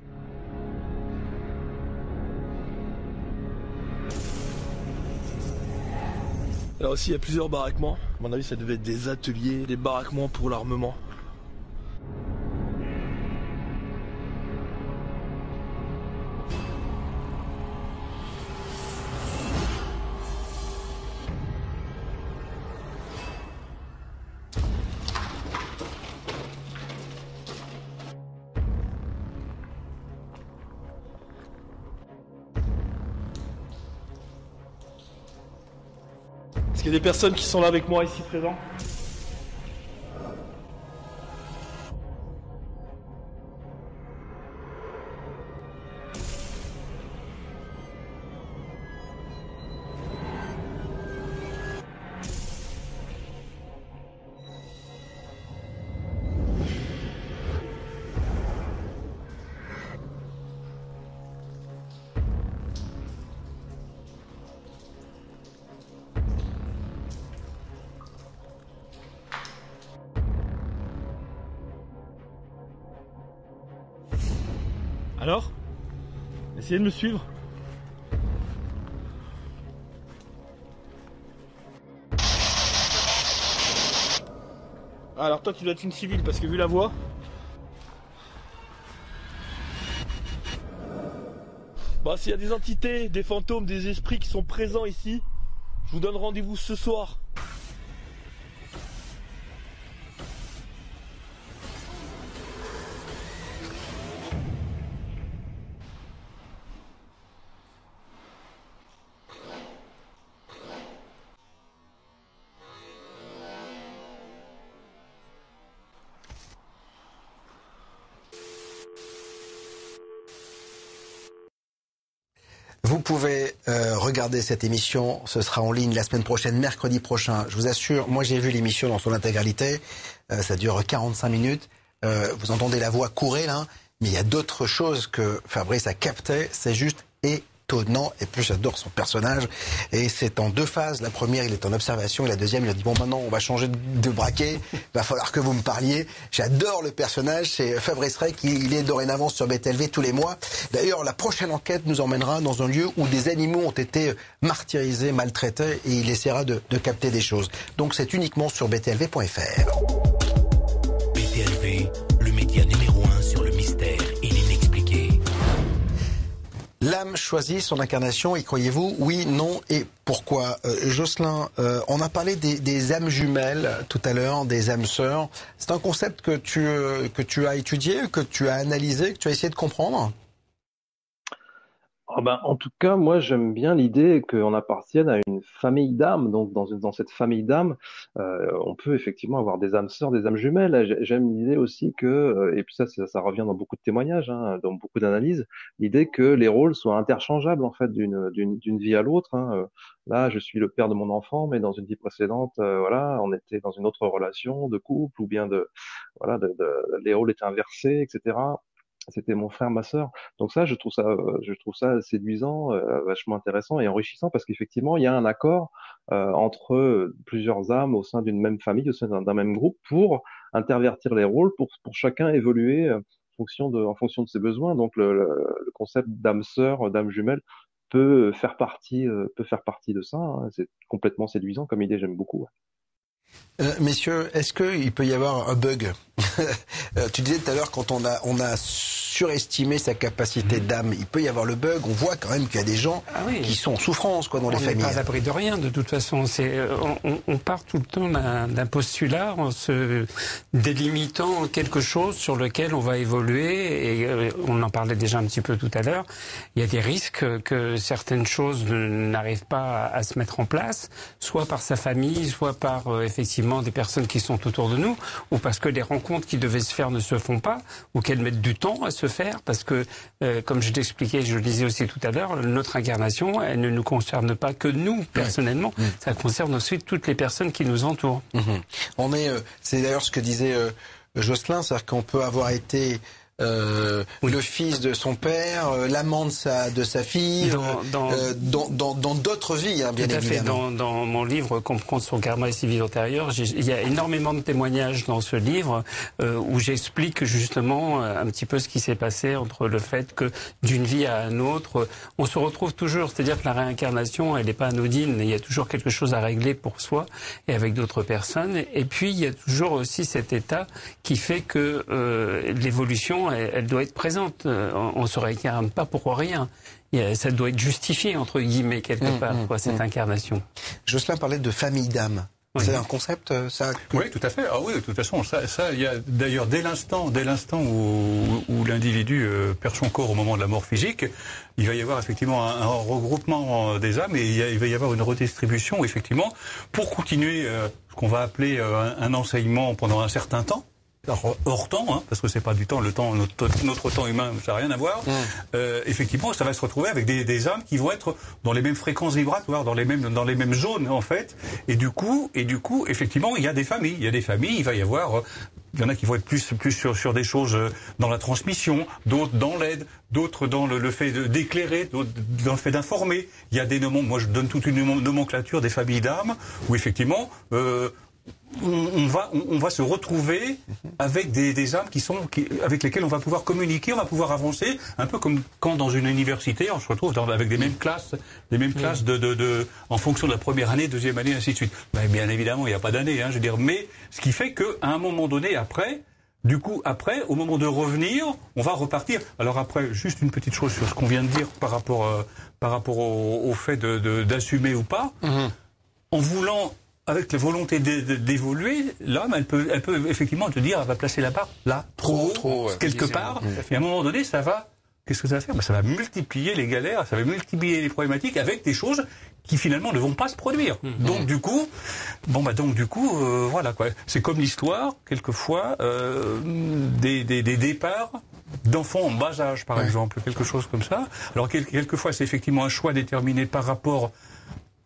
Là aussi, il y a plusieurs baraquements. À mon avis, ça devait être des ateliers, des baraquements pour l'armement. Il y a des personnes qui sont là avec moi ici présents De me suivre. Alors toi tu dois être une civile parce que vu la voix. Bah s'il y a des entités, des fantômes, des esprits qui sont présents ici, je vous donne rendez-vous ce soir regarder cette émission, ce sera en ligne la semaine prochaine, mercredi prochain. Je vous assure, moi j'ai vu l'émission dans son intégralité, euh, ça dure 45 minutes. Euh, vous entendez la voix courir là, mais il y a d'autres choses que Fabrice a captées, c'est juste étonnant et plus j'adore son personnage. Et c'est en deux phases. La première, il est en observation et la deuxième, il a dit bon maintenant on va changer de braquet. Il va falloir que vous me parliez. J'adore le personnage. C'est Fabrice Rey qui il est dorénavant sur BTLV tous les mois. D'ailleurs, la prochaine enquête nous emmènera dans un lieu où des animaux ont été martyrisés, maltraités et il essaiera de, capter des choses. Donc c'est uniquement sur btlv.fr. BTLV, L'âme choisit son incarnation, y croyez-vous Oui, non et pourquoi? Euh, Jocelyn, euh, on a parlé des, âmes jumelles tout à l'heure, des âmes sœurs. C'est un concept que tu, euh, que tu as étudié, que tu as analysé, que tu as essayé de comprendre? Oh ben, en tout cas, moi j'aime bien l'idée qu'on appartienne à une famille d'âmes. Donc dans, dans cette famille d'âmes, euh, on peut effectivement avoir des âmes sœurs, des âmes jumelles. J'aime l'idée aussi que, euh, et puis ça, ça, revient dans beaucoup de témoignages, hein, dans beaucoup d'analyses, l'idée que les rôles soient interchangeables en fait d'une d'une vie à l'autre. Hein. Là, je suis le père de mon enfant, mais dans une vie précédente, euh, voilà, on était dans une autre relation de couple ou bien de, voilà, de, de, les rôles étaient inversés, etc c'était mon frère, ma sœur. Donc ça, je trouve ça, je trouve ça séduisant, euh, vachement intéressant et enrichissant parce qu'effectivement, il y a un accord euh, entre plusieurs âmes au sein d'une même famille, au sein d'un même groupe, pour intervertir les rôles, pour, pour chacun évoluer en fonction de, ses besoins. Donc le, le concept d'âme sœur, d'âme jumelle peut faire partie, peut faire partie de ça. Hein. C'est complètement séduisant comme idée, j'aime beaucoup. Euh, messieurs, est-ce qu'il peut y avoir un bug euh, Tu disais tout à l'heure quand on a on a surestimé sa capacité mm. d'âme, il peut y avoir le bug. On voit quand même qu'il y a des gens ah qui sont en souffrance quoi dans les familles. On n'est pas à l'abri de rien de toute façon. C'est euh, on, on, part tout le temps d'un postulat en se délimitant quelque chose sur lequel on va évoluer et on en parlait déjà un petit peu tout à l'heure. Il y a des risques que certaines choses n'arrivent pas à, se mettre en place, soit par sa famille, soit par effectivement des personnes qui sont autour de nous, ou parce que les rencontres qui devaient se faire ne se font pas, ou qu'elles mettent du temps à se faire, parce que, euh, comme je l'expliquais, je le disais aussi tout à l'heure, notre incarnation, elle ne nous concerne pas que nous, personnellement, mmh. ça concerne aussi toutes les personnes qui nous entourent. Mmh. On est, euh, c'est d'ailleurs ce que disait euh, Jocelyn, c'est-à-dire qu'on peut avoir été euh, le fils de son père, euh, l'amant de sa, de sa fille, dans euh, d'autres vies, hein, bien Tout à Fait. Dans, dans, mon livre Comprendre son karma et ses vies antérieures, il y a énormément de témoignages dans ce livre où j'explique justement un petit peu ce qui s'est passé entre le fait que d'une vie à une autre, on se retrouve toujours. C'est-à-dire que la réincarnation, elle n'est pas anodine. Il y a toujours quelque chose à régler pour soi et avec d'autres personnes. Et puis il y a toujours aussi cet état qui fait que l'évolution elle, doit être présente. Euh, on ne se réincarne pas pour rien. Ça doit être justifié, entre guillemets, quelque mmh, part, mmh, cette mmh. incarnation. Jocelyn parlait de famille d'âme. C'est un concept, euh, ça Oui, tout à fait. Ah oui, de toute façon, ça, ça il y a d'ailleurs dès l'instant, dès l'instant où, l'individu euh, perd son corps au moment de la mort physique, il va y avoir effectivement un, regroupement des âmes et il, va y avoir une redistribution, effectivement, pour continuer ce qu'on va appeler un enseignement pendant un certain temps hors temps, hein, parce que c'est pas du temps, le temps, notre, temps humain, ça n'a rien à voir. Euh, effectivement, ça va se retrouver avec des, des, âmes qui vont être dans les mêmes fréquences vibratoires, dans les mêmes, dans les mêmes zones en fait. Et du coup, et du coup, effectivement, il y a des familles, il y a des familles, il va y avoir il y en a qui vont être plus, plus sur, sur des choses euh, dans la transmission, d'autres dans l'aide, d'autres dans le, le fait d'éclairer, d'autres dans le fait d'informer. Il y a des noms, moi je donne toute une nomenclature des familles d'âmes, où effectivement, euh, on, va, on, va se retrouver avec des, des âmes qui sont, qui, avec lesquelles on va pouvoir communiquer, on va pouvoir avancer, un peu comme quand dans une université, on se retrouve dans, avec des mêmes classes, des mêmes classes de, de, de, en fonction de la première année, deuxième année, ainsi de suite. Ben, bien évidemment, il n'y a pas d'année, hein, je veux dire, mais ce qui fait qu'à un moment donné, après, du coup, après, au moment de revenir, on va repartir. Alors après, juste une petite chose sur ce qu'on vient de dire par rapport, euh, par rapport au, fait d'assumer de, ou pas. Mm-hmm. En voulant avec la volonté d'évoluer, l'homme, elle peut, elle peut effectivement te dire, elle va placer la barre là, trop, trop quelque part. Et à un moment donné, ça va, qu'est-ce que ça va faire? Ben, Ça va multiplier les galères, ça va multiplier les problématiques avec des choses qui finalement ne vont pas se produire. Mmh. Donc du coup, bon bah donc du coup, euh, voilà quoi. C'est comme l'histoire, quelquefois, euh, des, des, des départs d'enfants en bas âge, par exemple, quelque chose comme ça. Alors quelquefois, c'est effectivement un choix déterminé par rapport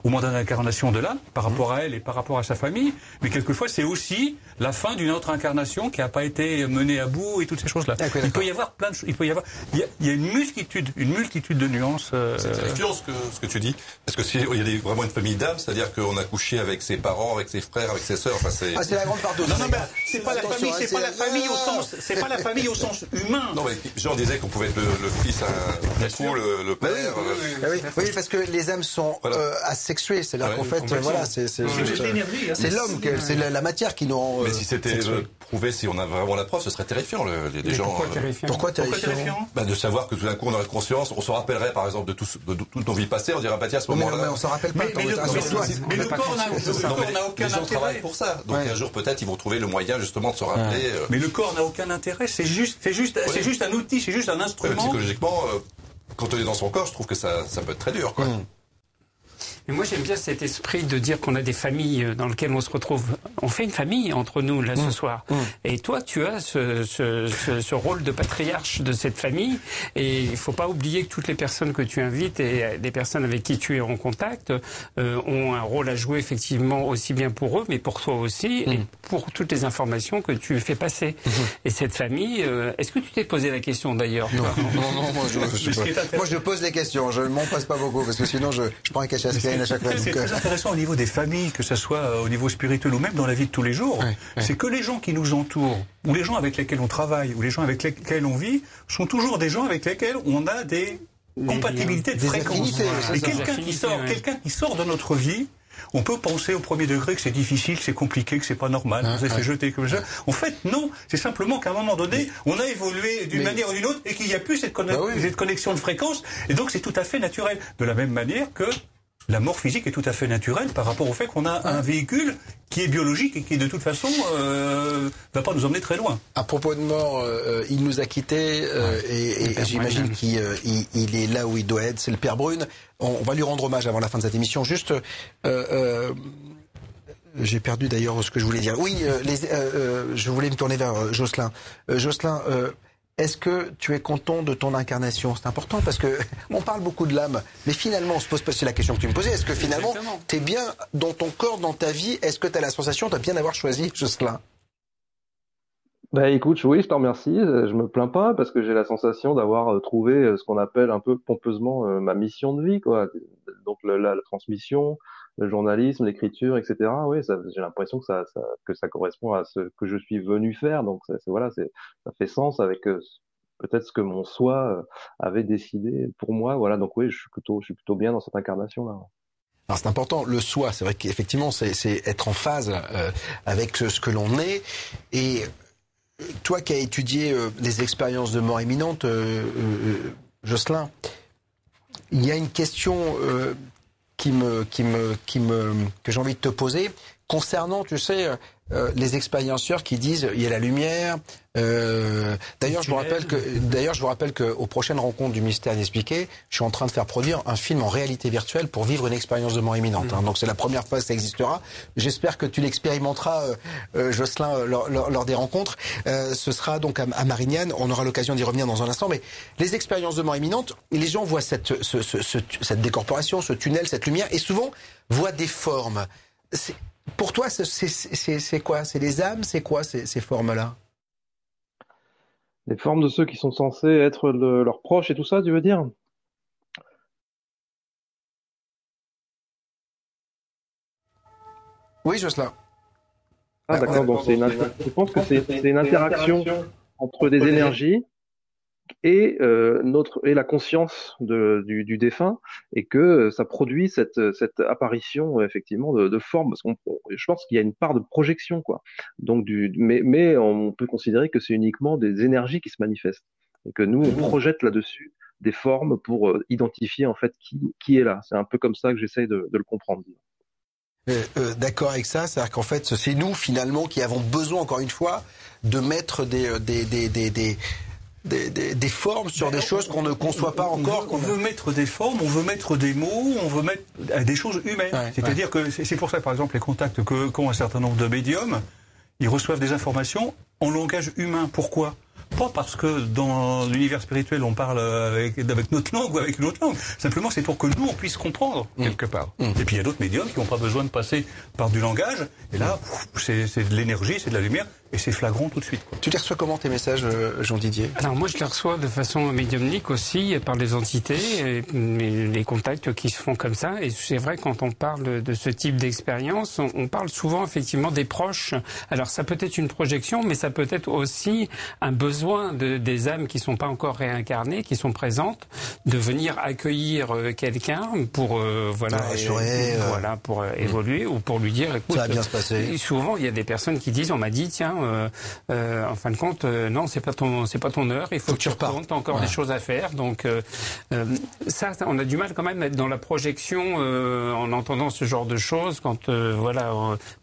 au mandat d'incarnation de l'âme, par rapport à elle et par rapport à sa famille, mais quelquefois c'est aussi la fin d'une autre incarnation qui n'a pas été menée à bout et toutes ces choses-là. Il peut y avoir plein de choses. Il peut y avoir. Il y a, une multitude, une multitude de nuances. Euh... C'est ce que, ce que tu dis, parce que s'il y a des, vraiment une famille d'âme, c'est-à-dire qu'on a couché avec ses parents, avec ses frères, avec ses sœurs. Enfin, c'est. Ah, c'est la grande part Non, non, mais c'est pas la famille, c'est pas la famille au sens, c'est pas la famille au sens humain. Non, mais Jean disait qu'on pouvait être le, fils, un, le, le père. Oui, oui, oui, parce que les âmes sont euh, asexuées, c'est-à-dire qu'en fait, voilà, c'est c'est c'est l'homme, c'est la matière qui nous. Mais si c'était prouver si on a vraiment la preuve, ce serait terrifiant. les, gens, pourquoi terrifiant, pourquoi terrifiant, bah, De savoir que tout d'un coup on aurait conscience, on se rappellerait par exemple de, tout, de, toute nos vies passées, on dirait pas tiens à ce moment-là. Mais, on s'en rappelle pas. Mais, le, corps n'a aucun intérêt. Pour ça. Donc un jour peut-être ils vont trouver le moyen justement de se rappeler. Euh. Mais le corps n'a aucun intérêt. C'est juste, c'est juste, c'est juste un outil, c'est juste un instrument. Psychologiquement, euh, quand on est dans son corps, je trouve que ça, ça peut être très dur. Quoi. Mm. Mais moi, j'aime bien cet esprit de dire qu'on a des familles euh, dans lesquelles on se retrouve. On fait une famille entre nous, là, ce mmh. soir. Mmh. Et toi, tu as ce, ce, ce, ce, rôle de patriarche de cette famille. Et il faut pas oublier que toutes les personnes que tu invites et les personnes avec qui tu es en contact euh, ont un rôle à jouer, effectivement, aussi bien pour eux, mais pour toi aussi, et mmh. pour toutes les informations que tu fais passer. Et cette famille, euh, est-ce que tu t'es posé la question, d'ailleurs non, non, non, moi, je, je, moi, je pose les questions. Je m'en passe pas beaucoup, parce que sinon, je, je prends un cachet à c'est très intéressant au niveau des familles, que ce soit euh, au niveau spirituel ou même dans la vie de tous les jours. C'est que les gens qui nous entourent, ou les gens avec lesquels on travaille, ou les gens avec lesquels on vit, sont toujours des gens avec lesquels on a des compatibilité de fréquence. Et quelqu'un qui sort, quelqu'un qui sort de notre vie, on peut penser au premier degré que c'est difficile, que c'est compliqué, que c'est pas normal, que vous avez fait jeter comme ça. En fait, non. C'est simplement qu'à un moment donné, on a évolué d'une manière ou d'une autre et qu'il n'y a plus cette, Bah cette connexion de fréquence. Et donc, c'est tout à fait naturel. De la même manière que la mort physique est tout à fait naturelle par rapport au fait qu'on a un véhicule qui est biologique et qui de toute façon euh, va pas nous emmener très loin. À propos de mort, euh, il nous a quittés euh, et, et j'imagine qu'il il, il est là où il doit être. C'est le père Brune. On, on, va lui rendre hommage avant la fin de cette émission. Juste. Euh, j'ai perdu d'ailleurs ce que je voulais dire. Oui, les, je voulais me tourner vers Jocelyn. Jocelyn, est-ce que tu es content de ton incarnation? C'est important parce que on parle beaucoup de l'âme, mais finalement, on se pose pas la question que tu me posais. Est-ce que finalement, tu es bien dans ton corps, dans ta vie? Est-ce que tu as la sensation de bien avoir choisi Jocelyn? Bah écoute, oui, je te remercie. Je me plains pas parce que j'ai la sensation d'avoir trouvé ce qu'on appelle un peu pompeusement ma mission de vie, quoi. Donc la, la, la transmission, le journalisme, l'écriture, etc. Oui, j'ai l'impression que ça, correspond à ce que je suis venu faire. Donc ça, voilà, ça fait sens avec euh, peut-être ce que mon soi avait décidé pour moi. Voilà, donc oui, je suis plutôt, bien dans cette incarnation là. Alors c'est important, le soi, c'est vrai qu'effectivement c'est être en phase euh, avec ce que l'on est. Et toi qui as étudié euh, les expériences de mort imminente, euh, Jocelyn, il y a une question qui me, qui me, qui me, que j'ai envie de te poser concernant, tu sais, euh, les expérienceurs qui disent il y a la lumière. Euh, d'ailleurs, je vous rappelle que, d'ailleurs, je vous rappelle que aux prochaines rencontres du mystère inexpliqué, je suis en train de faire produire un film en réalité virtuelle pour vivre une expérience de mort imminente. Hein. Donc c'est la première fois que ça existera. J'espère que tu l'expérimenteras, euh, euh, Jocelyn, lors, lors, lors, des rencontres. Euh, ce sera donc à, à Marignane. On aura l'occasion d'y revenir dans un instant. Mais les expériences de mort imminente, les gens voient cette, ce, ce, ce, cette décorporation, ce tunnel, cette lumière, et souvent voient des formes. Pour toi, c'est quoi? C'est les âmes? C'est quoi ces, ces formes-là? Les formes de ceux qui sont censés être le, leurs proches et tout ça, tu veux dire? Oui, Jocelyn. Ah d'accord, donc c'est une, je pense que c'est une interaction entre des énergies et euh, notre et la conscience de, du, du, défunt et que ça produit cette, cette apparition effectivement de, de forme parce qu'on je pense qu'il y a une part de projection quoi. Donc du mais mais on peut considérer que c'est uniquement des énergies qui se manifestent et que nous on projette là-dessus des formes pour identifier en fait qui qui est là. C'est un peu comme ça que j'essaye de, de le comprendre. Euh, euh, D'accord avec ça, c'est-à-dire qu'en fait, c'est nous finalement qui avons besoin, encore une fois, de mettre des, des, des, des, des des, des, des, formes sur des choses qu'on ne conçoit pas encore. On veut, on veut mettre des formes, on veut mettre des mots, on veut mettre des choses humaines. Ouais, C'est-à-dire ouais. que c'est pour ça, par exemple, les contacts qu'ont un certain nombre de médiums, ils reçoivent des informations en langage humain. Pourquoi? Pas parce que dans l'univers spirituel on parle avec, avec, notre langue ou avec une autre langue. Simplement c'est pour que nous on puisse comprendre mmh. quelque part. Mmh. Et puis il y a d'autres médiums qui n'ont pas besoin de passer par du langage. Et là c'est de l'énergie, c'est de la lumière. Et c'est flagrant tout de suite. Quoi. Tu les reçois comment tes messages, Jean Didier Alors moi, je les reçois de façon médiumnique aussi par les entités, et les contacts qui se font comme ça. Et c'est vrai quand on parle de ce type d'expérience, on, on, parle souvent effectivement des proches. Alors ça peut être une projection, mais ça peut être aussi un besoin de, des âmes qui sont pas encore réincarnées, qui sont présentes, de venir accueillir quelqu'un pour euh, voilà, rassurer, et, euh... voilà pour euh, évoluer ou pour lui dire écoute, ça va bien se passer. Souvent, il y a des personnes qui disent on m'a dit tiens euh, euh, en fin de compte, euh, non, c'est pas ton, c'est pas ton heure. Il faut, faut que, que, tu repartes. T'as encore des choses à faire. Donc ça, on a du mal quand même à être dans la projection en entendant ce genre de choses. Quand voilà,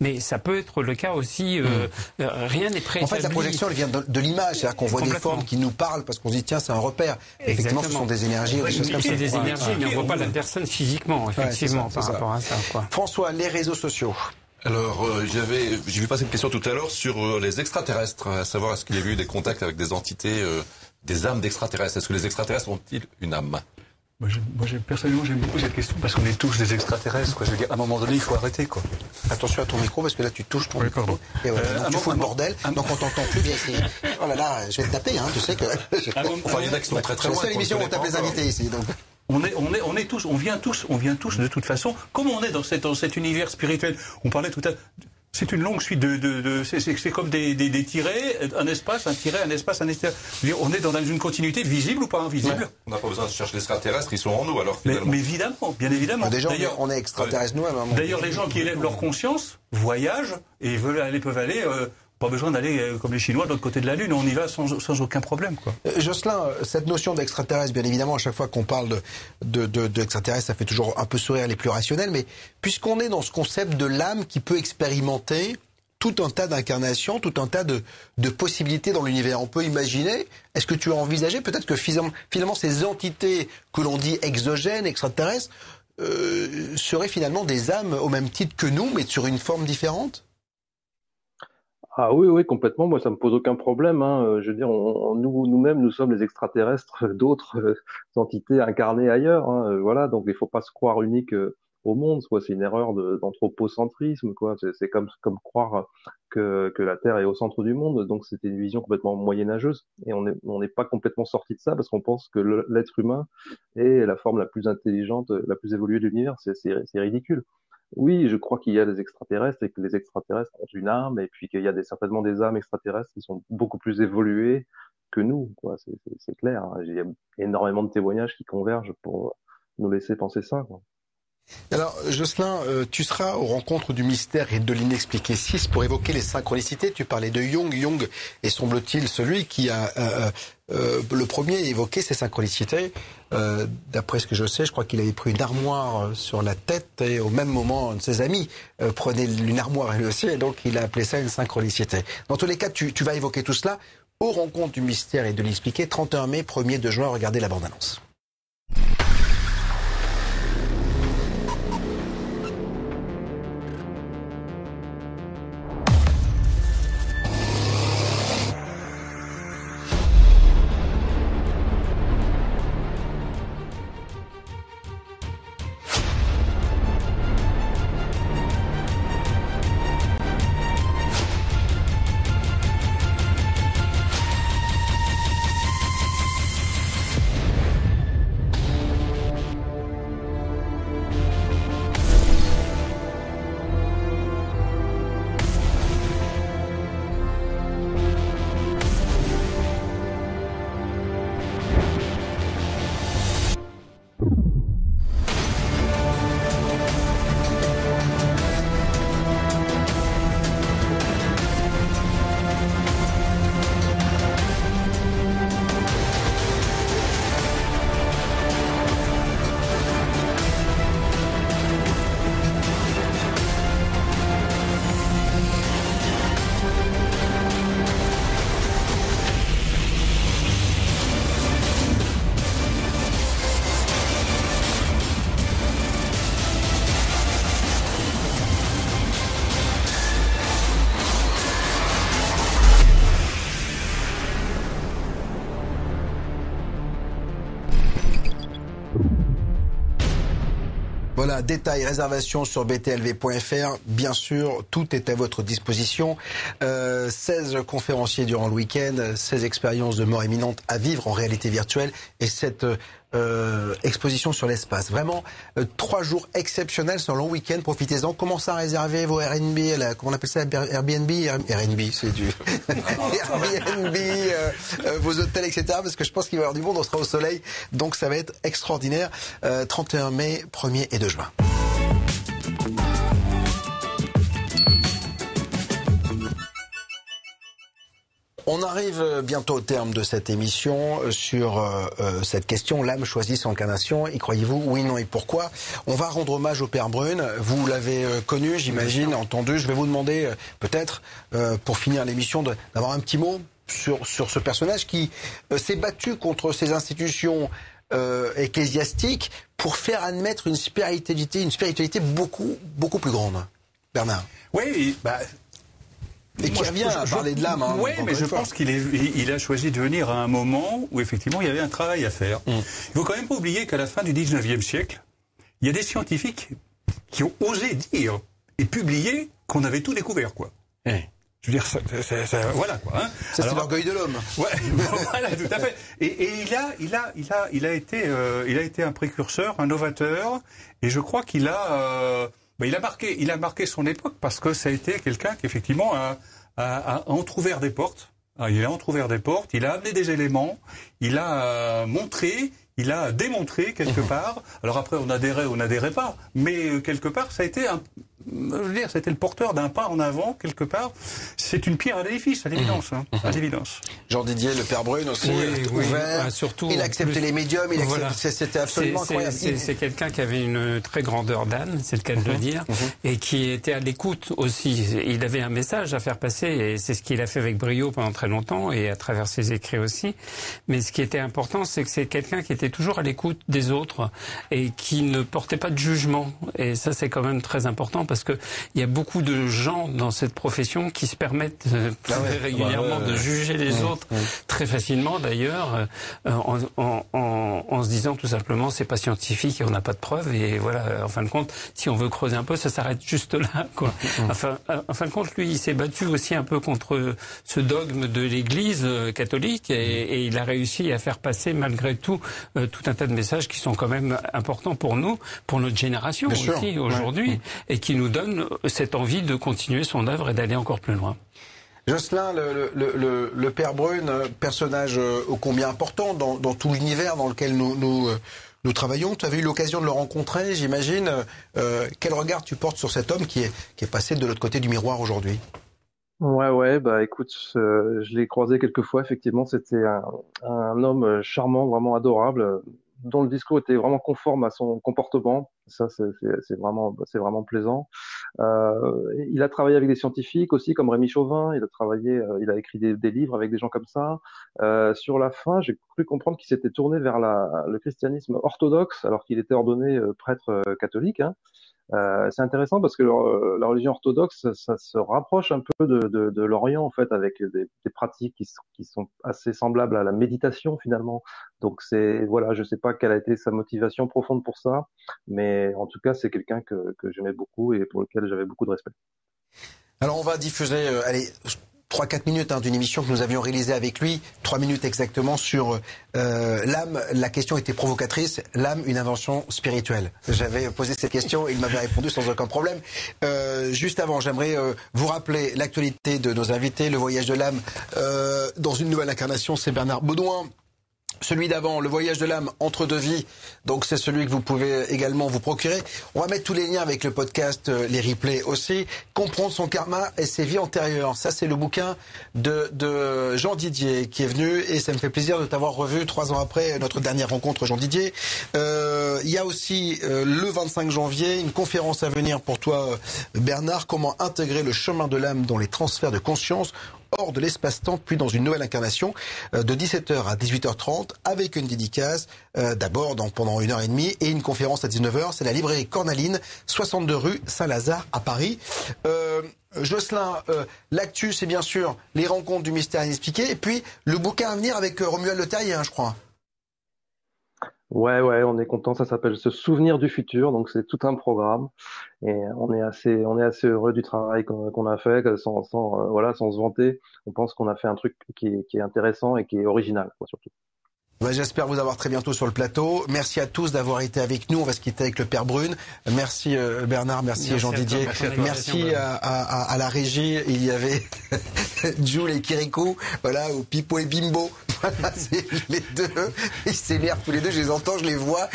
mais ça peut être le cas aussi. Mm. rien n'est prêt. En fait, la projection, elle vient de, de l'image, c'est-à-dire qu'on voit des formes qui nous parlent parce qu'on se dit tiens, c'est un repère. Effectivement, ce sont des énergies, des choses comme ça. C'est des énergies, mais on voit pas la personne physiquement, effectivement, ça, par rapport à ça. Quoi. François, les réseaux sociaux. Alors, euh, j'avais, j'ai vu passer une question tout à l'heure sur euh, les extraterrestres, à savoir est-ce qu'il y a eu des contacts avec des entités, euh, des âmes d'extraterrestres? Est-ce que les extraterrestres ont-ils une âme? Moi, moi personnellement, j'aime beaucoup cette question parce qu'on est tous des extraterrestres. Quoi. Je veux dire, à un moment donné, il faut arrêter. Quoi. Attention à ton micro parce que là, tu touches ton oui, micro. Pardon. Et voilà, euh, tu fous le bordel. Un... Donc, on t'entend plus. oh là là, je vais te taper. Hein, tu sais que. enfin, il y en a qui sont très très loin. C'est la seule émission où on tape les invités ici. Donc. On est, on est, on est tous, on vient tous, on vient tous de toute façon. Comme on est dans, cette, dans cet univers spirituel, on parlait tout à l'heure C'est une longue suite de, de, de c'est comme des, des, des, tirés, un espace, un tiré, un espace, un espace. On est dans une continuité visible ou pas invisible On n'a pas besoin de chercher l'extraterrestre, ils sont en nous alors finalement. Mais, évidemment, bien évidemment. Déjà, on est extraterrestres nous-mêmes. D'ailleurs, les gens qui élèvent leur conscience voyagent et veulent aller, peuvent aller. Euh, pas besoin d'aller euh, comme les Chinois de l'autre côté de la Lune, on y va sans, sans aucun problème. Quoi. Euh, Jocelyn, cette notion d'extraterrestre, bien évidemment, à chaque fois qu'on parle de, de, de, ça fait toujours un peu sourire les plus rationnels, mais puisqu'on est dans ce concept de l'âme qui peut expérimenter tout un tas d'incarnations, tout un tas de, de possibilités dans l'univers. On peut imaginer, est-ce que tu as envisagé peut-être que finalement ces entités que l'on dit exogènes, extraterrestres, euh, seraient finalement des âmes au même titre que nous, mais sur une forme différente? Ah oui, oui, complètement. Moi, ça me pose aucun problème. Hein. Euh, je veux dire, on, nous, nous-mêmes, nous sommes les extraterrestres d'autres euh, entités incarnées ailleurs. Hein. Euh, voilà, donc il faut pas se croire unique au monde. Soit c'est une erreur d'anthropocentrisme, quoi. C'est comme comme croire que, que la Terre est au centre du monde. Donc c'était une vision complètement moyenâgeuse. Et on n'est on n'est pas complètement sorti de ça parce qu'on pense que l'être humain est la forme la plus intelligente, la plus évoluée de l'univers. C'est ridicule. Oui, je crois qu'il y a des extraterrestres et que les extraterrestres ont une âme et puis qu'il y a des, certainement des âmes extraterrestres qui sont beaucoup plus évoluées que nous. Quoi. C'est, clair. Hein. Il y a énormément de témoignages qui convergent pour nous laisser penser ça. Quoi. Alors, Jocelyn, euh, tu seras aux rencontres du mystère et de l'inexpliqué 6 pour évoquer les synchronicités. Tu parlais de Jung. Jung est, semble-t-il, celui qui a euh, euh, le premier évoqué ces synchronicités. D'après ce que je sais, je crois qu'il avait pris une armoire sur la tête et au même moment, un de ses amis prenait une armoire lui aussi et donc il a appelé ça une synchronicité. Dans tous les cas, tu, tu vas évoquer tout cela aux rencontres du mystère et de l'inexpliqué. 31 mai, 1er de juin, regardez la bande-annonce. Voilà, détails, réservations sur btlv.fr. Bien sûr, tout est à votre disposition. Euh, 16 conférenciers durant le week-end, 16 expériences de mort imminente à vivre en réalité virtuelle et cette euh, exposition sur l'espace. Vraiment, euh, trois jours exceptionnels sur un long week-end. Profitez-en. Commencez à réserver vos Airbnb, comment on appelle ça Airbnb Airbnb, c'est du Airbnb, euh, vos hôtels, etc. Parce que je pense qu'il va y avoir du monde. On sera au soleil, donc ça va être extraordinaire. 31 mai, 1er et 2 juin. On arrive bientôt au terme de cette émission euh, sur euh, euh, cette question l'âme choisit son incarnation. Y croyez-vous Oui, non et pourquoi? On va rendre hommage au Père Brune. Vous l'avez connu, j'imagine, entendu. Je vais vous demander peut-être, pour finir l'émission, d'avoir un petit mot sur, sur ce personnage qui s'est battu contre ces institutions ecclésiastiques pour faire admettre une spiritualité, une spiritualité beaucoup, beaucoup plus grande. Bernard. Oui, bah, et qui revient à parler de l'âme. Hein, oui, mais je pense qu'il il a choisi de venir à un moment où effectivement il y avait un travail à faire. Mm. Il ne faut quand même pas oublier qu'à la fin du 19e siècle, il y a des scientifiques qui ont osé dire et publier qu'on avait tout découvert, quoi. Eh. Je veux dire, ça, voilà quoi. Hein. Ça c'est l'orgueil de l'homme. Ouais, voilà, tout à fait. Et, et, il a, il a, il a, il a été, euh, il a été un précurseur, un novateur, et je crois qu'il a. Euh, Ben, il a marqué, il a marqué son époque parce que ça a été quelqu'un qui effectivement a, a, a entrouvert des portes. Ah, il a entrouvert des portes, il a amené des éléments, il a euh, montré, il a démontré quelque part. Alors après, on adhérait ou on n'adhérait pas, mais euh, quelque part, ça a été un, je veux dire, c'était le porteur d'un pas en avant quelque part. C'est une pierre à l'édifice, à l'évidence, hein, à l'évidence. Jean Didier, le père Brune aussi, Oui, euh, oui. ouvert. Ah, surtout, il acceptait plus- les médiums, il Voilà. c'était absolument C'est- incroyable. C'est quelqu'un qui avait une très grandeur d'âme, c'est le cas de le Mhm, dire, et qui était à l'écoute aussi. Il avait un message à faire passer, et c'est ce qu'il a fait avec brio pendant très longtemps, et à travers ses écrits aussi. Mais ce qui était important, c'est que c'est quelqu'un qui était toujours à l'écoute des autres, et qui ne portait pas de jugement. Et ça, c'est quand même très important, parce que il y a beaucoup de gens dans cette profession qui se permettent euh, Ah ouais. régulièrement ouais, de juger les Ouais, autres très facilement d'ailleurs euh, en, en, en, en se disant tout simplement c'est pas scientifique et on n'a pas de preuves. Et voilà en fin de compte si on veut creuser un peu ça s'arrête juste là quoi. Enfin euh, en fin de compte lui il s'est battu aussi un peu contre ce dogme de l'Église euh, catholique et, et il a réussi à faire passer malgré tout euh, tout un tas de messages qui sont quand même importants pour nous pour notre génération Bien aussi aujourd'hui et qui nous donnent cette envie de continuer son œuvre et d'aller encore plus loin. Jocelyn, le, le, le, le père Brune, personnage euh, ô combien important dans, dans tout l'univers dans lequel nous, nous, euh, nous travaillons. Tu avais eu l'occasion de le rencontrer, j'imagine. Euh, quel regard tu portes sur cet homme qui est, qui est passé de l'autre côté du miroir aujourd'hui? Ouais, ouais, bah écoute, euh, je l'ai croisé quelques fois, effectivement, c'était un, un homme charmant, vraiment adorable, dont le discours était vraiment conforme à son comportement. Ça, c'est vraiment, c'est vraiment plaisant. Euh, il a travaillé avec des scientifiques aussi, comme Rémi Chauvin. Il a travaillé, euh, il a écrit des, des livres avec des gens comme ça. Euh, sur la fin, j'ai cru comprendre qu'il s'était tourné vers la, le christianisme orthodoxe, alors qu'il était ordonné euh, prêtre euh, catholique. Hein. Euh, c'est intéressant parce que euh, la religion orthodoxe, ça, ça se rapproche un peu de, de, de l'Orient en fait, avec des, des pratiques qui sont, qui sont assez semblables à la méditation finalement. Donc c'est voilà, je sais pas quelle a été sa motivation profonde pour ça, mais en tout cas c'est quelqu'un que, que j'aimais beaucoup et pour lequel j'avais beaucoup de respect. Alors on va diffuser, euh, allez, 3-4 minutes hein, d'une émission que nous avions réalisée avec lui, 3 minutes exactement sur euh, l'âme. La question était provocatrice, l'âme, une invention spirituelle. J'avais posé cette question, il m'avait répondu sans aucun problème. Euh, juste avant, j'aimerais euh, vous rappeler l'actualité de nos invités, le voyage de l'âme euh, dans une nouvelle incarnation, c'est Bernard Baudouin. Celui d'avant, le voyage de l'âme entre deux vies. Donc c'est celui que vous pouvez également vous procurer. On va mettre tous les liens avec le podcast, euh, les replays aussi. Comprendre son karma et ses vies antérieures. Ça c'est le bouquin de, Jean Didier qui est venu et ça me fait plaisir de t'avoir revu trois ans après notre dernière rencontre Jean Didier. Euh, Il y a aussi euh, le 25 janvier une conférence à venir pour toi euh, Bernard. Comment intégrer le chemin de l'âme dans les transferts de conscience hors de l'espace-temps, puis dans une nouvelle incarnation, euh, de 17h à 18h30, avec une dédicace, euh, d'abord pendant une heure et demie, et une conférence à 19h. C'est la librairie Cornaline, 62 rue Saint-Lazare à Paris. Euh, Jocelyn, euh, l'actu, c'est bien sûr les rencontres du mystère inexpliqué, et puis le bouquin à venir avec Romuald Le hein, je crois. Ouais, ouais, on est content. Ça s'appelle Se souvenir du futur. Donc c'est tout un programme et on est assez, on est assez heureux du travail qu'on a fait, que sans, sans, euh, voilà, sans se vanter. On pense qu'on a fait un truc qui est, qui est intéressant et qui est original, quoi, surtout. Bah, J'espère vous avoir très bientôt sur le plateau. Merci à tous d'avoir été avec nous. On va se quitter avec le Père Brune. Merci euh, Bernard, merci, Merci Jean à merci à, à- à- à la régie. Il y avait Jules et Kirikou, voilà, ou Pipo et Bimbo. Voilà, c'est les deux. Ils s'énervent tous les deux. Je les entends, je les vois.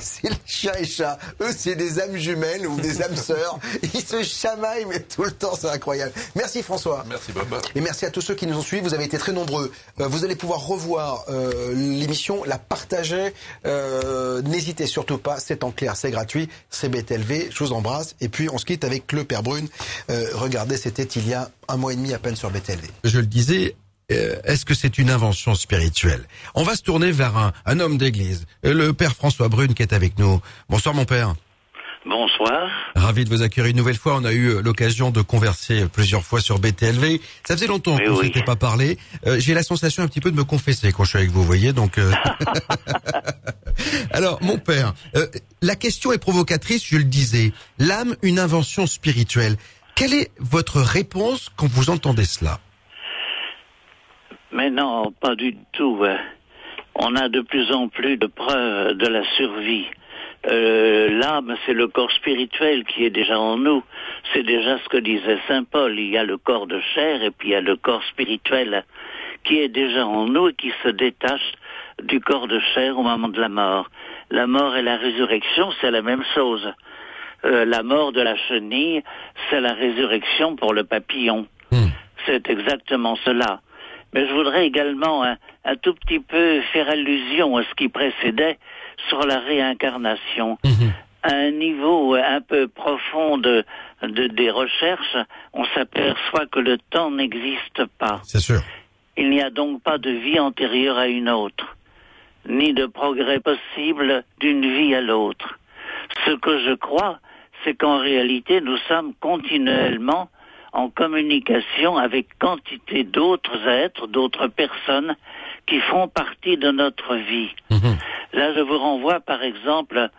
C'est le chat et chat. Eux, c'est des âmes jumelles ou des âmes sœurs. Ils se chamaillent, mais tout le temps, c'est incroyable. Merci François. Merci Bob. Et merci à tous ceux qui nous ont suivis. Vous avez été très nombreux. Euh, vous allez pouvoir revoir euh, l'émission, la partager. Euh, N'hésitez surtout pas. C'est en clair, c'est gratuit. C'est BTLV. Je vous embrasse. Et puis on se quitte avec le Père Brune. Euh, regardez, c'était il y a un mois et demi à peine sur BTLV. Je le disais, est-ce que c'est une invention spirituelle? On va se tourner vers un, un homme d'église, euh, le père François Brune qui est avec nous. Bonsoir mon père. Bonsoir. Ravi de vous accueillir une nouvelle fois. On a eu euh, l'occasion de converser plusieurs fois sur BTLV. Ça faisait longtemps qu'on oui. s'était pas parlé. Euh, J'ai la sensation un petit peu de me confesser quand je suis avec vous, vous voyez. Donc, euh, alors mon père, euh, la question est provocatrice. Je le disais, l'âme, une invention spirituelle. Quelle est votre réponse quand vous entendez cela? Mais non, pas du tout. hein. On a de plus en plus de preuves de la survie. euh, l'âme, c'est le corps spirituel qui est déjà en nous. C'est déjà ce que disait Saint Paul. Il y a le corps de chair et puis il y a le corps spirituel qui est déjà en nous et qui se détache du corps de chair au moment de la mort. La mort et la résurrection, c'est la même chose. Euh, la mort de la chenille, c'est la résurrection pour le papillon. Hmm. C'est exactement cela. Mais je voudrais également un, un tout petit peu faire allusion à ce qui précédait sur la réincarnation. Mhm. À un niveau un peu profond de, de- des recherches, on s'aperçoit que le temps n'existe pas. C'est sûr. Il n'y a donc pas de vie antérieure à une autre, ni de progrès possible d'une vie à l'autre. Ce que je crois, c'est qu'en réalité, nous sommes continuellement en communication avec quantité d'autres êtres, d'autres personnes qui font partie de notre vie. Là, je vous renvoie par exemple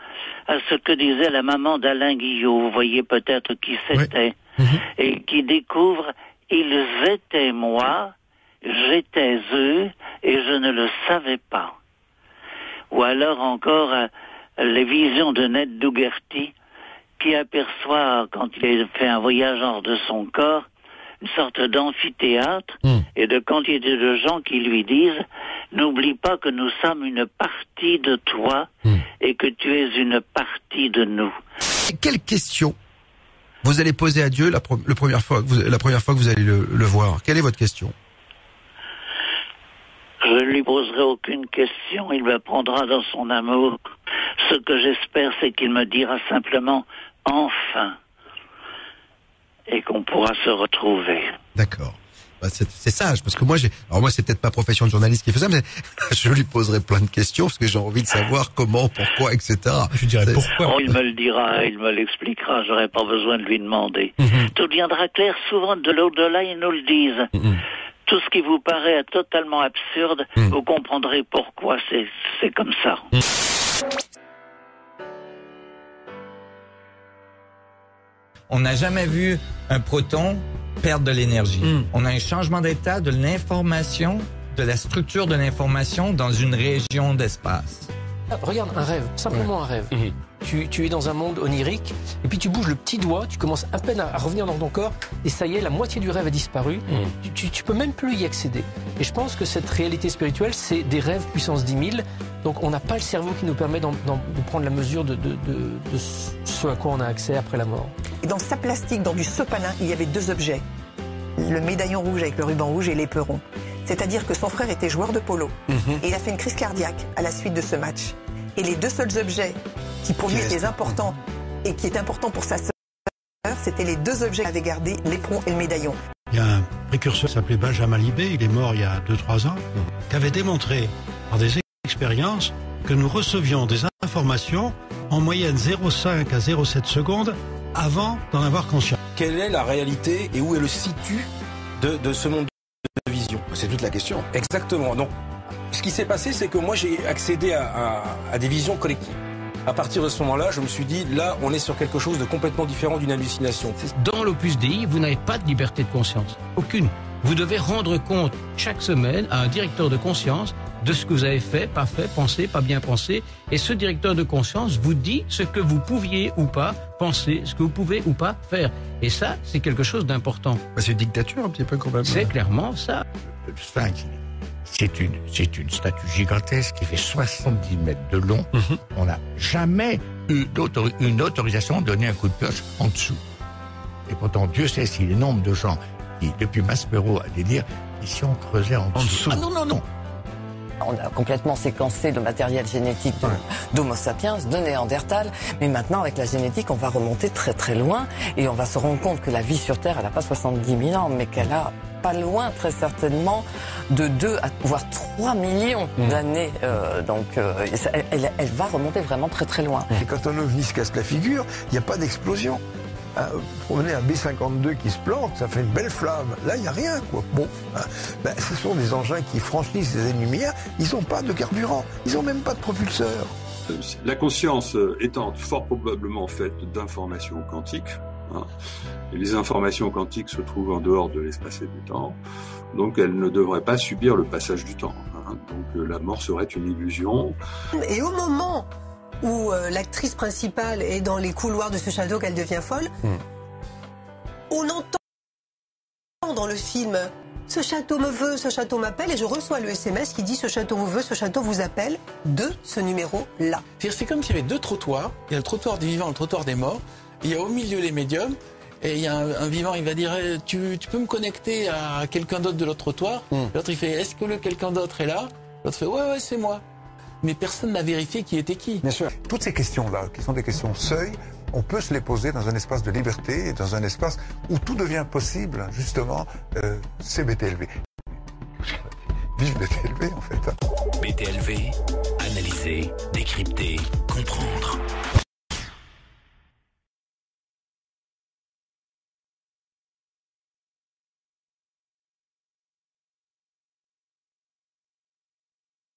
à ce que disait la maman d'Alain Guillot, vous voyez peut-être qui c'était, et qui découvre, ils étaient moi, j'étais eux, et je ne le savais pas. Ou alors encore euh, les visions de Ned Dougherty, qui aperçoit, quand il fait un voyage hors de son corps, une sorte d'amphithéâtre et de quantité de gens qui lui disent N'oublie pas que nous sommes une partie de toi et que tu es une partie de nous. Et quelle question vous allez poser à Dieu la, le première fois que vous, la première fois que vous allez le, le voir? Quelle est votre question? Je ne lui poserai aucune question, il me prendra dans son amour. Ce que j'espère, c'est qu'il me dira simplement enfin et qu'on pourra se retrouver. D'accord. Bah, c'est sage parce que moi j'ai alors moi c'est peut-être pas profession de journaliste qui fait ça mais je lui poserai plein de questions parce que j'ai envie de savoir comment pourquoi etc je dirais Oh, il me le dira, il me l'expliquera, j'aurai pas besoin de lui demander. Tout deviendra clair, souvent de l'au-delà, ils nous le disent. Tout ce qui vous paraît totalement absurde, vous comprendrez pourquoi c'est c'est comme ça. On n'a jamais vu un proton perdre de l'énergie. On a un changement d'état de l'information, de la structure de l'information dans une région d'espace. Ah, Regarde, un rêve, simplement un rêve. Tu, tu es dans un monde onirique, et puis tu bouges le petit doigt, tu commences à peine à, à revenir dans ton corps, et ça y est, la moitié du rêve a disparu. Tu, tu, tu peux même plus y accéder. Et je pense que cette réalité spirituelle, c'est des rêves puissance 10 000. Donc on n'a pas le cerveau qui nous permet de prendre la mesure de, de, de, de ce à quoi on a accès après la mort. Et dans sa plastique, dans du sopalin, il y avait deux objets. Le médaillon rouge avec le ruban rouge et l'éperon. C'est-à-dire que son frère était joueur de polo. Et il a fait une crise cardiaque à la suite de ce match. Et les deux seuls objets qui pour lui étaient importants et qui étaient importants pour sa sœur, c'était les deux objets qu'il avait gardés, l'éperon et le médaillon. Il y a un précurseur qui s'appelait Benjamin Libé, il est mort il y a 2-3 ans, qui avait démontré par des expériences que nous recevions des informations en moyenne 0,5 à 0,7 secondes avant d'en avoir conscience. Quelle est la réalité et où est le situ de, de ce monde C'est toute la question. Exactement. Donc, ce qui s'est passé, c'est que moi, j'ai accédé à, à- à des visions collectives. À partir de ce moment-là, je me suis dit, là, on est sur quelque chose de complètement différent d'une hallucination. Dans l'Opus Dei, vous n'avez pas de liberté de conscience. Aucune. Vous devez rendre compte chaque semaine à un directeur de conscience de ce que vous avez fait, pas fait, pensé, pas bien pensé. Et ce directeur de conscience vous dit ce que vous pouviez ou pas penser, ce que vous pouvez ou pas faire. Et ça, c'est quelque chose d'important. Bah, c'est une dictature un petit peu quand même. C'est clairement ça. Le sphinx, c'est une, c'est une statue gigantesque qui fait 70 mètres de long. On n'a jamais eu d'autori- une autorisation de donner un coup de pioche en dessous. Et pourtant, Dieu sait si le nombre de gens qui, depuis Maspero, a des dire, ici on creusait en dessous. Ah non, non, non. On a complètement séquencé le matériel génétique d'Homo sapiens, de Néandertal, mais maintenant avec la génétique, on va remonter très très loin et on va se rendre compte que la vie sur Terre, elle n'a pas 70 000 ans, mais qu'elle a pas loin, très certainement, de 2 à voire 3 millions d'années. Euh, donc, euh, elle- elle va remonter vraiment très très loin. Et quand un ovni se casse la figure, il n'y a pas d'explosion. Vous promenez un B-52 qui se plante, ça fait une belle flamme. Là, il n'y a rien, quoi. Bon, hein, ben, ce sont des engins qui franchissent les années-lumière. Ils n'ont pas de carburant. Ils n'ont même pas de propulseur. La conscience euh, étant fort probablement faite d'informations quantiques, hein, et les informations quantiques se trouvent en dehors de l'espace et du temps, donc elles ne devraient pas subir le passage du temps. hein. donc euh, la mort serait une illusion. Et au moment où euh, l'actrice principale est dans les couloirs de ce château qu'elle devient folle, on entend dans le film ce château me veut, ce château m'appelle, et je reçois le SMS qui dit ce château vous veut, ce château vous appelle de ce numéro-là. C'est comme s'il y avait deux trottoirs. Il y a le trottoir des vivants, le trottoir des morts. Il y a au milieu les médiums. Et il y a un, vivant, il va dire eh, tu, peux me connecter à quelqu'un d'autre de l'autre trottoir? L'autre, il fait Est-ce que le quelqu'un d'autre est là? L'autre fait Ouais, ouais, c'est moi. Mais personne n'a vérifié qui était qui. Bien sûr. Toutes ces questions-là, qui sont des questions seuil, on peut se les poser dans un espace de liberté et dans un espace où tout devient possible, justement, euh, c'est BTLV. Vive BTLV, en fait. BTLV, analyser, décrypter, comprendre.